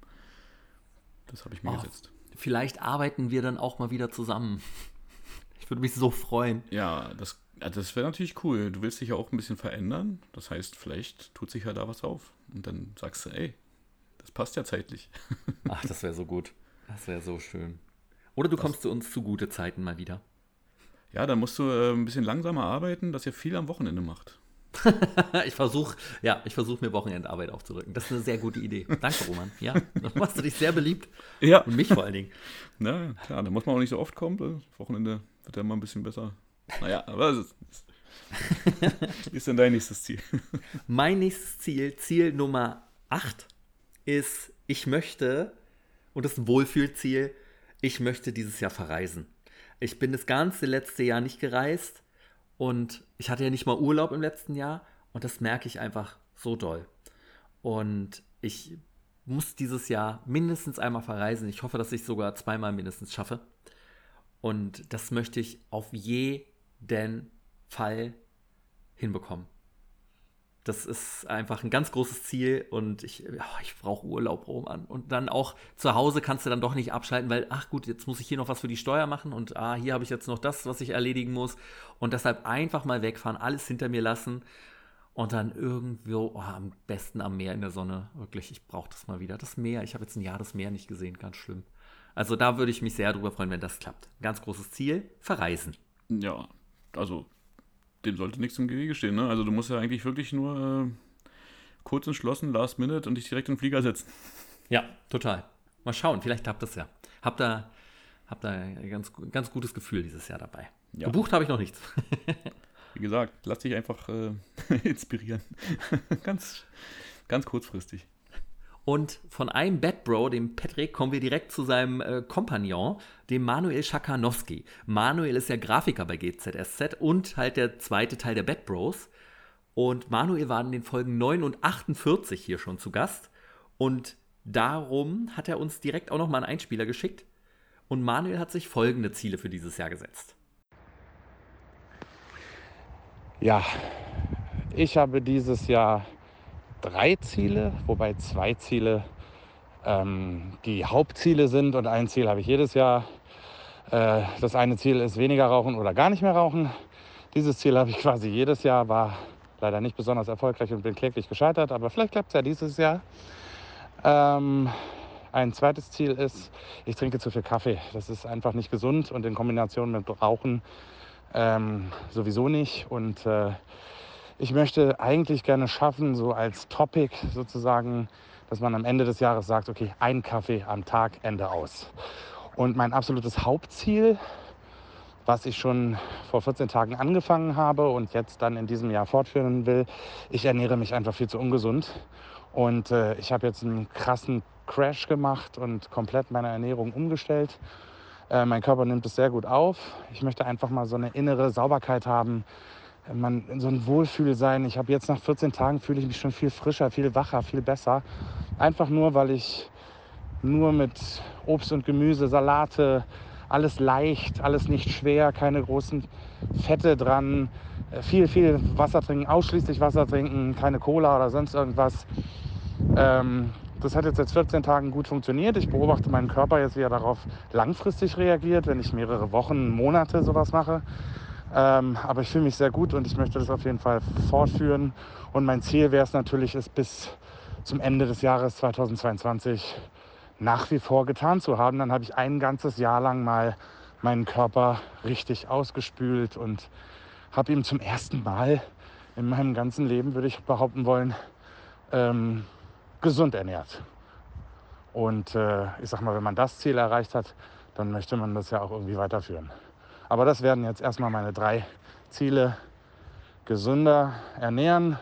Das habe ich mir Oh. gesetzt. Vielleicht arbeiten wir dann auch mal wieder zusammen. Ich würde mich so freuen. Ja, das, ja, das wäre natürlich cool. Du willst dich ja auch ein bisschen verändern. Das heißt, vielleicht tut sich ja da was auf. Und dann sagst du, ey, das passt ja zeitlich. Ach, das wäre so gut. Das wäre so schön. Oder du kommst zu uns zu gute Zeiten mal wieder. Ja, dann musst du äh, ein bisschen langsamer arbeiten, dass ihr viel am Wochenende macht. ich versuche, ja, ich versuche mir Wochenendarbeit aufzudrücken. Das ist eine sehr gute Idee. Danke, Roman. Ja, da machst du dich sehr beliebt. Ja. Und mich vor allen Dingen. Na, klar, da muss man auch nicht so oft kommen. Das Wochenende wird ja mal ein bisschen besser. Naja, aber es ist, ist denn dein nächstes Ziel? Mein nächstes Ziel, Ziel Nummer 8, ist, ich möchte, und das ist ein Wohlfühlziel, ich möchte dieses Jahr verreisen. Ich bin das ganze letzte Jahr nicht gereist und ich hatte ja nicht mal Urlaub im letzten Jahr und das merke ich einfach so doll. Und ich muss dieses Jahr mindestens einmal verreisen. Ich hoffe, dass ich sogar zweimal mindestens schaffe. Und das möchte ich auf jeden Fall hinbekommen. Das ist einfach ein ganz großes Ziel und ich, ich brauche Urlaub, Roman. Und dann auch zu Hause kannst du dann doch nicht abschalten, weil, ach gut, jetzt muss ich hier noch was für die Steuer machen und ah, hier habe ich jetzt noch das, was ich erledigen muss. Und deshalb einfach mal wegfahren, alles hinter mir lassen und dann irgendwo, oh, am besten am Meer in der Sonne. Wirklich, ich brauche das mal wieder. Das Meer, ich habe jetzt ein Jahr das Meer nicht gesehen, ganz schlimm. Also da würde ich mich sehr drüber freuen, wenn das klappt. Ganz großes Ziel, verreisen. Ja, also dem sollte nichts im Gewege stehen. Ne? Also du musst ja eigentlich wirklich nur äh, kurz entschlossen, last minute und dich direkt in den Flieger setzen. Ja, total. Mal schauen, vielleicht klappt das ja. Hab da, hab da ein ganz, ganz gutes Gefühl dieses Jahr dabei. Ja. Gebucht habe ich noch nichts. Wie gesagt, lass dich einfach äh, inspirieren. ganz, ganz kurzfristig. Und von einem Bad Bro, dem Patrick, kommen wir direkt zu seinem äh, Kompagnon, dem Manuel Schakanowski. Manuel ist ja Grafiker bei GZSZ und halt der zweite Teil der Bad Bros. Und Manuel war in den Folgen 9 und 48 hier schon zu Gast. Und darum hat er uns direkt auch nochmal einen Einspieler geschickt. Und Manuel hat sich folgende Ziele für dieses Jahr gesetzt. Ja, ich habe dieses Jahr drei Ziele, wobei zwei Ziele ähm, die Hauptziele sind und ein Ziel habe ich jedes Jahr. Äh, das eine Ziel ist weniger rauchen oder gar nicht mehr rauchen. Dieses Ziel habe ich quasi jedes Jahr, war leider nicht besonders erfolgreich und bin kläglich gescheitert, aber vielleicht klappt es ja dieses Jahr. Ähm, ein zweites Ziel ist, ich trinke zu viel Kaffee. Das ist einfach nicht gesund und in Kombination mit Rauchen ähm, sowieso nicht. Und äh, ich möchte eigentlich gerne schaffen, so als Topic sozusagen, dass man am Ende des Jahres sagt, okay, ein Kaffee am Tag, Ende aus. Und mein absolutes Hauptziel, was ich schon vor 14 Tagen angefangen habe und jetzt dann in diesem Jahr fortführen will, ich ernähre mich einfach viel zu ungesund. Und äh, ich habe jetzt einen krassen Crash gemacht und komplett meine Ernährung umgestellt. Äh, mein Körper nimmt es sehr gut auf. Ich möchte einfach mal so eine innere Sauberkeit haben, man, so ein Wohlfühl sein. Ich habe jetzt nach 14 Tagen fühle ich mich schon viel frischer, viel wacher, viel besser. Einfach nur, weil ich nur mit Obst und Gemüse, Salate, alles leicht, alles nicht schwer, keine großen Fette dran, äh, viel, viel Wasser trinken, ausschließlich Wasser trinken, keine Cola oder sonst irgendwas. Ähm, das hat jetzt seit 14 Tagen gut funktioniert. Ich beobachte meinen Körper jetzt, wie er darauf langfristig reagiert, wenn ich mehrere Wochen, Monate sowas mache. Ähm, aber ich fühle mich sehr gut und ich möchte das auf jeden Fall fortführen. Und mein Ziel wäre es natürlich, es bis zum Ende des Jahres 2022 nach wie vor getan zu haben. Dann habe ich ein ganzes Jahr lang mal meinen Körper richtig ausgespült und habe ihm zum ersten Mal in meinem ganzen Leben, würde ich behaupten wollen, ähm, gesund ernährt. Und äh, ich sag mal, wenn man das Ziel erreicht hat, dann möchte man das ja auch irgendwie weiterführen. Aber das werden jetzt erstmal meine drei Ziele. Gesünder ernähren,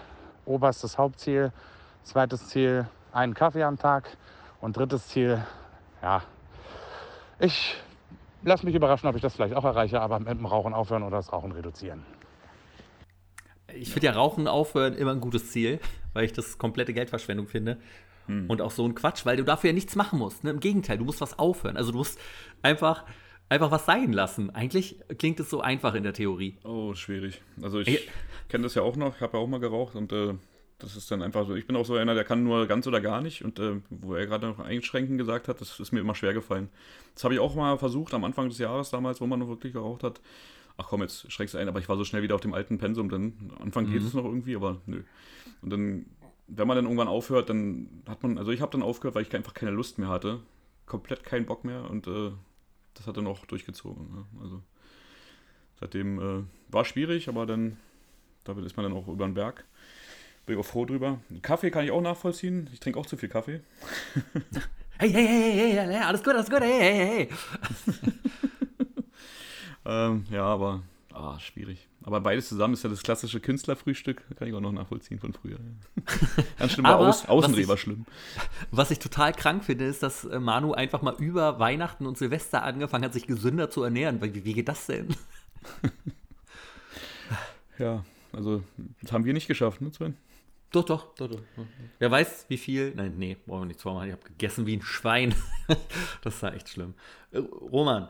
oberstes Hauptziel. Zweites Ziel, einen Kaffee am Tag. Und drittes Ziel, ja, ich lasse mich überraschen, ob ich das vielleicht auch erreiche, aber mit dem Rauchen aufhören oder das Rauchen reduzieren. Ich finde ja Rauchen aufhören immer ein gutes Ziel, weil ich das komplette Geldverschwendung finde. Hm. Und auch so ein Quatsch, weil du dafür ja nichts machen musst. Ne? Im Gegenteil, du musst was aufhören. Also du musst einfach, einfach was sein lassen. Eigentlich klingt es so einfach in der Theorie. Oh, schwierig. Also ich kenne das ja auch noch, ich habe ja auch mal geraucht und äh, das ist dann einfach so. Ich bin auch so einer, der kann nur ganz oder gar nicht. Und äh, wo er gerade noch einschränken gesagt hat, das ist mir immer schwer gefallen. Das habe ich auch mal versucht am Anfang des Jahres damals, wo man noch wirklich geraucht hat ach komm, jetzt schreckst du ein, aber ich war so schnell wieder auf dem alten Pensum, dann am Anfang mhm. geht es noch irgendwie, aber nö. Und dann, wenn man dann irgendwann aufhört, dann hat man, also ich habe dann aufgehört, weil ich einfach keine Lust mehr hatte. Komplett keinen Bock mehr und äh, das hat dann auch durchgezogen. Ne? Also seitdem äh, war schwierig, aber dann, damit ist man dann auch über den Berg. Bin ich auch froh drüber. Kaffee kann ich auch nachvollziehen. Ich trinke auch zu viel Kaffee. hey, hey, hey, hey, hey, hey, alles gut, alles gut, hey, hey, hey. Ähm, ja, aber ah, schwierig. Aber beides zusammen ist ja das klassische Künstlerfrühstück. Kann ich auch noch nachvollziehen von früher. Ganz schlimm, aber Aus, Außenreh war schlimm. Was ich total krank finde, ist, dass äh, Manu einfach mal über Weihnachten und Silvester angefangen hat, sich gesünder zu ernähren. Wie, wie geht das denn? ja, also das haben wir nicht geschafft, ne, Sven? Doch, doch, doch, doch. Wer weiß, wie viel. Nein, nee, brauchen wir nicht zweimal. Ich habe gegessen wie ein Schwein. das war echt schlimm. Äh, Roman,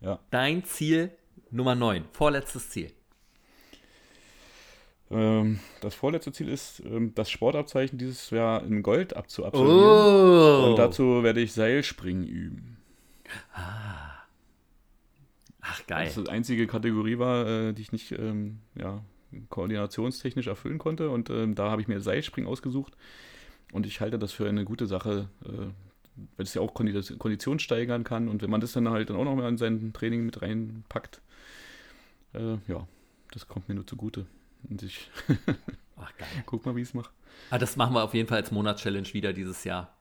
ja. Dein Ziel Nummer 9, vorletztes Ziel. Ähm, das vorletzte Ziel ist, ähm, das Sportabzeichen dieses Jahr in Gold abzuabsolvieren. Oh. Und dazu werde ich Seilspringen üben. Ah. Ach, geil. Das die einzige Kategorie war, äh, die ich nicht ähm, ja, koordinationstechnisch erfüllen konnte. Und da habe ich mir Seilspringen ausgesucht. Und ich halte das für eine gute Sache, äh, weil es ja auch Kondition steigern kann. Und wenn man das dann halt dann auch noch mal in sein Training mit reinpackt, äh, ja, das kommt mir nur zugute. Und ich Ach, geil. guck mal, wie ich es mache. Ah, das machen wir auf jeden Fall als Monatschallenge wieder dieses Jahr.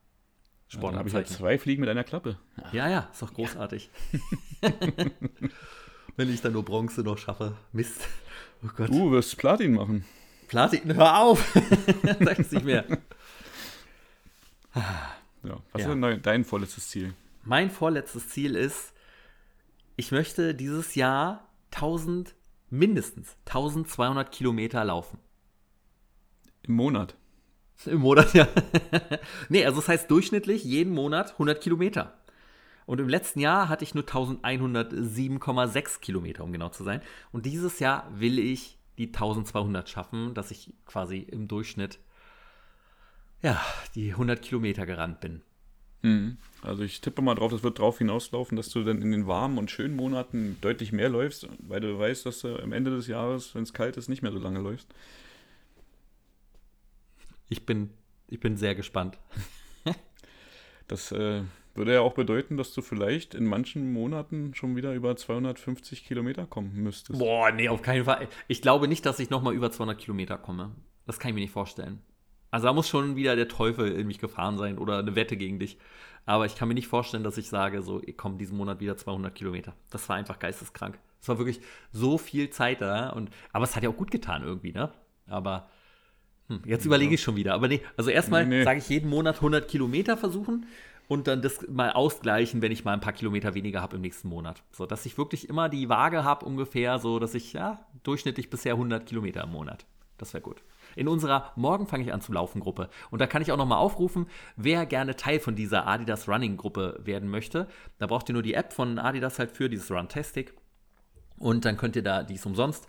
Sport. Ja, habe ich halt zwei Fliegen mit einer Klappe. Ja, ja, ist doch großartig. Ja. Wenn ich dann nur Bronze noch schaffe. Mist. Oh Gott. Du wirst Platin machen. Platin, hör auf! Sag's nicht mehr. Ja. Was Ja. ist denn dein, dein vorletztes Ziel? Mein vorletztes Ziel ist, ich möchte dieses Jahr 1000, mindestens 1200 Kilometer laufen. Im Monat. Im Monat, ja. nee, also das heißt durchschnittlich jeden Monat 100 Kilometer. Und im letzten Jahr hatte ich nur 1107,6 Kilometer, um genau zu sein. Und dieses Jahr will ich die 1200 schaffen, dass ich quasi im Durchschnitt, ja, die 100 Kilometer gerannt bin. Mhm. Also ich tippe mal drauf, das wird drauf hinauslaufen, dass du dann in den warmen und schönen Monaten deutlich mehr läufst, weil du weißt, dass du am Ende des Jahres, wenn es kalt ist, nicht mehr so lange läufst. Ich bin, ich bin sehr gespannt. Das äh, würde ja auch bedeuten, dass du vielleicht in manchen Monaten schon wieder über 250 Kilometer kommen müsstest. Boah, nee, auf keinen Fall. Ich glaube nicht, dass ich nochmal über 200 Kilometer komme. Das kann ich mir nicht vorstellen. Also da muss schon wieder der Teufel in mich gefahren sein oder eine Wette gegen dich. Aber ich kann mir nicht vorstellen, dass ich sage, so, ich komme diesen Monat wieder 200 Kilometer. Das war einfach geisteskrank. Es war wirklich so viel Zeit da. Und, aber es hat ja auch gut getan irgendwie, ne? Aber hm, jetzt überlege ich schon wieder. Aber nee, also erstmal Nee, nee. sage ich jeden Monat 100 Kilometer versuchen und dann das mal ausgleichen, wenn ich mal ein paar Kilometer weniger habe im nächsten Monat. So, dass ich wirklich immer die Waage habe ungefähr, so dass ich ja durchschnittlich bisher 100 Kilometer im Monat. Das wäre gut. In unserer Morgen fange ich an zu laufen Gruppe. Und da kann ich auch nochmal aufrufen, wer gerne Teil von dieser Adidas Running Gruppe werden möchte. Da braucht ihr nur die App von Adidas halt für dieses Runtastic. Und dann könnt ihr da, die ist umsonst.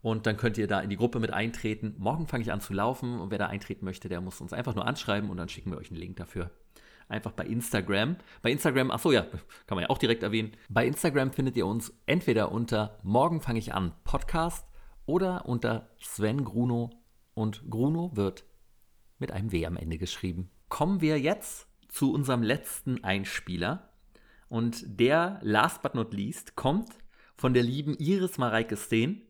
Und dann könnt ihr da in die Gruppe mit eintreten. Morgen fange ich an zu laufen und wer da eintreten möchte, der muss uns einfach nur anschreiben und dann schicken wir euch einen Link dafür. Einfach bei Instagram. Bei Instagram, ach so ja, kann man ja auch direkt erwähnen. Bei Instagram findet ihr uns entweder unter Morgen fange ich an Podcast oder unter Sven Gruno und Gruno wird mit einem W am Ende geschrieben. Kommen wir jetzt zu unserem letzten Einspieler. Und der, last but not least, kommt von der lieben Iris Mareike Steen,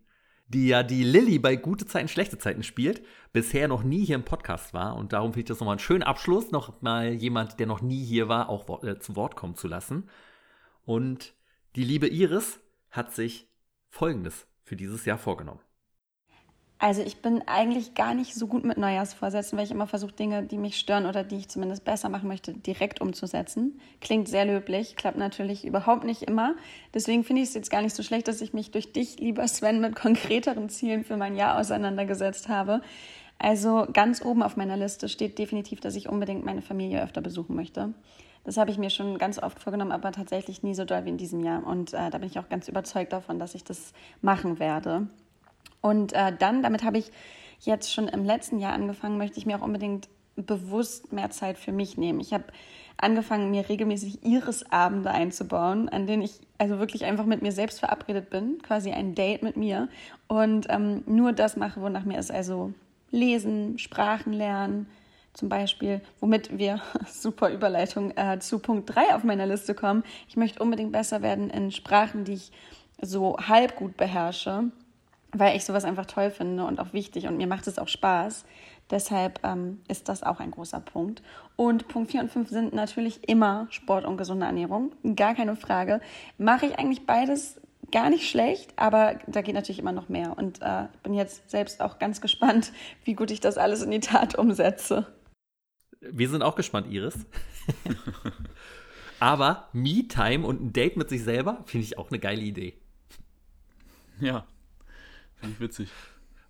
die ja die Lilly bei Gute Zeiten, Schlechte Zeiten spielt, bisher noch nie hier im Podcast war. Und darum finde ich das nochmal einen schönen Abschluss, noch mal jemand, der noch nie hier war, auch äh, zu Wort kommen zu lassen. Und die liebe Iris hat sich Folgendes für dieses Jahr vorgenommen. Also ich bin eigentlich gar nicht so gut mit Neujahrsvorsätzen, weil ich immer versuche, Dinge, die mich stören oder die ich zumindest besser machen möchte, direkt umzusetzen. Klingt sehr löblich, klappt natürlich überhaupt nicht immer. Deswegen finde ich es jetzt gar nicht so schlecht, dass ich mich durch dich, lieber Sven, mit konkreteren Zielen für mein Jahr auseinandergesetzt habe. Also ganz oben auf meiner Liste steht definitiv, dass ich unbedingt meine Familie öfter besuchen möchte. Das habe ich mir schon ganz oft vorgenommen, aber tatsächlich nie so doll wie in diesem Jahr. Und äh, da bin ich auch ganz überzeugt davon, dass ich das machen werde. Und äh, dann, damit habe ich jetzt schon im letzten Jahr angefangen, möchte ich mir auch unbedingt bewusst mehr Zeit für mich nehmen. Ich habe angefangen, mir regelmäßig Iris-Abende einzubauen, an denen ich also wirklich einfach mit mir selbst verabredet bin, quasi ein Date mit mir und ähm, nur das mache, wonach mir ist, also lesen, Sprachen lernen, zum Beispiel, womit wir, super Überleitung, äh, zu Punkt 3 auf meiner Liste kommen. Ich möchte unbedingt besser werden in Sprachen, die ich so halb gut beherrsche, weil ich sowas einfach toll finde und auch wichtig und mir macht es auch Spaß. Deshalb ähm, ist das auch ein großer Punkt. Und Punkt 4 und 5 sind natürlich immer Sport und gesunde Ernährung. Gar keine Frage. Mache ich eigentlich beides gar nicht schlecht, aber da geht natürlich immer noch mehr. Und äh, ich bin jetzt selbst auch ganz gespannt, wie gut ich das alles in die Tat umsetze. Wir sind auch gespannt, Iris. Aber Me-Time und ein Date mit sich selber finde ich auch eine geile Idee. Ja, finde ich witzig.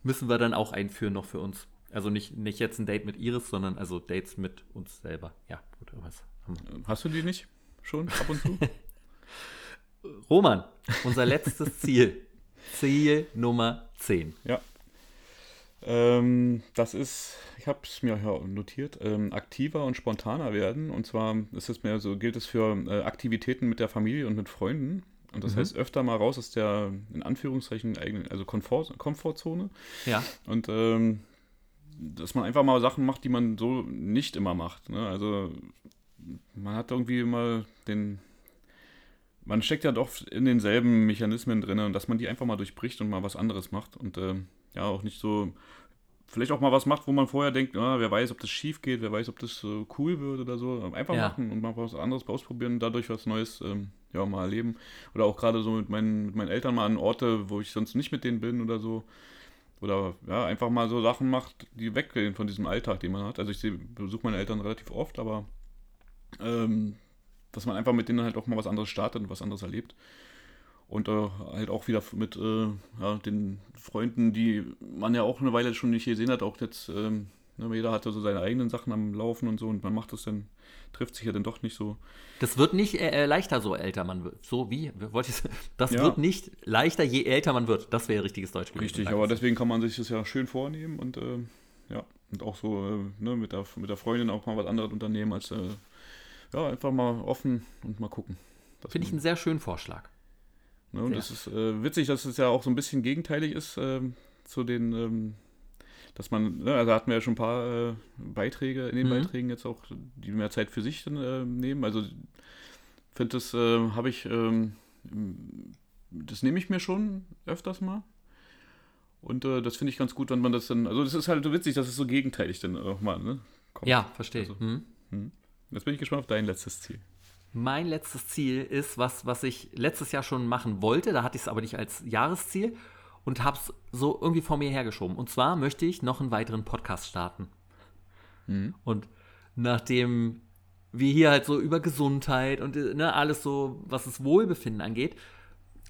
Müssen wir dann auch einführen noch für uns. Also nicht, nicht jetzt ein Date mit Iris, sondern also Dates mit uns selber. Ja, gut, was wir? Hast du die nicht schon ab und zu? Roman, unser letztes Ziel. Ziel Nummer 10. Ja. Ähm, das ist, ich habe es mir hier notiert, ähm, aktiver und spontaner werden. Und zwar ist es mehr so, gilt es für äh, Aktivitäten mit der Familie und mit Freunden. Und das Mhm. heißt öfter mal raus aus der, in Anführungszeichen, eigenen, also Komfort, Komfortzone. Ja. Und ähm, dass man einfach mal Sachen macht, die man so nicht immer macht. Ne? Also man hat irgendwie immer den, man steckt ja doch in denselben Mechanismen drin und dass man die einfach mal durchbricht und mal was anderes macht und ähm, ja auch nicht so, vielleicht auch mal was macht, wo man vorher denkt, ah, wer weiß, ob das schief geht, wer weiß, ob das äh, cool wird oder so. Einfach Ja. machen und mal was anderes ausprobieren und dadurch was Neues ähm, ja, mal erleben. Oder auch gerade so mit meinen, mit meinen Eltern mal an Orte, wo ich sonst nicht mit denen bin oder so. oder ja, einfach mal so Sachen macht, die weggehen von diesem Alltag, den man hat. Also ich besuche meine Eltern relativ oft, aber ähm, dass man einfach mit denen halt auch mal was anderes startet und was anderes erlebt. Und äh, halt auch wieder mit äh, ja, den Freunden, die man ja auch eine Weile schon nicht gesehen hat, auch jetzt, ähm, ne, jeder hatte so seine eigenen Sachen am Laufen und so und man macht das dann, trifft sich ja dann doch nicht so. Das wird nicht äh, äh, leichter, so älter man wird. So wie? Wollte ich, das Ja. wird nicht leichter, je älter man wird. Das wäre richtiges Deutsch gewesen. Richtig, aber deswegen kann man sich das ja schön vornehmen und äh, ja, und auch so äh, ne, mit, der, mit der Freundin auch mal was anderes unternehmen, als äh, ja, einfach mal offen und mal gucken. Finde ich einen sehr schönen Vorschlag. Ne, und das ist äh, witzig, dass es ja auch so ein bisschen gegenteilig ist ähm, zu den, ähm, dass man, ne, also hatten wir ja schon ein paar äh, Beiträge in den Mhm. Beiträgen jetzt auch, die mehr Zeit für sich dann, äh, nehmen. Also finde das äh, habe ich, ähm, das nehme ich mir schon öfters mal. Und äh, das finde ich ganz gut, wenn man das dann, also das ist halt so witzig, dass es so gegenteilig dann auch mal ne, kommt. Ja, verstehe. Also, Hm. hm. Jetzt bin ich gespannt auf dein letztes Ziel. Mein letztes Ziel ist was, was ich letztes Jahr schon machen wollte. Da hatte ich es aber nicht als Jahresziel und habe es so irgendwie vor mir hergeschoben. Und zwar möchte ich noch einen weiteren Podcast starten. Und nachdem wir hier halt so über Gesundheit und ne, alles so, was das Wohlbefinden angeht,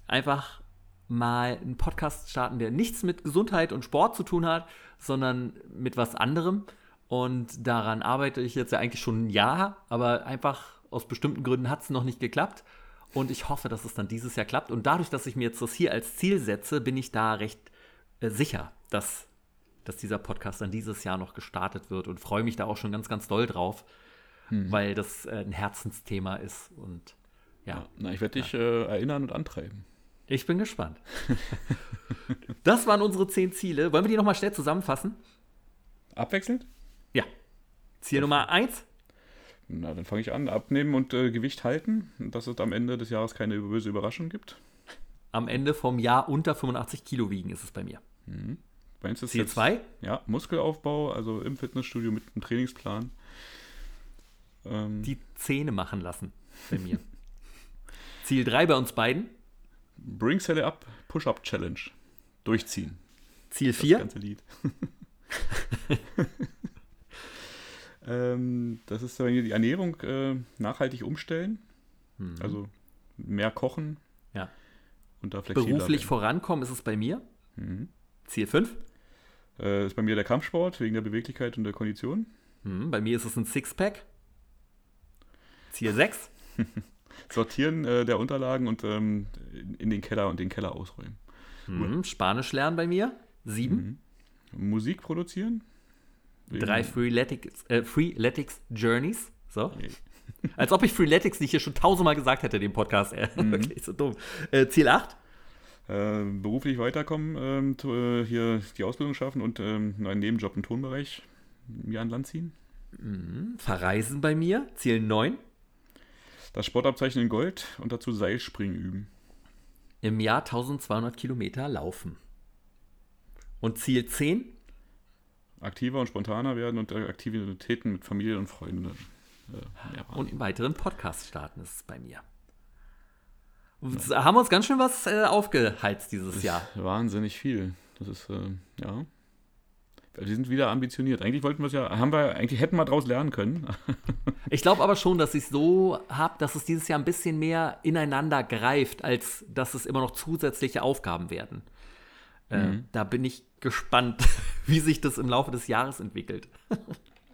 einfach mal einen Podcast starten, der nichts mit Gesundheit und Sport zu tun hat, sondern mit was anderem. Und daran arbeite ich jetzt ja eigentlich schon ein Jahr, aber einfach aus bestimmten Gründen hat es noch nicht geklappt. Und ich hoffe, dass es dann dieses Jahr klappt. Und dadurch, dass ich mir jetzt das hier als Ziel setze, bin ich da recht äh, sicher, dass, dass dieser Podcast dann dieses Jahr noch gestartet wird und freue mich da auch schon ganz, ganz doll drauf, weil das äh, ein Herzensthema ist. Und ja, Na, ich werde dich äh, erinnern und antreiben. ich bin gespannt. das waren unsere zehn Ziele. Wollen wir die nochmal schnell zusammenfassen? Abwechselnd? Ja. Ziel Nummer eins. Na, dann fange ich an. Abnehmen und äh, Gewicht halten, dass es am Ende des Jahres keine böse Überraschung gibt. Am Ende vom Jahr unter 85 Kilo wiegen ist es bei mir. Meins ist Ziel jetzt, zwei. Ja, Muskelaufbau, also im Fitnessstudio mit einem Trainingsplan. Ähm, Die Zähne machen lassen bei mir. Ziel drei bei uns beiden. Bring Cell Up Push-Up Challenge. Durchziehen. Ziel Das vier. ganze Lied. ähm, das ist bei mir die Ernährung äh, nachhaltig umstellen. Also mehr kochen Ja. und da flexibler Beruflich werden. vorankommen ist es bei mir. Ziel fünf. Äh, ist bei mir der Kampfsport wegen der Beweglichkeit und der Kondition. Hm, bei mir ist es ein Sixpack. Ziel sechs. Sortieren äh, der Unterlagen und ähm, in- den Keller und den Keller ausräumen. Hm, Spanisch lernen bei mir. Sieben. Musik produzieren. Drei Freeletics, äh, Freeletics Journeys. So. Als ob ich Freeletics nicht hier schon tausendmal gesagt hätte, dem Podcast. Äh, Wirklich so dumm. Äh, Ziel 8. Äh, beruflich weiterkommen, ähm, äh, hier die Ausbildung schaffen und ähm, einen Nebenjob im Tonbereich mir an Land ziehen. Verreisen bei mir. Ziel 9. Das Sportabzeichen in Gold und dazu Seilspringen üben. Im Jahr 1200 Kilometer laufen. Und Ziel 10. Aktiver und spontaner werden und äh, Aktivitäten mit Familie und Freunden äh. Und einen weiteren Podcast starten ist es bei mir. Und Haben wir uns ganz schön was äh, aufgeheizt dieses Jahr. Wahnsinnig viel. Das ist, äh, ja. Wir sind wieder ambitioniert. Eigentlich wollten wir es ja, haben wir, eigentlich hätten wir daraus lernen können. Ich glaube aber schon, dass ich so habe, dass es dieses Jahr ein bisschen mehr ineinander greift, als dass es immer noch zusätzliche Aufgaben werden. Äh, da bin ich gespannt, wie sich das im Laufe des Jahres entwickelt.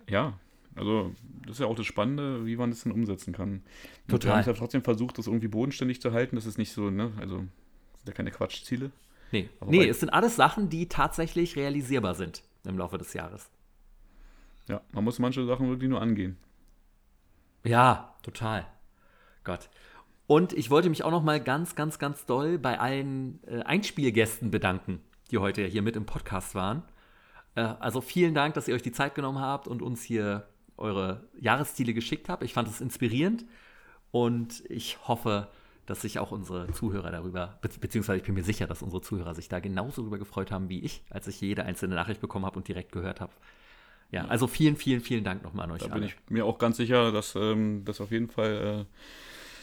Ja, also das ist ja auch das Spannende, wie man das denn umsetzen kann. Und Total. Wir haben trotzdem versucht, das irgendwie bodenständig zu halten. Das ist nicht so, ne, also das sind ja keine Quatschziele. Nee, Aber nee es sind alles Sachen, die tatsächlich realisierbar sind im Laufe des Jahres. Ja, man muss manche Sachen wirklich nur angehen. Ja, total. Gott. Und ich wollte mich auch noch mal ganz, ganz, ganz doll bei allen äh, Einspielgästen bedanken, die heute hier mit im Podcast waren. Äh, also vielen Dank, dass ihr euch die Zeit genommen habt und uns hier eure Jahresziele geschickt habt. Ich fand es inspirierend und ich hoffe, dass sich auch unsere Zuhörer darüber, be beziehungsweise ich bin mir sicher, dass unsere Zuhörer sich da genauso darüber gefreut haben wie ich, als ich jede einzelne Nachricht bekommen habe und direkt gehört habe. Ja, also vielen, vielen, vielen Dank nochmal an euch Da alle. bin ich mir auch ganz sicher, dass ähm, das auf jeden Fall äh,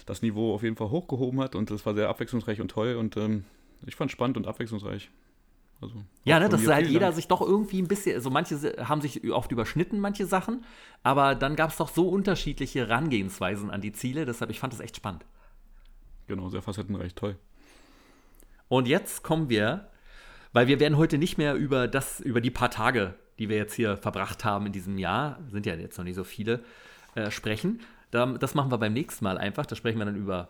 das Niveau auf jeden Fall hochgehoben hat und das war sehr abwechslungsreich und toll und ähm, ich fand spannend und abwechslungsreich. Also, Ja, ne, dass halt jeder Dank. sich doch irgendwie ein bisschen, also manche haben sich oft überschnitten, manche Sachen, aber dann gab es doch so unterschiedliche Herangehensweisen an die Ziele, deshalb, ich fand das echt spannend. Genau, sehr facettenreich, toll. Und jetzt kommen wir, weil wir werden heute nicht mehr über das, über die paar Tage, die wir jetzt hier verbracht haben in diesem Jahr, sind ja jetzt noch nicht so viele, äh, sprechen. Da, das machen wir beim nächsten Mal einfach. Da sprechen wir dann über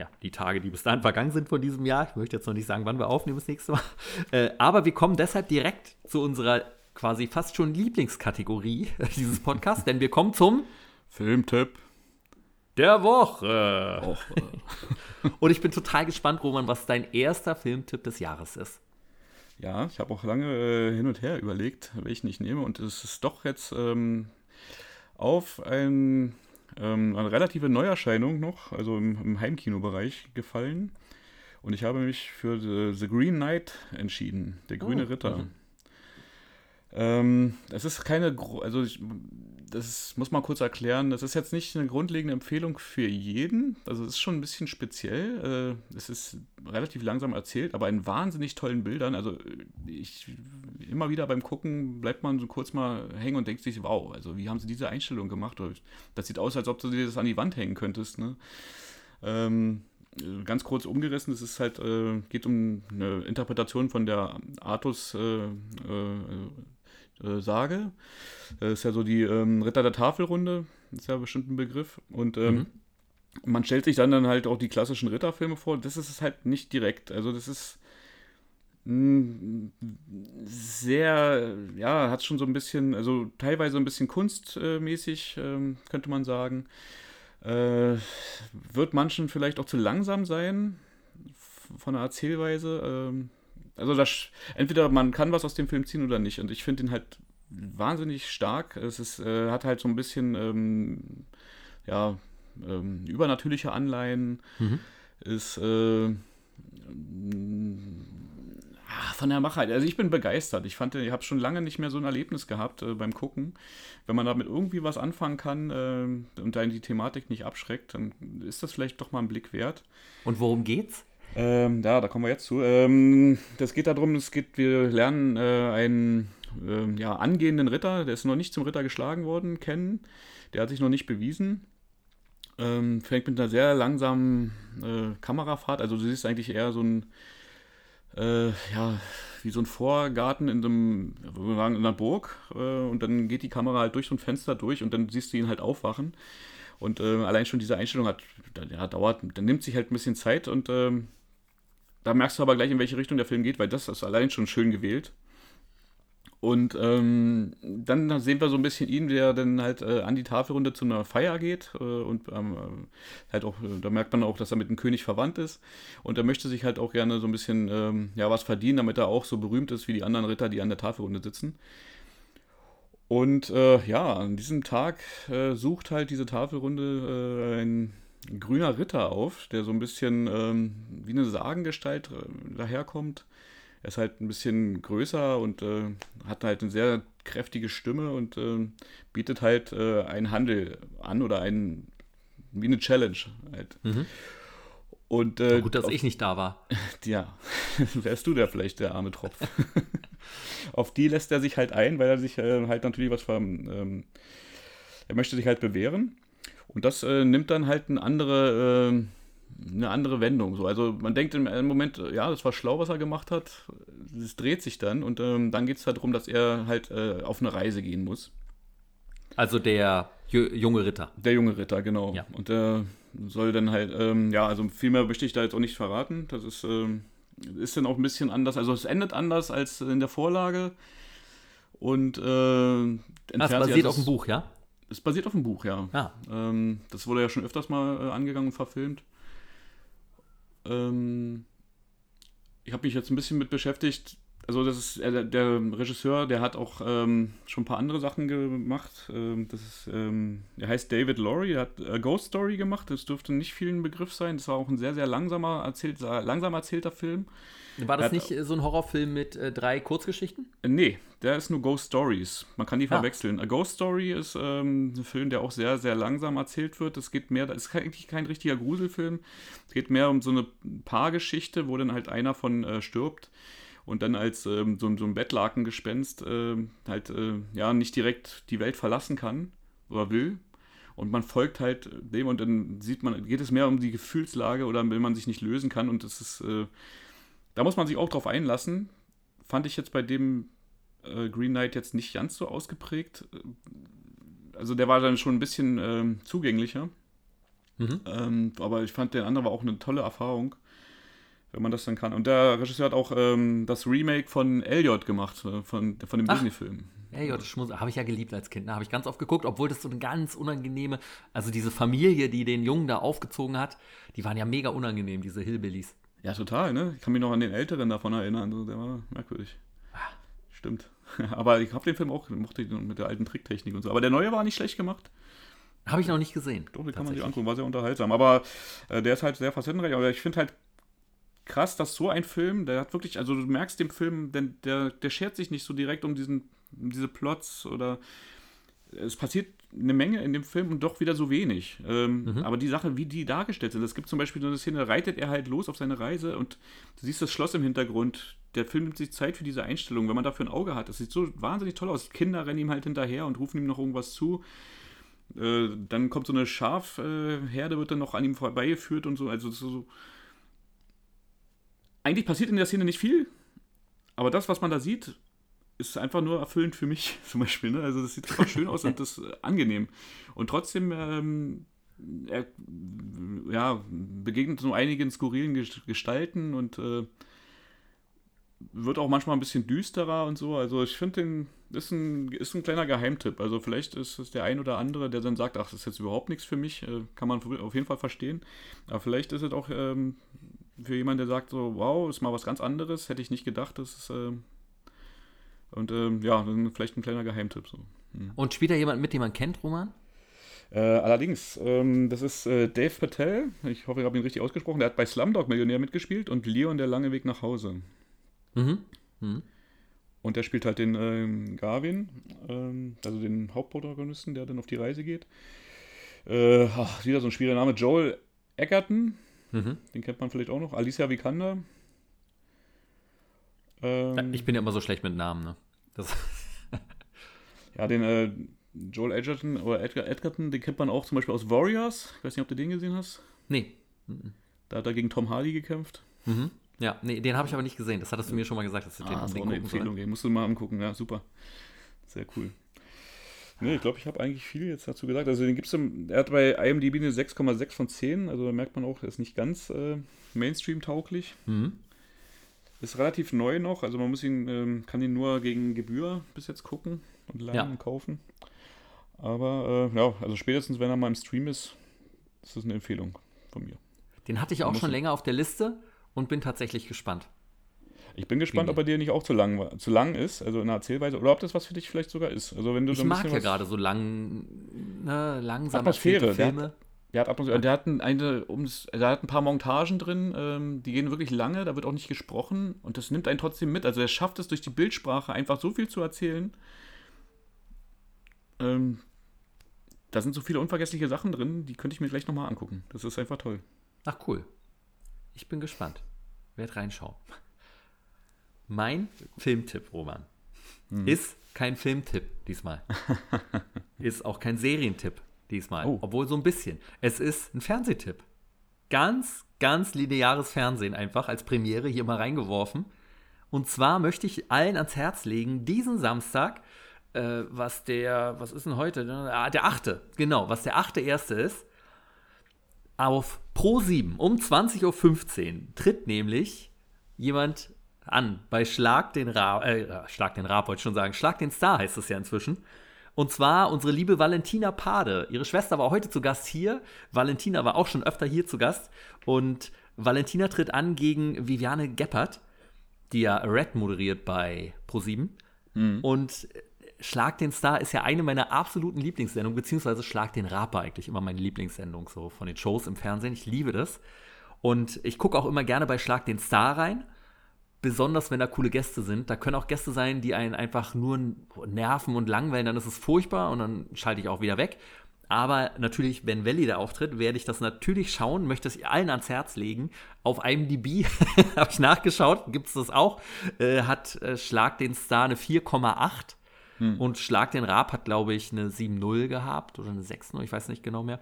ja, die Tage, die bis dahin vergangen sind von diesem Jahr. Ich möchte jetzt noch nicht sagen, wann wir aufnehmen das nächste Mal. Äh, aber wir kommen deshalb direkt zu unserer quasi fast schon Lieblingskategorie dieses Podcasts, denn wir kommen zum Filmtipp der Woche. Und ich bin total gespannt, Roman, was dein erster Filmtipp des Jahres ist. Ja, ich habe auch lange äh, hin und her überlegt, welchen ich nehme. Und es ist doch jetzt ähm, auf ein, ähm, eine relative Neuerscheinung noch, also im, im Heimkinobereich gefallen. Und ich habe mich für The, The Green Knight entschieden, der grüne Oh, Ritter. mhm. Ähm, das ist keine, also ich, das muss man kurz erklären, das ist jetzt nicht eine grundlegende Empfehlung für jeden. Also es ist schon ein bisschen speziell. Äh, es ist relativ langsam erzählt, aber in wahnsinnig tollen Bildern. Also ich immer wieder beim Gucken bleibt man so kurz mal hängen und denkt sich, wow, also wie haben sie diese Einstellung gemacht? Das sieht aus, als ob du dir das an die Wand hängen könntest. Ne? Ähm, äh, ganz kurz umgerissen, es ist halt, äh, geht um eine Interpretation von der Artus äh, äh, äh, Sage. Das ist ja so die ähm, Ritter der Tafelrunde, ist ja bestimmt ein Begriff. Und ähm, Mhm. man stellt sich dann, dann halt auch die klassischen Ritterfilme vor. Das ist es halt nicht direkt. Also das ist mh, sehr, ja, hat schon so ein bisschen, also teilweise ein bisschen kunstmäßig, ähm, könnte man sagen. Äh, wird manchen vielleicht auch zu langsam sein von der Erzählweise. Ähm, also das, entweder man kann was aus dem Film ziehen oder nicht. Und ich finde ihn halt wahnsinnig stark. Es ist, äh, hat halt so ein bisschen ähm, ja, ähm, übernatürliche Anleihen. Mhm. Ist äh, mm, ah, von der Machheit. Also ich bin begeistert. Ich fand, ich habe schon lange nicht mehr so ein Erlebnis gehabt äh, beim Gucken. Wenn man damit irgendwie was anfangen kann äh, und dann die Thematik nicht abschreckt, dann ist das vielleicht doch mal ein Blick wert. Und worum geht's? Ähm, ja, da kommen wir jetzt zu. Ähm, das geht darum, es geht, wir lernen äh, einen ähm, ja, angehenden Ritter, der ist noch nicht zum Ritter geschlagen worden, kennen. Der hat sich noch nicht bewiesen. Ähm, fängt mit einer sehr langsamen äh, Kamerafahrt. Also du siehst eigentlich eher so ein, äh, ja, wie so ein Vorgarten in einem, in einer Burg. Äh, und dann geht die Kamera halt durch so ein Fenster durch und dann siehst du ihn halt aufwachen. Und äh, allein schon diese Einstellung hat, ja, dauert, dann nimmt sich halt ein bisschen Zeit und ähm, da merkst du aber gleich, in welche Richtung der Film geht, weil das ist allein schon schön gewählt. Und ähm, dann sehen wir so ein bisschen ihn, der dann halt äh, an die Tafelrunde zu einer Feier geht äh, und ähm, äh, halt auch, äh, da merkt man auch, dass er mit dem König verwandt ist und er möchte sich halt auch gerne so ein bisschen ähm, ja was verdienen, damit er auch so berühmt ist wie die anderen Ritter, die an der Tafelrunde sitzen. Und äh, ja, an diesem Tag äh, sucht halt diese Tafelrunde äh, ein grüner Ritter auf, der so ein bisschen ähm, wie eine Sagengestalt äh, daherkommt. Er ist halt ein bisschen größer und äh, hat halt eine sehr kräftige Stimme und äh, bietet halt äh, einen Handel an oder einen, wie eine Challenge halt. Mhm. Und, äh, Gut, dass auf- ich nicht da war. ja, wärst du da vielleicht der arme Tropf. Auf die lässt er sich halt ein, weil er sich äh, halt natürlich was ver, ähm, er möchte sich halt bewähren. Und das äh, nimmt dann halt eine andere, äh, eine andere Wendung. So. Also man denkt im Moment, äh, ja, das war schlau, was er gemacht hat. Es dreht sich dann und ähm, dann geht es halt darum, dass er halt äh, auf eine Reise gehen muss. Also der ju- junge Ritter. Der junge Ritter, genau. Ja. Und der soll dann halt, ähm, ja, also viel mehr möchte ich da jetzt auch nicht verraten. Das ist, ähm, ist dann auch ein bisschen anders. Also es endet anders als in der Vorlage. Und äh, entfernt sich- basiert also auf dem Buch, ja? Es basiert auf dem Buch, ja. Ja. Ähm, das wurde ja schon öfters mal äh, angegangen und verfilmt. Ähm, ich habe mich jetzt ein bisschen mit beschäftigt. Also das ist äh, der, Regisseur, der hat auch ähm, schon ein paar andere Sachen gemacht. Ähm, das ist, ähm, der heißt David Laurie, der hat A Ghost Story gemacht. Das dürfte nicht vielen Begriff sein. Das war auch ein sehr, sehr langsamer erzählt, langsam erzählter Film. War das nicht äh, so ein Horrorfilm mit äh, drei Kurzgeschichten? Nee, der ist nur Ghost Stories. Man kann die Ah. verwechseln. A Ghost Story ist ähm, ein Film, der auch sehr, sehr langsam erzählt wird. Es geht mehr, das ist eigentlich kein richtiger Gruselfilm. Es geht mehr um so eine Paargeschichte, wo dann halt einer von äh, stirbt. und dann als ähm, so, so ein Bettlakengespenst äh, halt äh, ja nicht direkt die Welt verlassen kann oder will. Und man folgt halt dem und dann sieht man, geht es mehr um die Gefühlslage oder wenn man sich nicht lösen kann und das ist, äh, da muss man sich auch drauf einlassen. Fand ich jetzt bei dem äh, Green Knight jetzt nicht ganz so ausgeprägt. Also der war dann schon ein bisschen ähm, zugänglicher. Mhm. Ähm, aber ich fand, der andere war auch eine tolle Erfahrung, wenn man das dann kann. Und der Regisseur hat auch ähm, das Remake von Elliot gemacht, äh, von, von dem. Disney-Film. Das Schmus habe ich ja geliebt als Kind. Da habe ich ganz oft geguckt, obwohl das so eine ganz unangenehme, also diese Familie, die den Jungen da aufgezogen hat, die waren ja mega unangenehm, diese Hillbillies. Ja, total, ne? Ich kann mich noch an den Älteren davon erinnern. Der war merkwürdig. Stimmt. Aber ich habe den Film auch, mochte den mit der alten Tricktechnik und so. Aber der neue war nicht schlecht gemacht. Habe ich noch nicht gesehen. Doch, den kann man sich angucken, war sehr unterhaltsam. Aber äh, der ist halt sehr facettenreich. Aber ich finde halt krass, dass so ein Film, der hat wirklich, also du merkst dem Film, denn der, der schert sich nicht so direkt um diesen, um diese Plots oder es passiert eine Menge in dem Film und doch wieder so wenig. Ähm, Mhm. Aber die Sache, wie die dargestellt sind, es gibt zum Beispiel so eine Szene, reitet er halt los auf seine Reise und du siehst das Schloss im Hintergrund. Der Film nimmt sich Zeit für diese Einstellung, wenn man dafür ein Auge hat. Das sieht so wahnsinnig toll aus. Kinder rennen ihm halt hinterher und rufen ihm noch irgendwas zu. Äh, dann kommt so eine Schafherde, wird dann noch an ihm vorbeigeführt und so. Also so, so. Eigentlich passiert in der Szene nicht viel, aber das, was man da sieht, ist einfach nur erfüllend für mich zum Beispiel. Ne? Also das sieht einfach schön aus und das ist äh, angenehm. Und trotzdem ähm, er, ja, begegnet so einigen skurrilen Ges- Gestalten und äh, wird auch manchmal ein bisschen düsterer und so. Also ich finde den ist ein, ist ein kleiner Geheimtipp. Also vielleicht ist es der ein oder andere, der dann sagt, ach, das ist jetzt überhaupt nichts für mich. Äh, kann man auf jeden Fall verstehen. Aber vielleicht ist es auch ähm, für jemanden, der sagt so, wow, ist mal was ganz anderes. Hätte ich nicht gedacht, das ist ähm, und ähm, ja, dann vielleicht ein kleiner Geheimtipp so. Mhm. Und spielt da jemand mit, den man kennt, Roman? Äh, allerdings, ähm, das ist äh, Dave Patel. Ich hoffe, ich habe ihn richtig ausgesprochen. Der hat bei Slumdog Millionär mitgespielt und Leon der lange Weg nach Hause. Mhm. Mhm. Und der spielt halt den ähm, Garvin, ähm, also den Hauptprotagonisten, der dann auf die Reise geht. Äh, ach, wieder so ein schwieriger Name. Joel Egerton, Mhm. den kennt man vielleicht auch noch. Alicia Vikander. Ähm, Ich bin ja immer so schlecht mit Namen, ne? Das, Ja, den äh, Joel Edgerton oder Edgar Edgerton, den kennt man auch zum Beispiel aus Warriors. Ich weiß nicht, ob du den gesehen hast. nee. Da hat er gegen Tom Hardy gekämpft. Mhm. Ja, nee, den habe ich aber nicht gesehen. Das hattest du mir schon mal gesagt, dass du den Ah, das ist auch unbedingt eine Empfehlung, den musst du mal angucken. Ja, super. Sehr cool. Nee, ich glaube, ich habe eigentlich viel jetzt dazu gesagt. Also den gibt's im, er hat bei IMDb eine 6,6 von 10. Also da merkt man auch, er ist nicht ganz äh, Mainstream-tauglich. Mhm. Ist relativ neu noch. Also man muss ihn, ähm, kann ihn nur gegen Gebühr bis jetzt gucken und lernen Ja. und kaufen. Aber äh, ja, also spätestens wenn er mal im Stream ist, ist das eine Empfehlung von mir. Den hatte ich auch schon länger auf der Liste und bin tatsächlich gespannt. Ich bin gespannt, ob er dir nicht auch zu lang, zu lang ist, also in der Erzählweise, oder ob das was für dich vielleicht sogar ist. Also wenn du Ich so ein mag ja gerade so lang, ne, langsam Atmosphäre. erzählte Der Filme. hat, der hat Atmosphäre. Der hat, ein, eine, ums, der hat ein paar Montagen drin, ähm, die gehen wirklich lange, da wird auch nicht gesprochen und das nimmt einen trotzdem mit. Also er schafft es durch die Bildsprache einfach so viel zu erzählen. Ähm, da sind so viele unvergessliche Sachen drin, die könnte ich mir gleich nochmal angucken. Das ist einfach toll. Ach cool. Ich bin gespannt. Werd reinschauen. Mein Filmtipp, Roman, Hm. ist kein Filmtipp diesmal. ist auch kein Serientipp diesmal. Oh. Obwohl so ein bisschen. Es ist ein Fernsehtipp. Ganz, ganz lineares Fernsehen einfach als Premiere hier mal reingeworfen. Und zwar möchte ich allen ans Herz legen, diesen Samstag, äh, was der, was ist denn heute? Ah, der achte, genau, was der achte erste ist, auf Pro7 um 20.15 Uhr tritt nämlich jemand an bei Schlag den Ra äh, Schlag den Raab, wollte ich schon sagen, Schlag den Star heißt es ja inzwischen. Und zwar unsere liebe Valentina Pade. Ihre Schwester war heute zu Gast hier. Valentina war auch schon öfter hier zu Gast. Und Valentina tritt an gegen Viviane Geppert, die ja Red moderiert bei Pro7. Und Schlag den Star ist ja eine meiner absoluten Lieblingssendungen, beziehungsweise Schlag den war eigentlich immer meine Lieblingssendung so von den Shows im Fernsehen. Ich liebe das. Und ich gucke auch immer gerne bei Schlag den Star rein. Besonders wenn da coole Gäste sind. Da können auch Gäste sein, die einen einfach nur nerven und langweilen, dann ist es furchtbar und dann schalte ich auch wieder weg. Aber natürlich, wenn Valley da auftritt, werde ich das natürlich schauen, möchte es allen ans Herz legen. Auf IMDb habe ich nachgeschaut, gibt es das auch. Äh, hat äh, Schlag den Star eine 4,8 hm. und Schlag den Raab hat, glaube ich, eine 7,0 gehabt oder eine 6,0, ich weiß nicht genau mehr.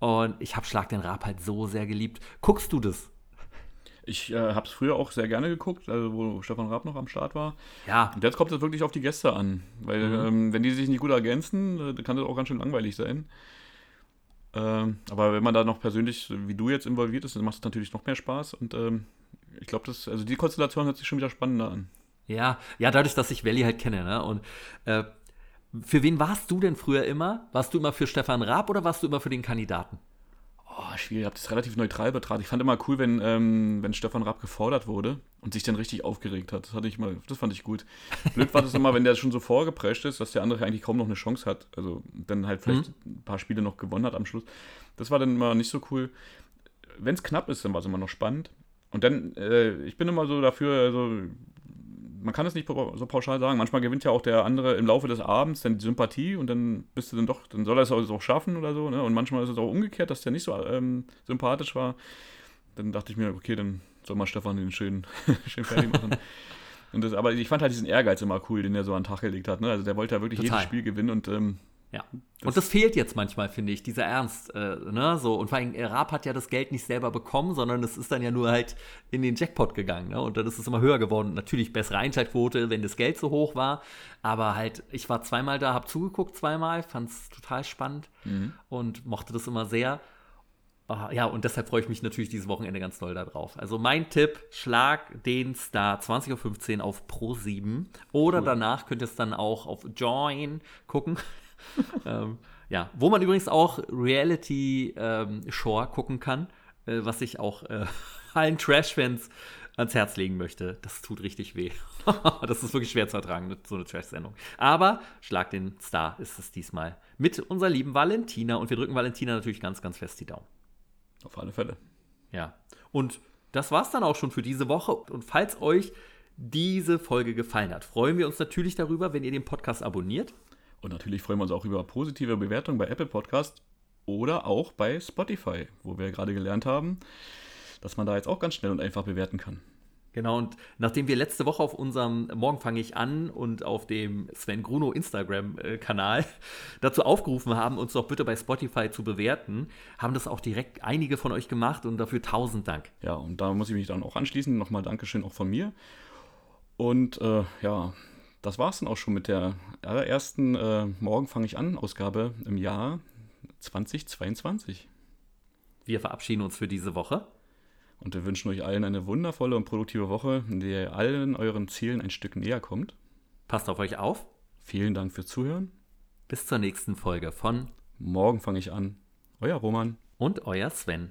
Und ich habe Schlag den Raab halt so sehr geliebt. Guckst du das? Ich äh, habe es früher auch sehr gerne geguckt, also wo Stefan Raab noch am Start war. Ja. Und jetzt kommt es wirklich auf die Gäste an. Weil, mhm. ähm, wenn die sich nicht gut ergänzen, äh, kann das auch ganz schön langweilig sein. Ähm, aber wenn man da noch persönlich, wie du jetzt involviert ist, dann macht es natürlich noch mehr Spaß. Und ähm, ich glaube, das, also die Konstellation hört sich schon wieder spannender an. Ja, ja, dadurch, dass ich Valley halt kenne, ne? Und äh, für wen warst du denn früher immer? Warst du immer für Stefan Raab oder warst du immer für den Kandidaten? Oh, schwierig, ich habe das relativ neutral betrachtet. Ich fand immer cool, wenn, ähm, wenn Stefan Raab gefordert wurde und sich dann richtig aufgeregt hat. Das, hatte ich mal, das fand ich gut. Blöd war das immer, wenn der schon so vorgeprescht ist, dass der andere eigentlich kaum noch eine Chance hat. Also dann halt vielleicht mhm. ein paar Spiele noch gewonnen hat am Schluss. Das war dann immer nicht so cool. Wenn es knapp ist, dann war es immer noch spannend. Und dann, äh, ich bin immer so dafür, also man kann es nicht so pauschal sagen. Manchmal gewinnt ja auch der andere im Laufe des Abends dann die Sympathie und dann bist du dann doch, dann soll er es auch schaffen oder so. Ne? Und manchmal ist es auch umgekehrt, dass der nicht so ähm, sympathisch war. Dann dachte ich mir, okay, dann soll mal Stefan den schön, schön fertig machen. und das, aber ich fand halt diesen Ehrgeiz immer cool, den er so an den Tag gelegt hat. Ne? Also der wollte ja wirklich Total. jedes Spiel gewinnen und ähm, ja. Das und das fehlt jetzt manchmal, finde ich, dieser Ernst. Äh, ne? so, und vor allem, Raab hat ja das Geld nicht selber bekommen, sondern es ist dann ja nur halt in den Jackpot gegangen. Ne? Und dann ist es immer höher geworden. Natürlich bessere Einschaltquote, wenn das Geld so hoch war. Aber halt, ich war zweimal da, habe zugeguckt zweimal, fand es total spannend mhm. und mochte das immer sehr. Ah, ja, und deshalb freue ich mich natürlich dieses Wochenende ganz doll darauf. Also mein Tipp, schlag den Star 20.15 Uhr auf Pro 7. Oder cool. danach könnt ihr es dann auch auf Join gucken. ähm, ja, wo man übrigens auch Reality ähm, Shore gucken kann, äh, was ich auch äh, allen Trash-Fans ans Herz legen möchte. Das tut richtig weh. das ist wirklich schwer zu ertragen, so eine Trash-Sendung. Aber Schlag den Star ist es diesmal mit unserer lieben Valentina. Und wir drücken Valentina natürlich ganz, ganz fest die Daumen. Auf alle Fälle. Ja. Und das war's dann auch schon für diese Woche. Und falls euch diese Folge gefallen hat, freuen wir uns natürlich darüber, wenn ihr den Podcast abonniert. Und natürlich freuen wir uns auch über positive Bewertungen bei Apple Podcast oder auch bei Spotify, wo wir gerade gelernt haben, dass man da jetzt auch ganz schnell und einfach bewerten kann. Genau, und nachdem wir letzte Woche auf unserem Morgen fange ich an und auf dem Sven Gruno Instagram-Kanal dazu aufgerufen haben, uns doch bitte bei Spotify zu bewerten, haben das auch direkt einige von euch gemacht und dafür tausend Dank. Ja, und da muss ich mich dann auch anschließen. Nochmal Dankeschön auch von mir. Und äh, ja, das war es dann auch schon mit der allerersten äh, Morgen fange ich an Ausgabe im Jahr 2022. Wir verabschieden uns für diese Woche. Und wir wünschen euch allen eine wundervolle und produktive Woche, in der ihr allen euren Zielen ein Stück näher kommt. Passt auf euch auf. Vielen Dank fürs Zuhören. Bis zur nächsten Folge von Morgen fange ich an. Euer Roman. Und euer Sven.